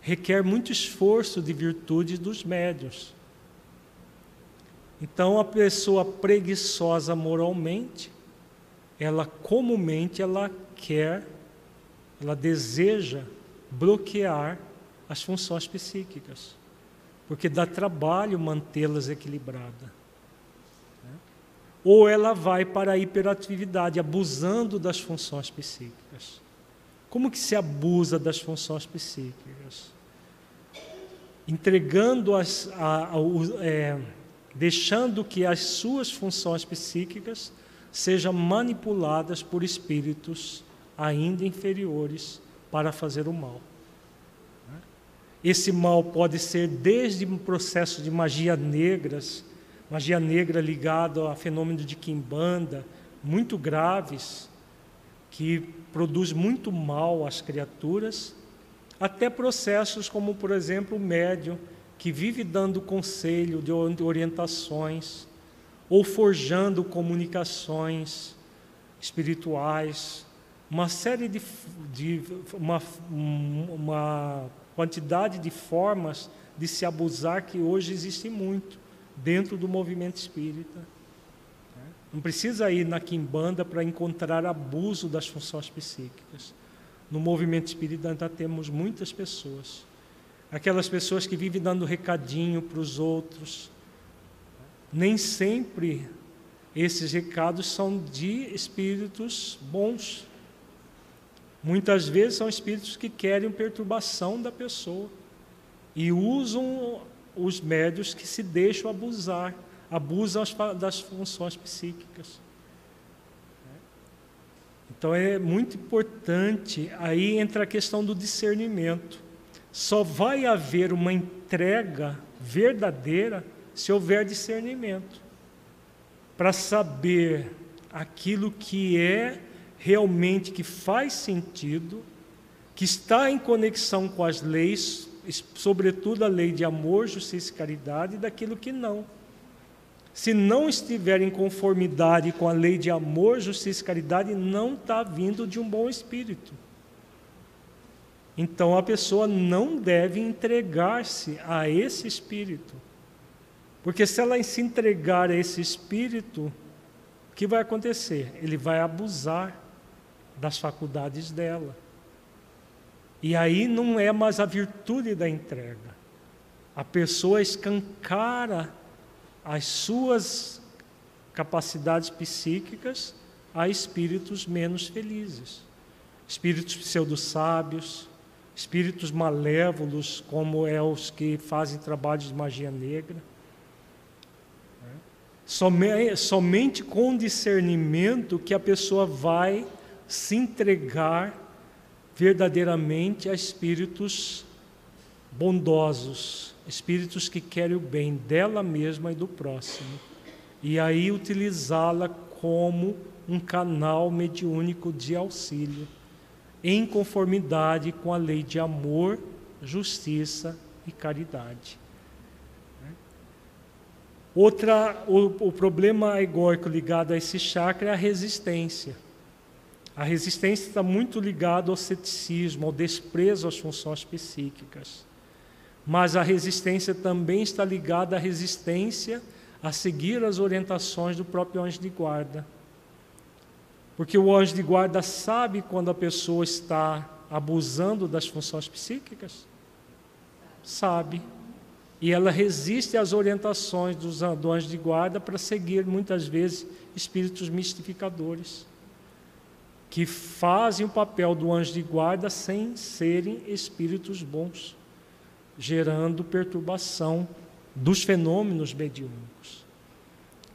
Requer muito esforço de virtude dos médios. Então, a pessoa preguiçosa moralmente, ela comumente ela quer, ela deseja bloquear as funções psíquicas, porque dá trabalho mantê-las equilibradas ou ela vai para a hiperatividade, abusando das funções psíquicas. Como que se abusa das funções psíquicas? Entregando as, a, a, é, deixando que as suas funções psíquicas sejam manipuladas por espíritos ainda inferiores para fazer o mal. Esse mal pode ser desde um processo de magia negras, magia negra ligada a fenômenos de quimbanda muito graves, que produz muito mal às criaturas, até processos como, por exemplo, o médium, que vive dando conselho de orientações, ou forjando comunicações espirituais, uma série de, de uma, uma quantidade de formas de se abusar que hoje existe muito dentro do movimento espírita. Não precisa ir na quimbanda para encontrar abuso das funções psíquicas. No movimento espírita temos muitas pessoas. Aquelas pessoas que vivem dando recadinho para os outros. Nem sempre esses recados são de espíritos bons. Muitas vezes são espíritos que querem perturbação da pessoa e usam os médios que se deixam abusar, abusam das funções psíquicas. Então é muito importante, aí entra a questão do discernimento. Só vai haver uma entrega verdadeira se houver discernimento. Para saber aquilo que é realmente que faz sentido, que está em conexão com as leis sobretudo a lei de amor, justiça e caridade, daquilo que não. Se não estiver em conformidade com a lei de amor, justiça e caridade, não está vindo de um bom espírito. Então a pessoa não deve entregar-se a esse espírito. Porque se ela se entregar a esse espírito, o que vai acontecer? Ele vai abusar das faculdades dela. E aí não é mais a virtude da entrega. A pessoa escancara as suas capacidades psíquicas a espíritos menos felizes. Espíritos pseudo-sábios, espíritos malévolos, como é os que fazem trabalhos de magia negra. Somente, somente com discernimento que a pessoa vai se entregar verdadeiramente a espíritos bondosos, espíritos que querem o bem dela mesma e do próximo. E aí utilizá-la como um canal mediúnico de auxílio, em conformidade com a lei de amor, justiça e caridade. Outra, o, o problema egóico ligado a esse chakra é a resistência. A resistência está muito ligada ao ceticismo, ao desprezo às funções psíquicas. Mas a resistência também está ligada à resistência a seguir as orientações do próprio anjo de guarda. Porque o anjo de guarda sabe quando a pessoa está abusando das funções psíquicas? Sabe. E ela resiste às orientações dos, do anjo de guarda para seguir, muitas vezes, espíritos mistificadores, que fazem o papel do anjo de guarda sem serem espíritos bons, gerando perturbação dos fenômenos mediúnicos.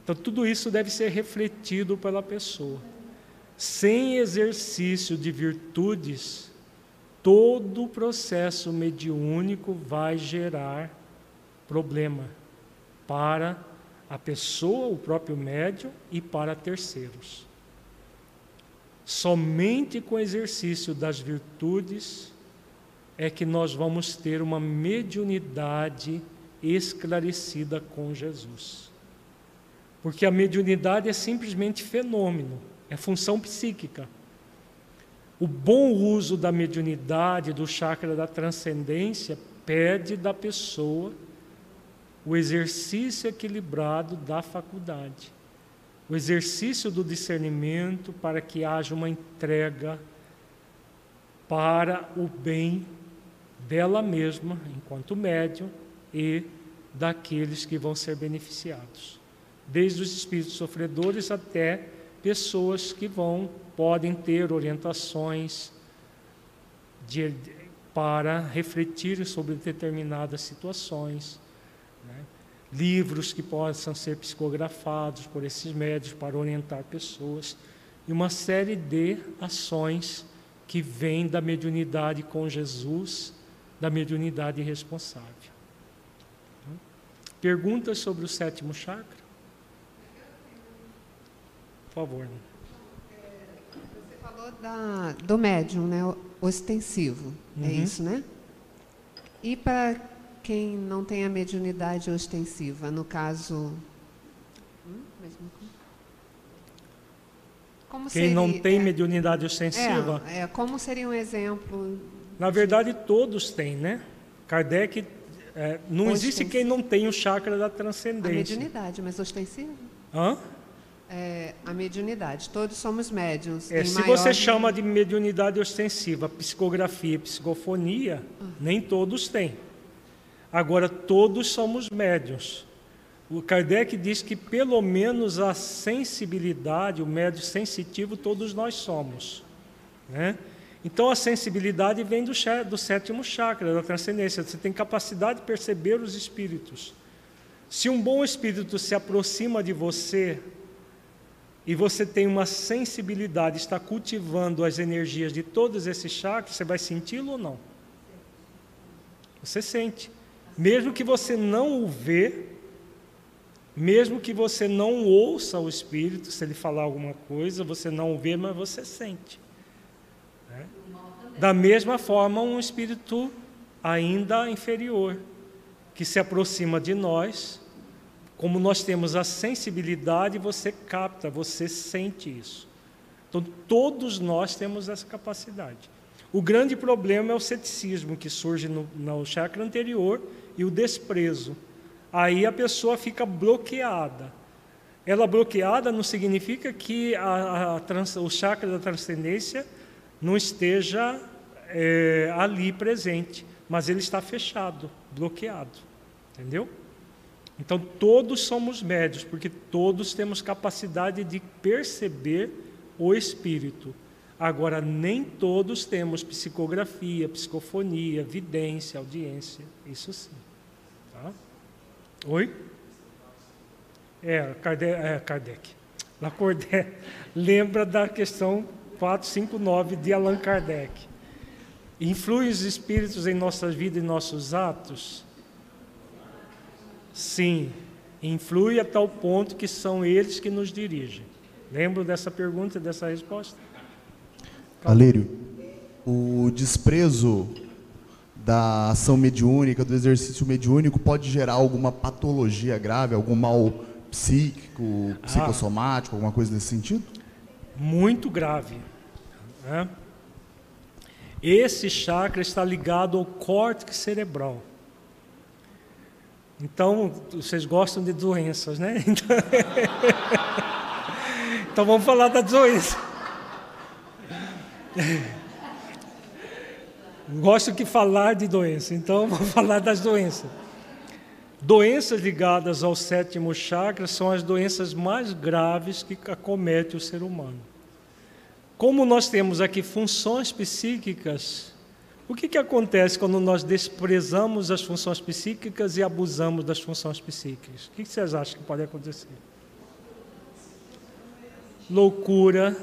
Então, tudo isso deve ser refletido pela pessoa. Sem exercício de virtudes, todo o processo mediúnico vai gerar problema para a pessoa, o próprio médium e para terceiros. Somente com o exercício das virtudes é que nós vamos ter uma mediunidade esclarecida com Jesus. Porque a mediunidade é simplesmente fenômeno, é função psíquica. O bom uso da mediunidade, do chakra da transcendência, pede da pessoa o exercício equilibrado da faculdade, o exercício do discernimento para que haja uma entrega para o bem dela mesma, enquanto médium, e daqueles que vão ser beneficiados, desde os espíritos sofredores até pessoas que vão podem ter orientações de, para refletir sobre determinadas situações? Livros que possam ser psicografados por esses médios para orientar pessoas e uma série de ações que vêm da mediunidade com Jesus, da mediunidade responsável. Perguntas sobre o sétimo chakra? Por favor. Você falou da, do médium, né? Ostensivo. É uhum. É isso, né? E para quem não tem a mediunidade ostensiva, no caso. Hum, como quem seria, não tem é, mediunidade ostensiva? É, é, como seria um exemplo? Na verdade, todos têm, né? Kardec. É, não existe quem não tem o chakra da transcendência. A mediunidade, mas ostensiva? Hã? É, a mediunidade. Todos somos médiums. É, se você chama de mediunidade ostensiva, psicografia, psicofonia, ah. nem todos têm. Agora, todos somos médios. O Kardec diz que pelo menos a sensibilidade, o médio sensitivo, todos nós somos. Né? Então a sensibilidade vem do, do sétimo chakra, da transcendência. Você tem capacidade de perceber os espíritos. Se um bom espírito se aproxima de você e você tem uma sensibilidade, está cultivando as energias de todos esses chakras, você vai senti-lo ou não? Você sente. Mesmo que você não o vê, mesmo que você não ouça o Espírito, se ele falar alguma coisa, você não o vê, mas você sente. Né? Da mesma forma, um espírito ainda inferior, que se aproxima de nós, como nós temos a sensibilidade, você capta, você sente isso. Então, todos nós temos essa capacidade. O grande problema é o ceticismo que surge no, no chakra anterior e o desprezo. Aí a pessoa fica bloqueada. Ela bloqueada não significa que a, a trans, o chakra da transcendência não esteja é, ali presente, mas ele está fechado, bloqueado. Entendeu? Então todos somos médios, porque todos temos capacidade de perceber o espírito. Agora, nem todos temos psicografia, psicofonia, vidência, audiência. Isso sim. Tá? Oi? É, Kardec, é. Lacordaire <laughs> lembra da questão 459 de Allan Kardec. Influem os espíritos em nossas vidas e nossos atos? Sim, influi a tal ponto que são eles que nos dirigem. Lembro dessa pergunta e dessa resposta? Valério, o desprezo da ação mediúnica, do exercício mediúnico, pode gerar alguma patologia grave, algum mal psíquico, Ah. psicossomático, alguma coisa nesse sentido? muito grave. né? Esse chakra está ligado ao córtex cerebral. Então, vocês gostam de doenças, né? <laughs> Então, então vamos falar da doença. Gosto que falar de doença, então vamos <laughs> falar das doenças. Doenças ligadas ao sétimo chakra são as doenças mais graves que acomete o ser humano. Como nós temos aqui funções psíquicas, o que, que acontece quando nós desprezamos as funções psíquicas e abusamos das funções psíquicas? O que, que vocês acham que pode acontecer? Loucura,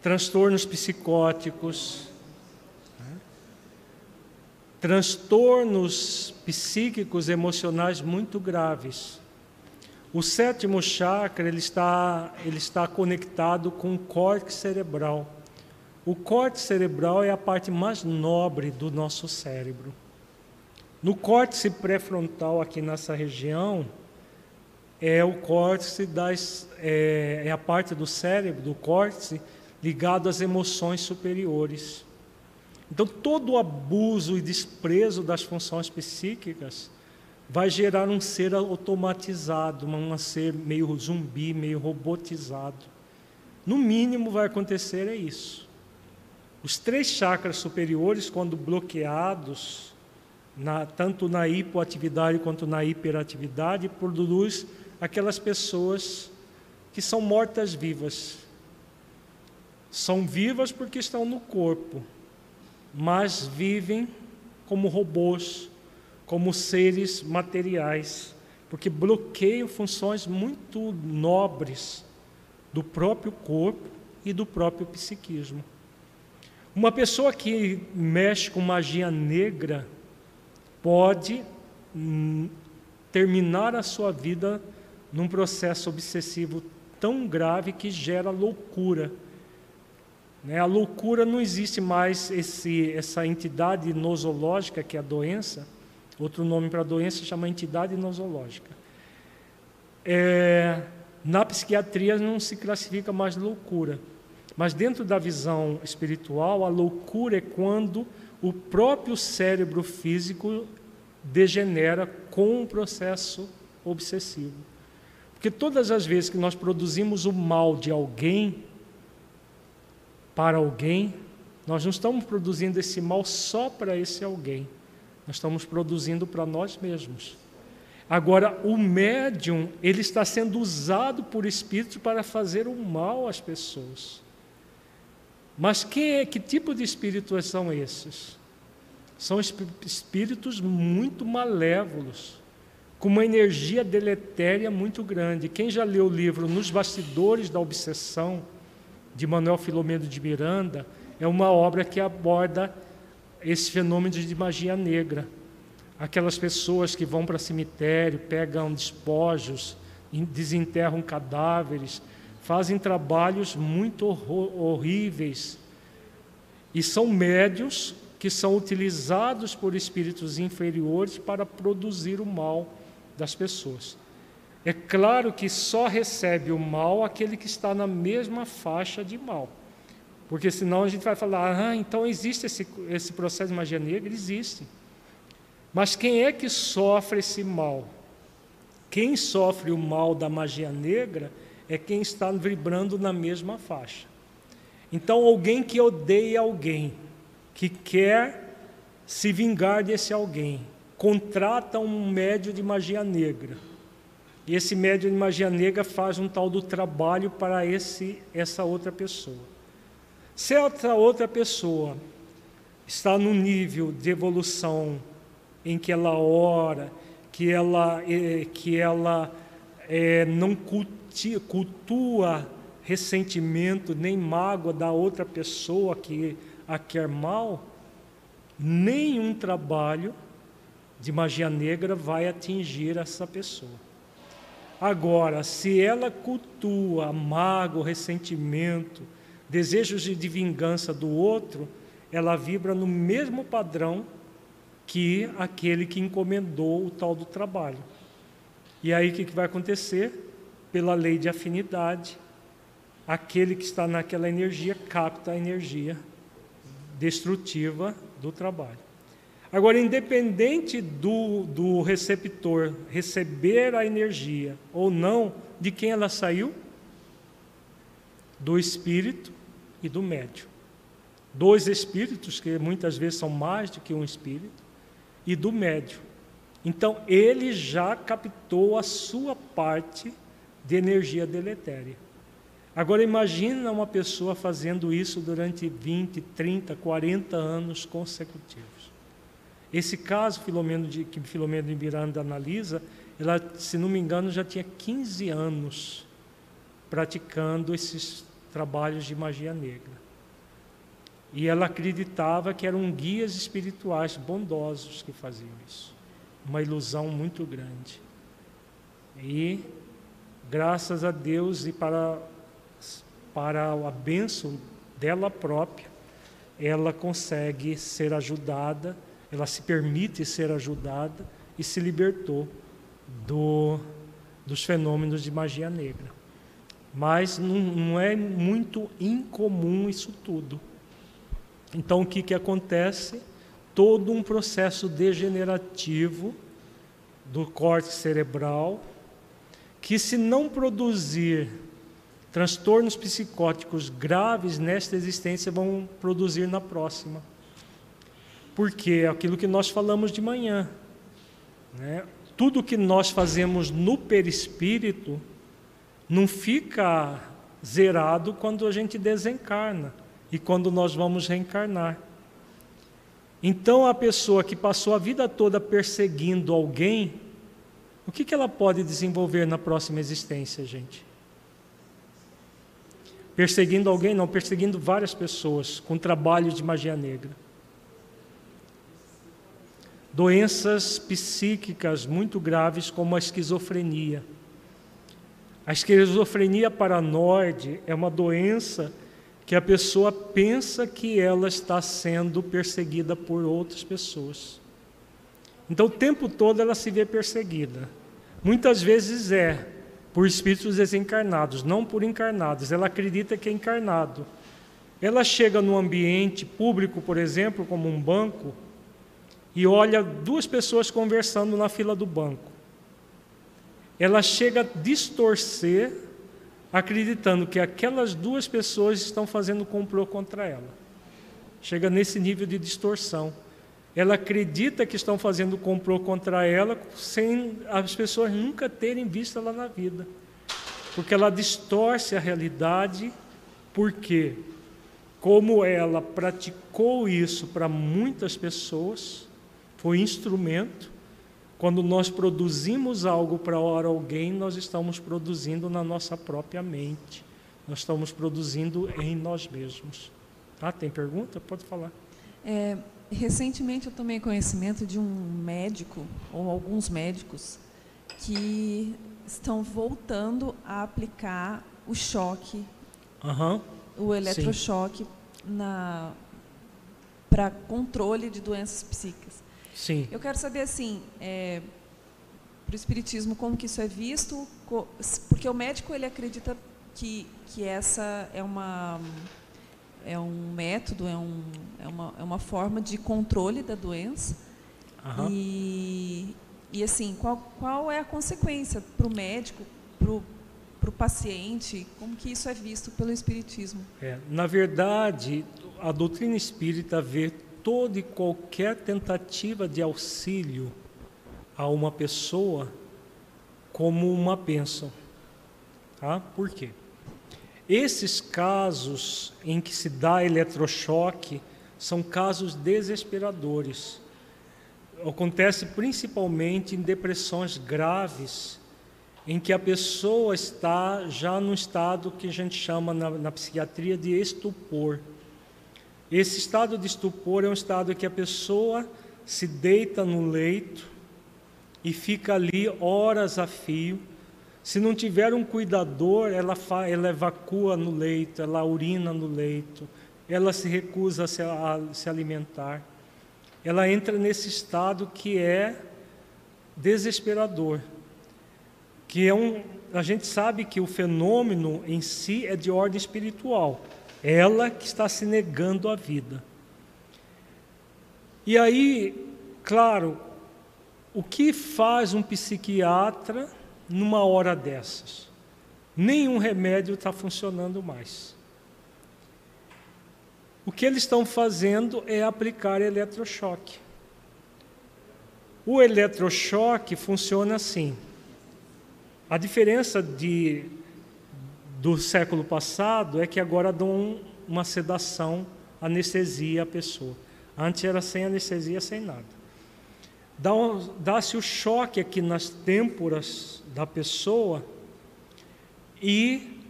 transtornos psicóticos? Transtornos psíquicos emocionais muito graves. O sétimo chakra ele está, ele está conectado com o córtex cerebral. O córtex cerebral é a parte mais nobre do nosso cérebro. No córtex pré-frontal, aqui nessa região, é o córtex das, é, é a parte do cérebro, do córtex, ligado às emoções superiores. Então, todo o abuso e desprezo das funções psíquicas vai gerar um ser automatizado, um ser meio zumbi, meio robotizado. No mínimo, vai acontecer é isso. Os três chakras superiores, quando bloqueados, na, tanto na hipoatividade quanto na hiperatividade, produz aquelas pessoas que são mortas vivas. São vivas porque estão no corpo, mas vivem como robôs, como seres materiais, porque bloqueiam funções muito nobres do próprio corpo e do próprio psiquismo. Uma pessoa que mexe com magia negra pode hum, terminar a sua vida num processo obsessivo tão grave que gera loucura. Né? A loucura não existe mais esse, essa entidade nosológica que é a doença. Outro nome para a doença chama entidade nosológica. É, na psiquiatria não se classifica mais loucura. Mas dentro da visão espiritual, a loucura é quando o próprio cérebro físico degenera com um processo obsessivo. Porque todas as vezes que nós produzimos o mal de alguém para alguém, nós não estamos produzindo esse mal só para esse alguém. Nós estamos produzindo para nós mesmos. Agora, o médium, ele está sendo usado por espíritos para fazer o mal às pessoas. Mas que, que tipo de espíritos são esses? São espíritos muito malévolos, com uma energia deletéria muito grande. Quem já leu o livro Nos Bastidores da Obsessão, de Manuel Filomeno de Miranda, é uma obra que aborda esse fenômeno de magia negra. Aquelas pessoas que vão para cemitério, pegam despojos, desenterram cadáveres, fazem trabalhos muito horríveis e são médios que são utilizados por espíritos inferiores para produzir o mal das pessoas. É claro que só recebe o mal aquele que está na mesma faixa de mal. Porque senão a gente vai falar, ah, então existe esse, esse processo de magia negra? Existe. Mas quem é que sofre esse mal? Quem sofre o mal da magia negra é quem está vibrando na mesma faixa. Então, alguém que odeia alguém, que quer se vingar desse alguém, contrata um médio de magia negra. E esse médio de magia negra faz um tal do trabalho para esse, essa outra pessoa. Se essa outra pessoa está no nível de evolução em que ela ora, que ela, que ela é, não cultua ressentimento nem mágoa da outra pessoa que a quer mal, nenhum trabalho de magia negra vai atingir essa pessoa. Agora, se ela cultua mágoa, ressentimento, desejos de vingança do outro, ela vibra no mesmo padrão que aquele que encomendou o tal do trabalho. E aí o que vai acontecer? Pela lei de afinidade, aquele que está naquela energia capta a energia destrutiva do trabalho. Agora, independente do, do receptor receber a energia ou não, de quem ela saiu? Do espírito e do médium. Dois espíritos, que muitas vezes são mais do que um espírito, e do médium. Então, ele já captou a sua parte de energia deletéria. Agora, imagina uma pessoa fazendo isso durante 20, 30, 40 anos consecutivos. Esse caso Filomeno de, que Filomeno de Miranda analisa, ela, se não me engano, já tinha 15 anos praticando esses trabalhos de magia negra. E ela acreditava que eram guias espirituais bondosos que faziam isso. Uma ilusão muito grande. E, graças a Deus e para, para a bênção dela própria, ela consegue ser ajudada ela se permite ser ajudada e se libertou do, dos fenômenos de magia negra. Mas não, não é muito incomum isso tudo. Então, o que, que acontece? Todo um processo degenerativo do corte cerebral, que, se não produzir transtornos psicóticos graves nesta existência, vão produzir na próxima. Porque é aquilo que nós falamos de manhã, né? tudo que nós fazemos no perispírito não fica zerado quando a gente desencarna e quando nós vamos reencarnar. Então, a pessoa que passou a vida toda perseguindo alguém, o que, que ela pode desenvolver na próxima existência, gente? Perseguindo alguém, não, perseguindo várias pessoas com trabalho de magia negra doenças psíquicas muito graves como a esquizofrenia. A esquizofrenia paranoide é uma doença que a pessoa pensa que ela está sendo perseguida por outras pessoas. Então, o tempo todo ela se vê perseguida. Muitas vezes é por espíritos desencarnados, não por encarnados. Ela acredita que é encarnado. Ela chega num ambiente público, por exemplo, como um banco, e olha duas pessoas conversando na fila do banco. Ela chega a distorcer, acreditando que aquelas duas pessoas estão fazendo complô contra ela. Chega nesse nível de distorção. Ela acredita que estão fazendo complô contra ela, sem as pessoas nunca terem visto ela na vida. Porque ela distorce a realidade, porque, como ela praticou isso para muitas pessoas, foi instrumento. Quando nós produzimos algo para alguém, nós estamos produzindo na nossa própria mente. Nós estamos produzindo em nós mesmos. Ah, tem pergunta? Pode falar. É, recentemente eu tomei conhecimento de um médico, ou alguns médicos, que estão voltando a aplicar o choque, uhum. o eletrochoque, para controle de doenças psíquicas. Sim. Eu quero saber assim, é, para o espiritismo como que isso é visto, porque o médico ele acredita que que essa é uma é um método, é, um, é, uma, é uma forma de controle da doença. Uhum. E, e assim, qual, qual é a consequência para o médico, para o paciente? Como que isso é visto pelo Espiritismo? É, na verdade, a doutrina espírita vê toda e qualquer tentativa de auxílio a uma pessoa como uma bênção. Tá? Por quê? Esses casos em que se dá eletrochoque são casos desesperadores. Acontece principalmente em depressões graves em que a pessoa está já no estado que a gente chama na, na psiquiatria de estupor. Esse estado de estupor é um estado que a pessoa se deita no leito e fica ali horas a fio. Se não tiver um cuidador, ela, ela evacua no leito, ela urina no leito, ela se recusa a se, a se alimentar. Ela entra nesse estado que é desesperador, que é um, a gente sabe que o fenômeno em si é de ordem espiritual. Ela que está se negando à vida. E aí, claro, o que faz um psiquiatra numa hora dessas? Nenhum remédio está funcionando mais. O que eles estão fazendo é aplicar eletrochoque. O eletrochoque funciona assim. A diferença de, do século passado é que agora dão uma sedação, anestesia à pessoa. Antes era sem anestesia, sem nada. Dá-se o choque aqui nas têmporas da pessoa e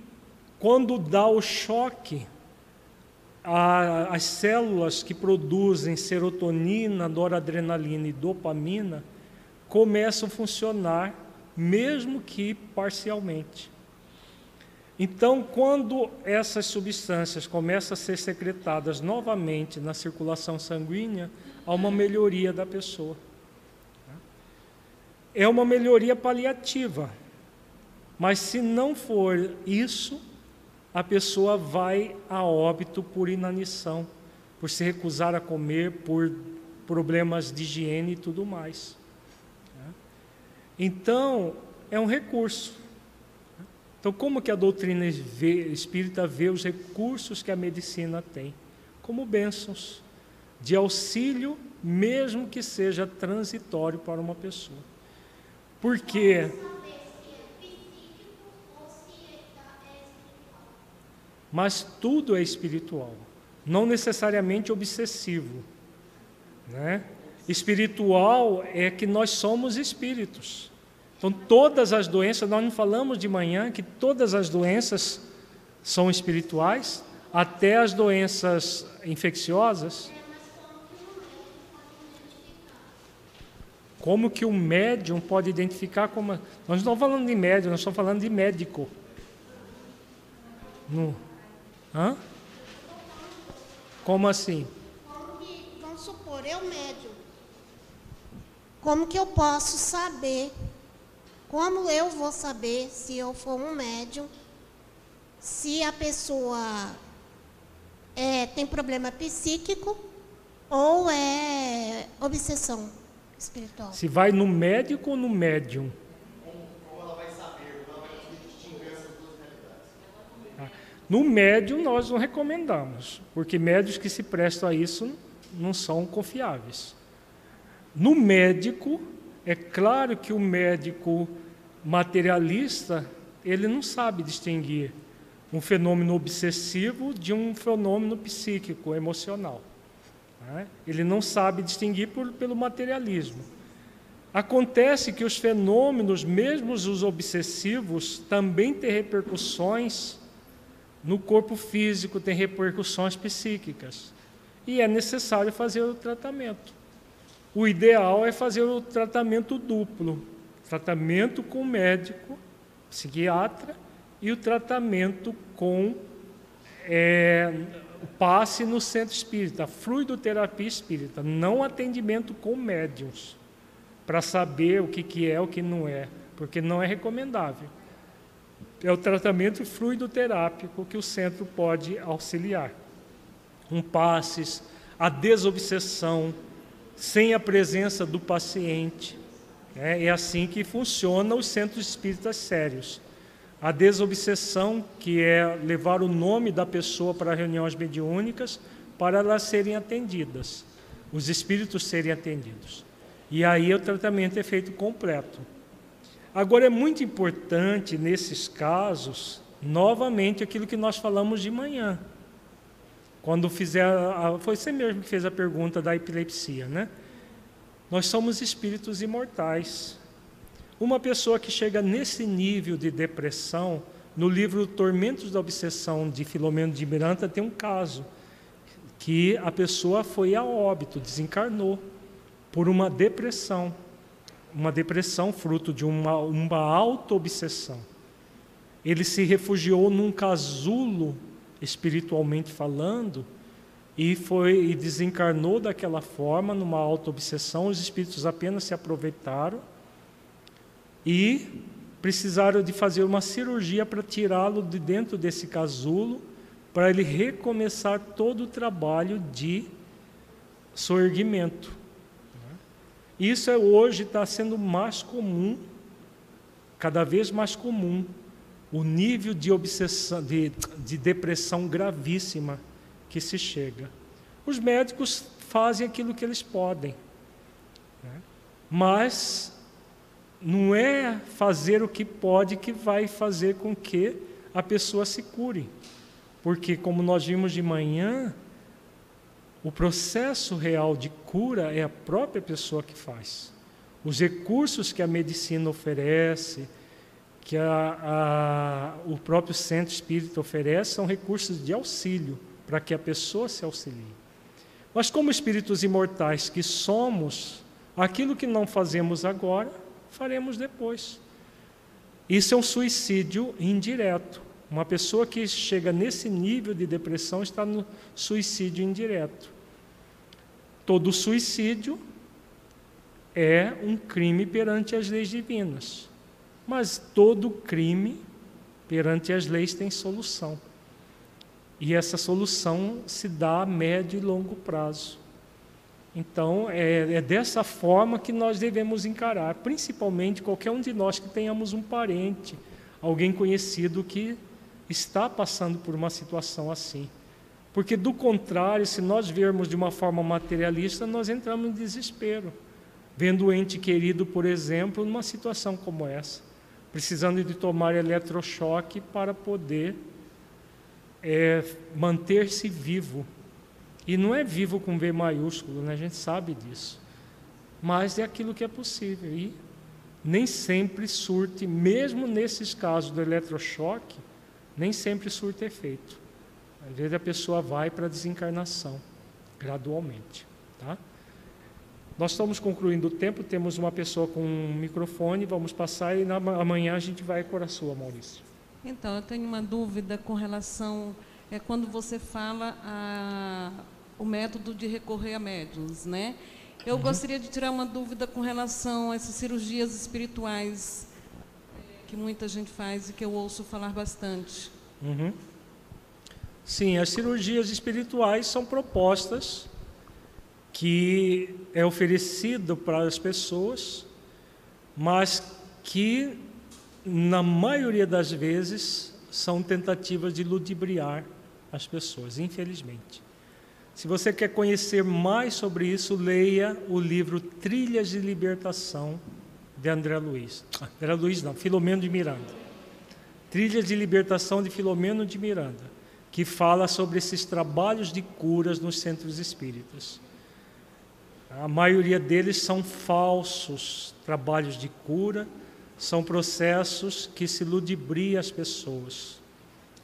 quando dá o choque, a, as células que produzem serotonina, noradrenalina e dopamina começam a funcionar, mesmo que parcialmente. Então, quando essas substâncias começam a ser secretadas novamente na circulação sanguínea, há uma melhoria da pessoa. É uma melhoria paliativa, mas se não for isso, a pessoa vai a óbito por inanição, por se recusar a comer, por problemas de higiene e tudo mais. Então, é um recurso. Então, como que a doutrina espírita vê os recursos que a medicina tem? Como bênçãos, de auxílio, mesmo que seja transitório para uma pessoa. Porque mas tudo é espiritual, não necessariamente obsessivo. Né? Espiritual é que nós somos espíritos. Então, todas as doenças, nós não falamos de manhã que todas as doenças são espirituais, até as doenças infecciosas. Como que o médium pode identificar como. Nós não estamos falando de médium, nós estamos falando de médico. No... Hã? Como assim? vamos supor, eu médium. Como que eu posso saber como eu vou saber se eu for um médium, se a pessoa é, tem problema psíquico ou é obsessão espiritual? Se vai no médico ou no médium? No médium nós não recomendamos, porque médios que se prestam a isso não são confiáveis. No médico, é claro que o médico materialista, ele não sabe distinguir um fenômeno obsessivo de um fenômeno psíquico, emocional. Né? Ele não sabe distinguir por, pelo materialismo. Acontece que os fenômenos, mesmo os obsessivos, também têm repercussões no corpo físico, têm repercussões psíquicas. E é necessário fazer o tratamento. O ideal é fazer o tratamento duplo: tratamento com médico, psiquiatra, e o tratamento com é, passe no centro espírita, fluidoterapia espírita, não atendimento com médiums, para saber o que, que é o que não é, porque não é recomendável. É o tratamento fluidoterápico que o centro pode auxiliar. Um passes, a desobsessão, sem a presença do paciente. É, é assim que funciona os centros espíritas sérios. A desobsessão, que é levar o nome da pessoa para reuniões mediúnicas, para elas serem atendidas, os espíritos serem atendidos. E aí o tratamento é feito completo. Agora é muito importante nesses casos, novamente, aquilo que nós falamos de manhã. Quando fizer, a, foi você mesmo que fez a pergunta da epilepsia, né? Nós somos espíritos imortais. Uma pessoa que chega nesse nível de depressão, no livro Tormentos da Obsessão de Filomeno de Miranda tem um caso que a pessoa foi a óbito, desencarnou por uma depressão, uma depressão fruto de uma, uma auto-obsessão. Ele se refugiou num casulo, espiritualmente falando, e foi e desencarnou daquela forma, numa auto-obsessão. Os espíritos apenas se aproveitaram e precisaram de fazer uma cirurgia para tirá-lo de dentro desse casulo, para ele recomeçar todo o trabalho de soerguimento. Isso é, hoje está sendo mais comum, cada vez mais comum, o nível de obsessão, de, de depressão gravíssima que se chega. Os médicos fazem aquilo que eles podem, né? mas não é fazer o que pode que vai fazer com que a pessoa se cure. Porque, como nós vimos de manhã, o processo real de cura é a própria pessoa que faz. Os recursos que a medicina oferece, que a, a, o próprio centro espírita oferece, são recursos de auxílio para que a pessoa se auxilie. Mas, como espíritos imortais que somos, aquilo que não fazemos agora, faremos depois. Isso é um suicídio indireto. Uma pessoa que chega nesse nível de depressão está no suicídio indireto. Todo suicídio é um crime perante as leis divinas. Mas todo crime perante as leis tem solução. E essa solução se dá a médio e longo prazo. Então, é, é, dessa forma que nós devemos encarar, principalmente qualquer um de nós que tenhamos um parente, alguém conhecido que está passando por uma situação assim. Porque, do contrário, se nós vermos de uma forma materialista, nós entramos em desespero, vendo o ente querido, por exemplo, numa situação como essa, precisando de tomar eletrochoque para poder é, manter-se vivo. E não é vivo com V maiúsculo, né? a gente sabe disso. Mas é aquilo que é possível. E nem sempre surte, mesmo nesses casos do eletrochoque, nem sempre surte efeito. Às vezes a pessoa vai para a desencarnação, gradualmente. Tá? Nós estamos concluindo o tempo, temos uma pessoa com um microfone, vamos passar e na, amanhã a gente vai com a sua, Maurício. Então, eu tenho uma dúvida com relação é quando você fala a, o método de recorrer a médiums, né? Eu uhum. gostaria de tirar uma dúvida com relação a essas cirurgias espirituais que muita gente faz e que eu ouço falar bastante. Uhum. Sim, as cirurgias espirituais são propostas que é oferecido para as pessoas, mas que na maioria das vezes, são tentativas de ludibriar as pessoas, infelizmente. Se você quer conhecer mais sobre isso, leia o livro Trilhas de Libertação de André Luiz. André Luiz não, Filomeno de Miranda. Trilhas de Libertação de Filomeno de Miranda, que fala sobre esses trabalhos de curas nos centros espíritas. A maioria deles são falsos trabalhos de cura, são processos que se ludibriam as pessoas.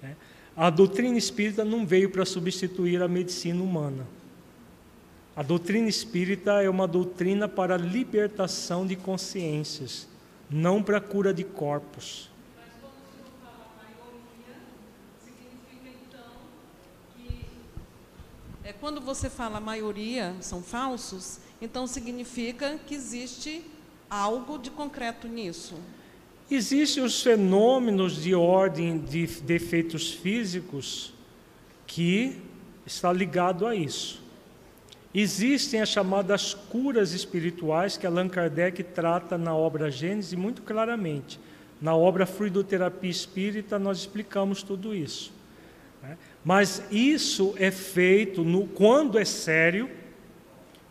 Né? A doutrina espírita não veio para substituir a medicina humana. A doutrina espírita é uma doutrina para libertação de consciências, não para cura de corpos. É, quando você fala a maioria são falsos, então significa que existe algo de concreto nisso? Existem os fenômenos de ordem de defeitos físicos que está ligado a isso. Existem as chamadas curas espirituais que Allan Kardec trata na obra Gênesis muito claramente. Na obra Fluidoterapia Espírita nós explicamos tudo isso. Mas isso é feito no, quando é sério,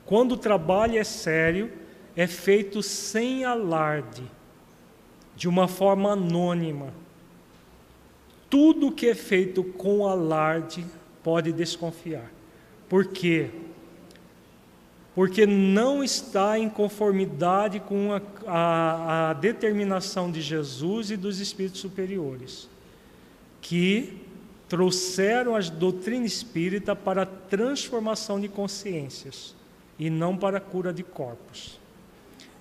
quando o trabalho é sério, é feito sem alarde, de uma forma anônima. Tudo que é feito com alarde pode desconfiar. Porque porque não está em conformidade com a, a, a determinação de Jesus e dos espíritos superiores, que trouxeram a doutrina espírita para a transformação de consciências e não para a cura de corpos.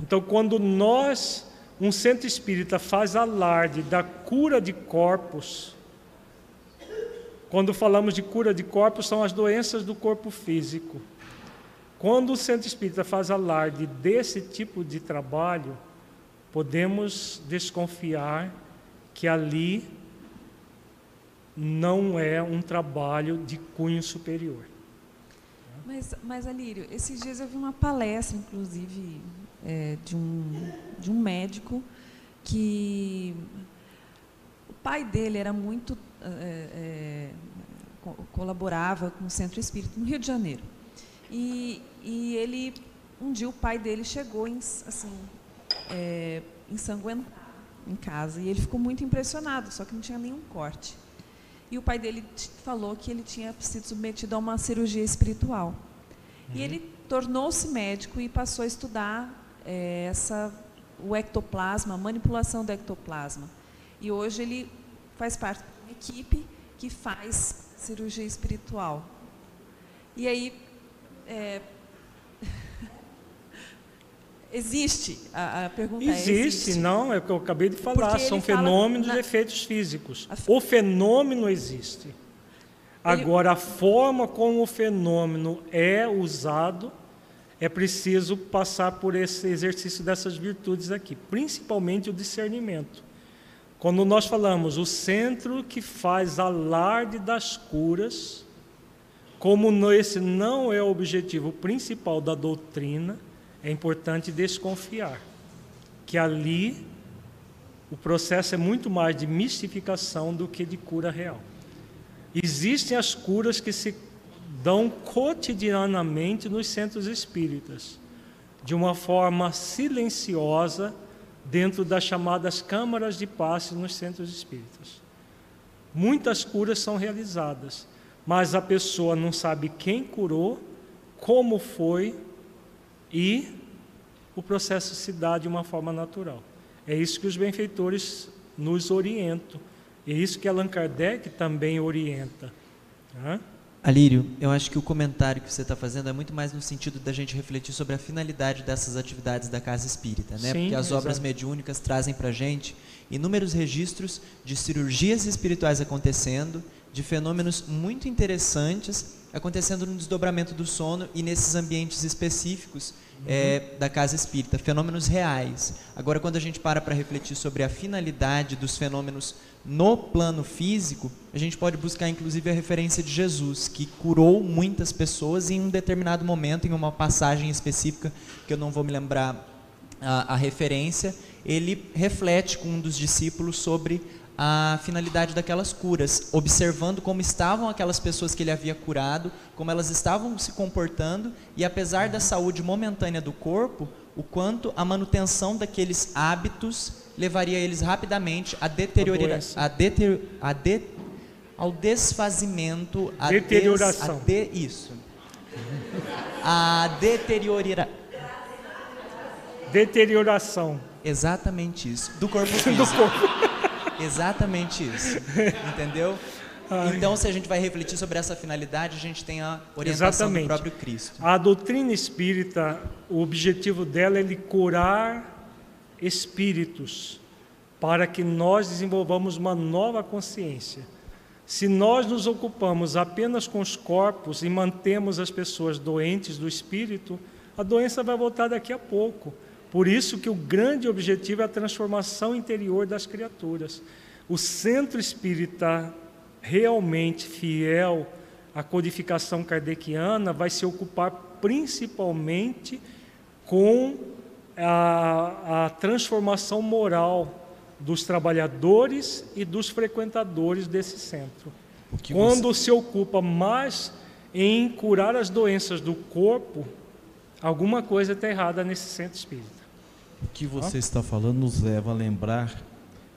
Então, quando nós, um centro espírita, faz alarde da cura de corpos, quando falamos de cura de corpos, são as doenças do corpo físico. Quando o centro espírita faz alarde desse tipo de trabalho, podemos desconfiar que ali não é um trabalho de cunho superior. Mas, mas Alírio, esses dias eu vi uma palestra, inclusive, é, de, um, de um médico que o pai dele era muito é, é, colaborava com o Centro Espírita no Rio de Janeiro. E, e ele, um dia o pai dele chegou em, assim, é, ensanguentado em casa e ele ficou muito impressionado, só que não tinha nenhum corte. E o pai dele falou que ele tinha sido submetido a uma cirurgia espiritual. Uhum. E ele tornou-se médico e passou a estudar é, essa, o ectoplasma, a manipulação do ectoplasma. E hoje ele faz parte de uma equipe que faz cirurgia espiritual. E aí, é, existe? A, a pergunta existe, é: existe? não, é o que eu acabei de falar, são fenômenos na... efeitos físicos. O fenômeno existe. Agora, a forma como o fenômeno é usado, é preciso passar por esse exercício dessas virtudes aqui, principalmente o discernimento. Quando nós falamos o centro que faz alarde das curas, como esse não é o objetivo principal da doutrina, é importante desconfiar que ali o processo é muito mais de mistificação do que de cura real. Existem as curas que se dão cotidianamente nos centros espíritas, de uma forma silenciosa, dentro das chamadas câmaras de passe nos centros espíritas. Muitas curas são realizadas, mas a pessoa não sabe quem curou, como foi e o processo se dá de uma forma natural. É isso que os benfeitores nos orientam. É isso que Allan Kardec também orienta. Alírio, eu acho que o comentário que você está fazendo é muito mais no sentido da gente refletir sobre a finalidade dessas atividades da casa espírita, né? Sim, Porque as obras mediúnicas trazem para a gente inúmeros registros de cirurgias espirituais acontecendo, de fenômenos muito interessantes acontecendo no desdobramento do sono e nesses ambientes específicos uhum. é, da casa espírita, fenômenos reais. Agora, quando a gente para para refletir sobre a finalidade dos fenômenos no plano físico, a gente pode buscar inclusive a referência de Jesus, que curou muitas pessoas em um determinado momento, em uma passagem específica, que eu não vou me lembrar a, a referência, ele reflete com um dos discípulos sobre a finalidade daquelas curas, observando como estavam aquelas pessoas que ele havia curado, como elas estavam se comportando e apesar da saúde momentânea do corpo, o quanto a manutenção daqueles hábitos levaria eles rapidamente a deteriorar, a deter, a de, ao desfazimento, a deterioração, des, a de, isso, a deteriorar, deterioração, exatamente isso, do corpo <laughs> físico. do corpo. Exatamente isso. <laughs> Entendeu? Ai. Então, se a gente vai refletir sobre essa finalidade, a gente tem a orientação Exatamente. do próprio Cristo. A doutrina espírita, o objetivo dela é curar espíritos, para que nós desenvolvamos uma nova consciência. Se nós nos ocupamos apenas com os corpos e mantemos as pessoas doentes do espírito, a doença vai voltar daqui a pouco. Por isso que o grande objetivo é a transformação interior das criaturas. O centro espírita realmente fiel à codificação kardeciana vai se ocupar principalmente com a, a transformação moral dos trabalhadores e dos frequentadores desse centro. Quando você... se ocupa mais em curar as doenças do corpo, alguma coisa está errada nesse centro espírita. O que você está falando nos leva a lembrar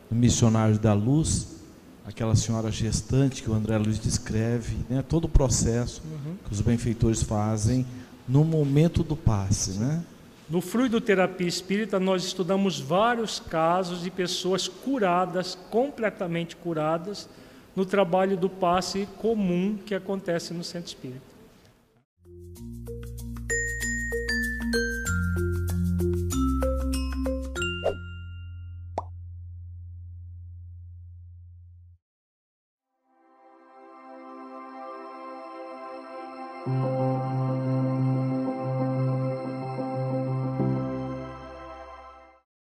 do missionário da luz, aquela senhora gestante que o André Luiz descreve, né? todo o processo uhum. que os benfeitores fazem no momento do passe. Né? No fluido terapia espírita, nós estudamos vários casos de pessoas curadas, completamente curadas, no trabalho do passe comum que acontece no centro espírita.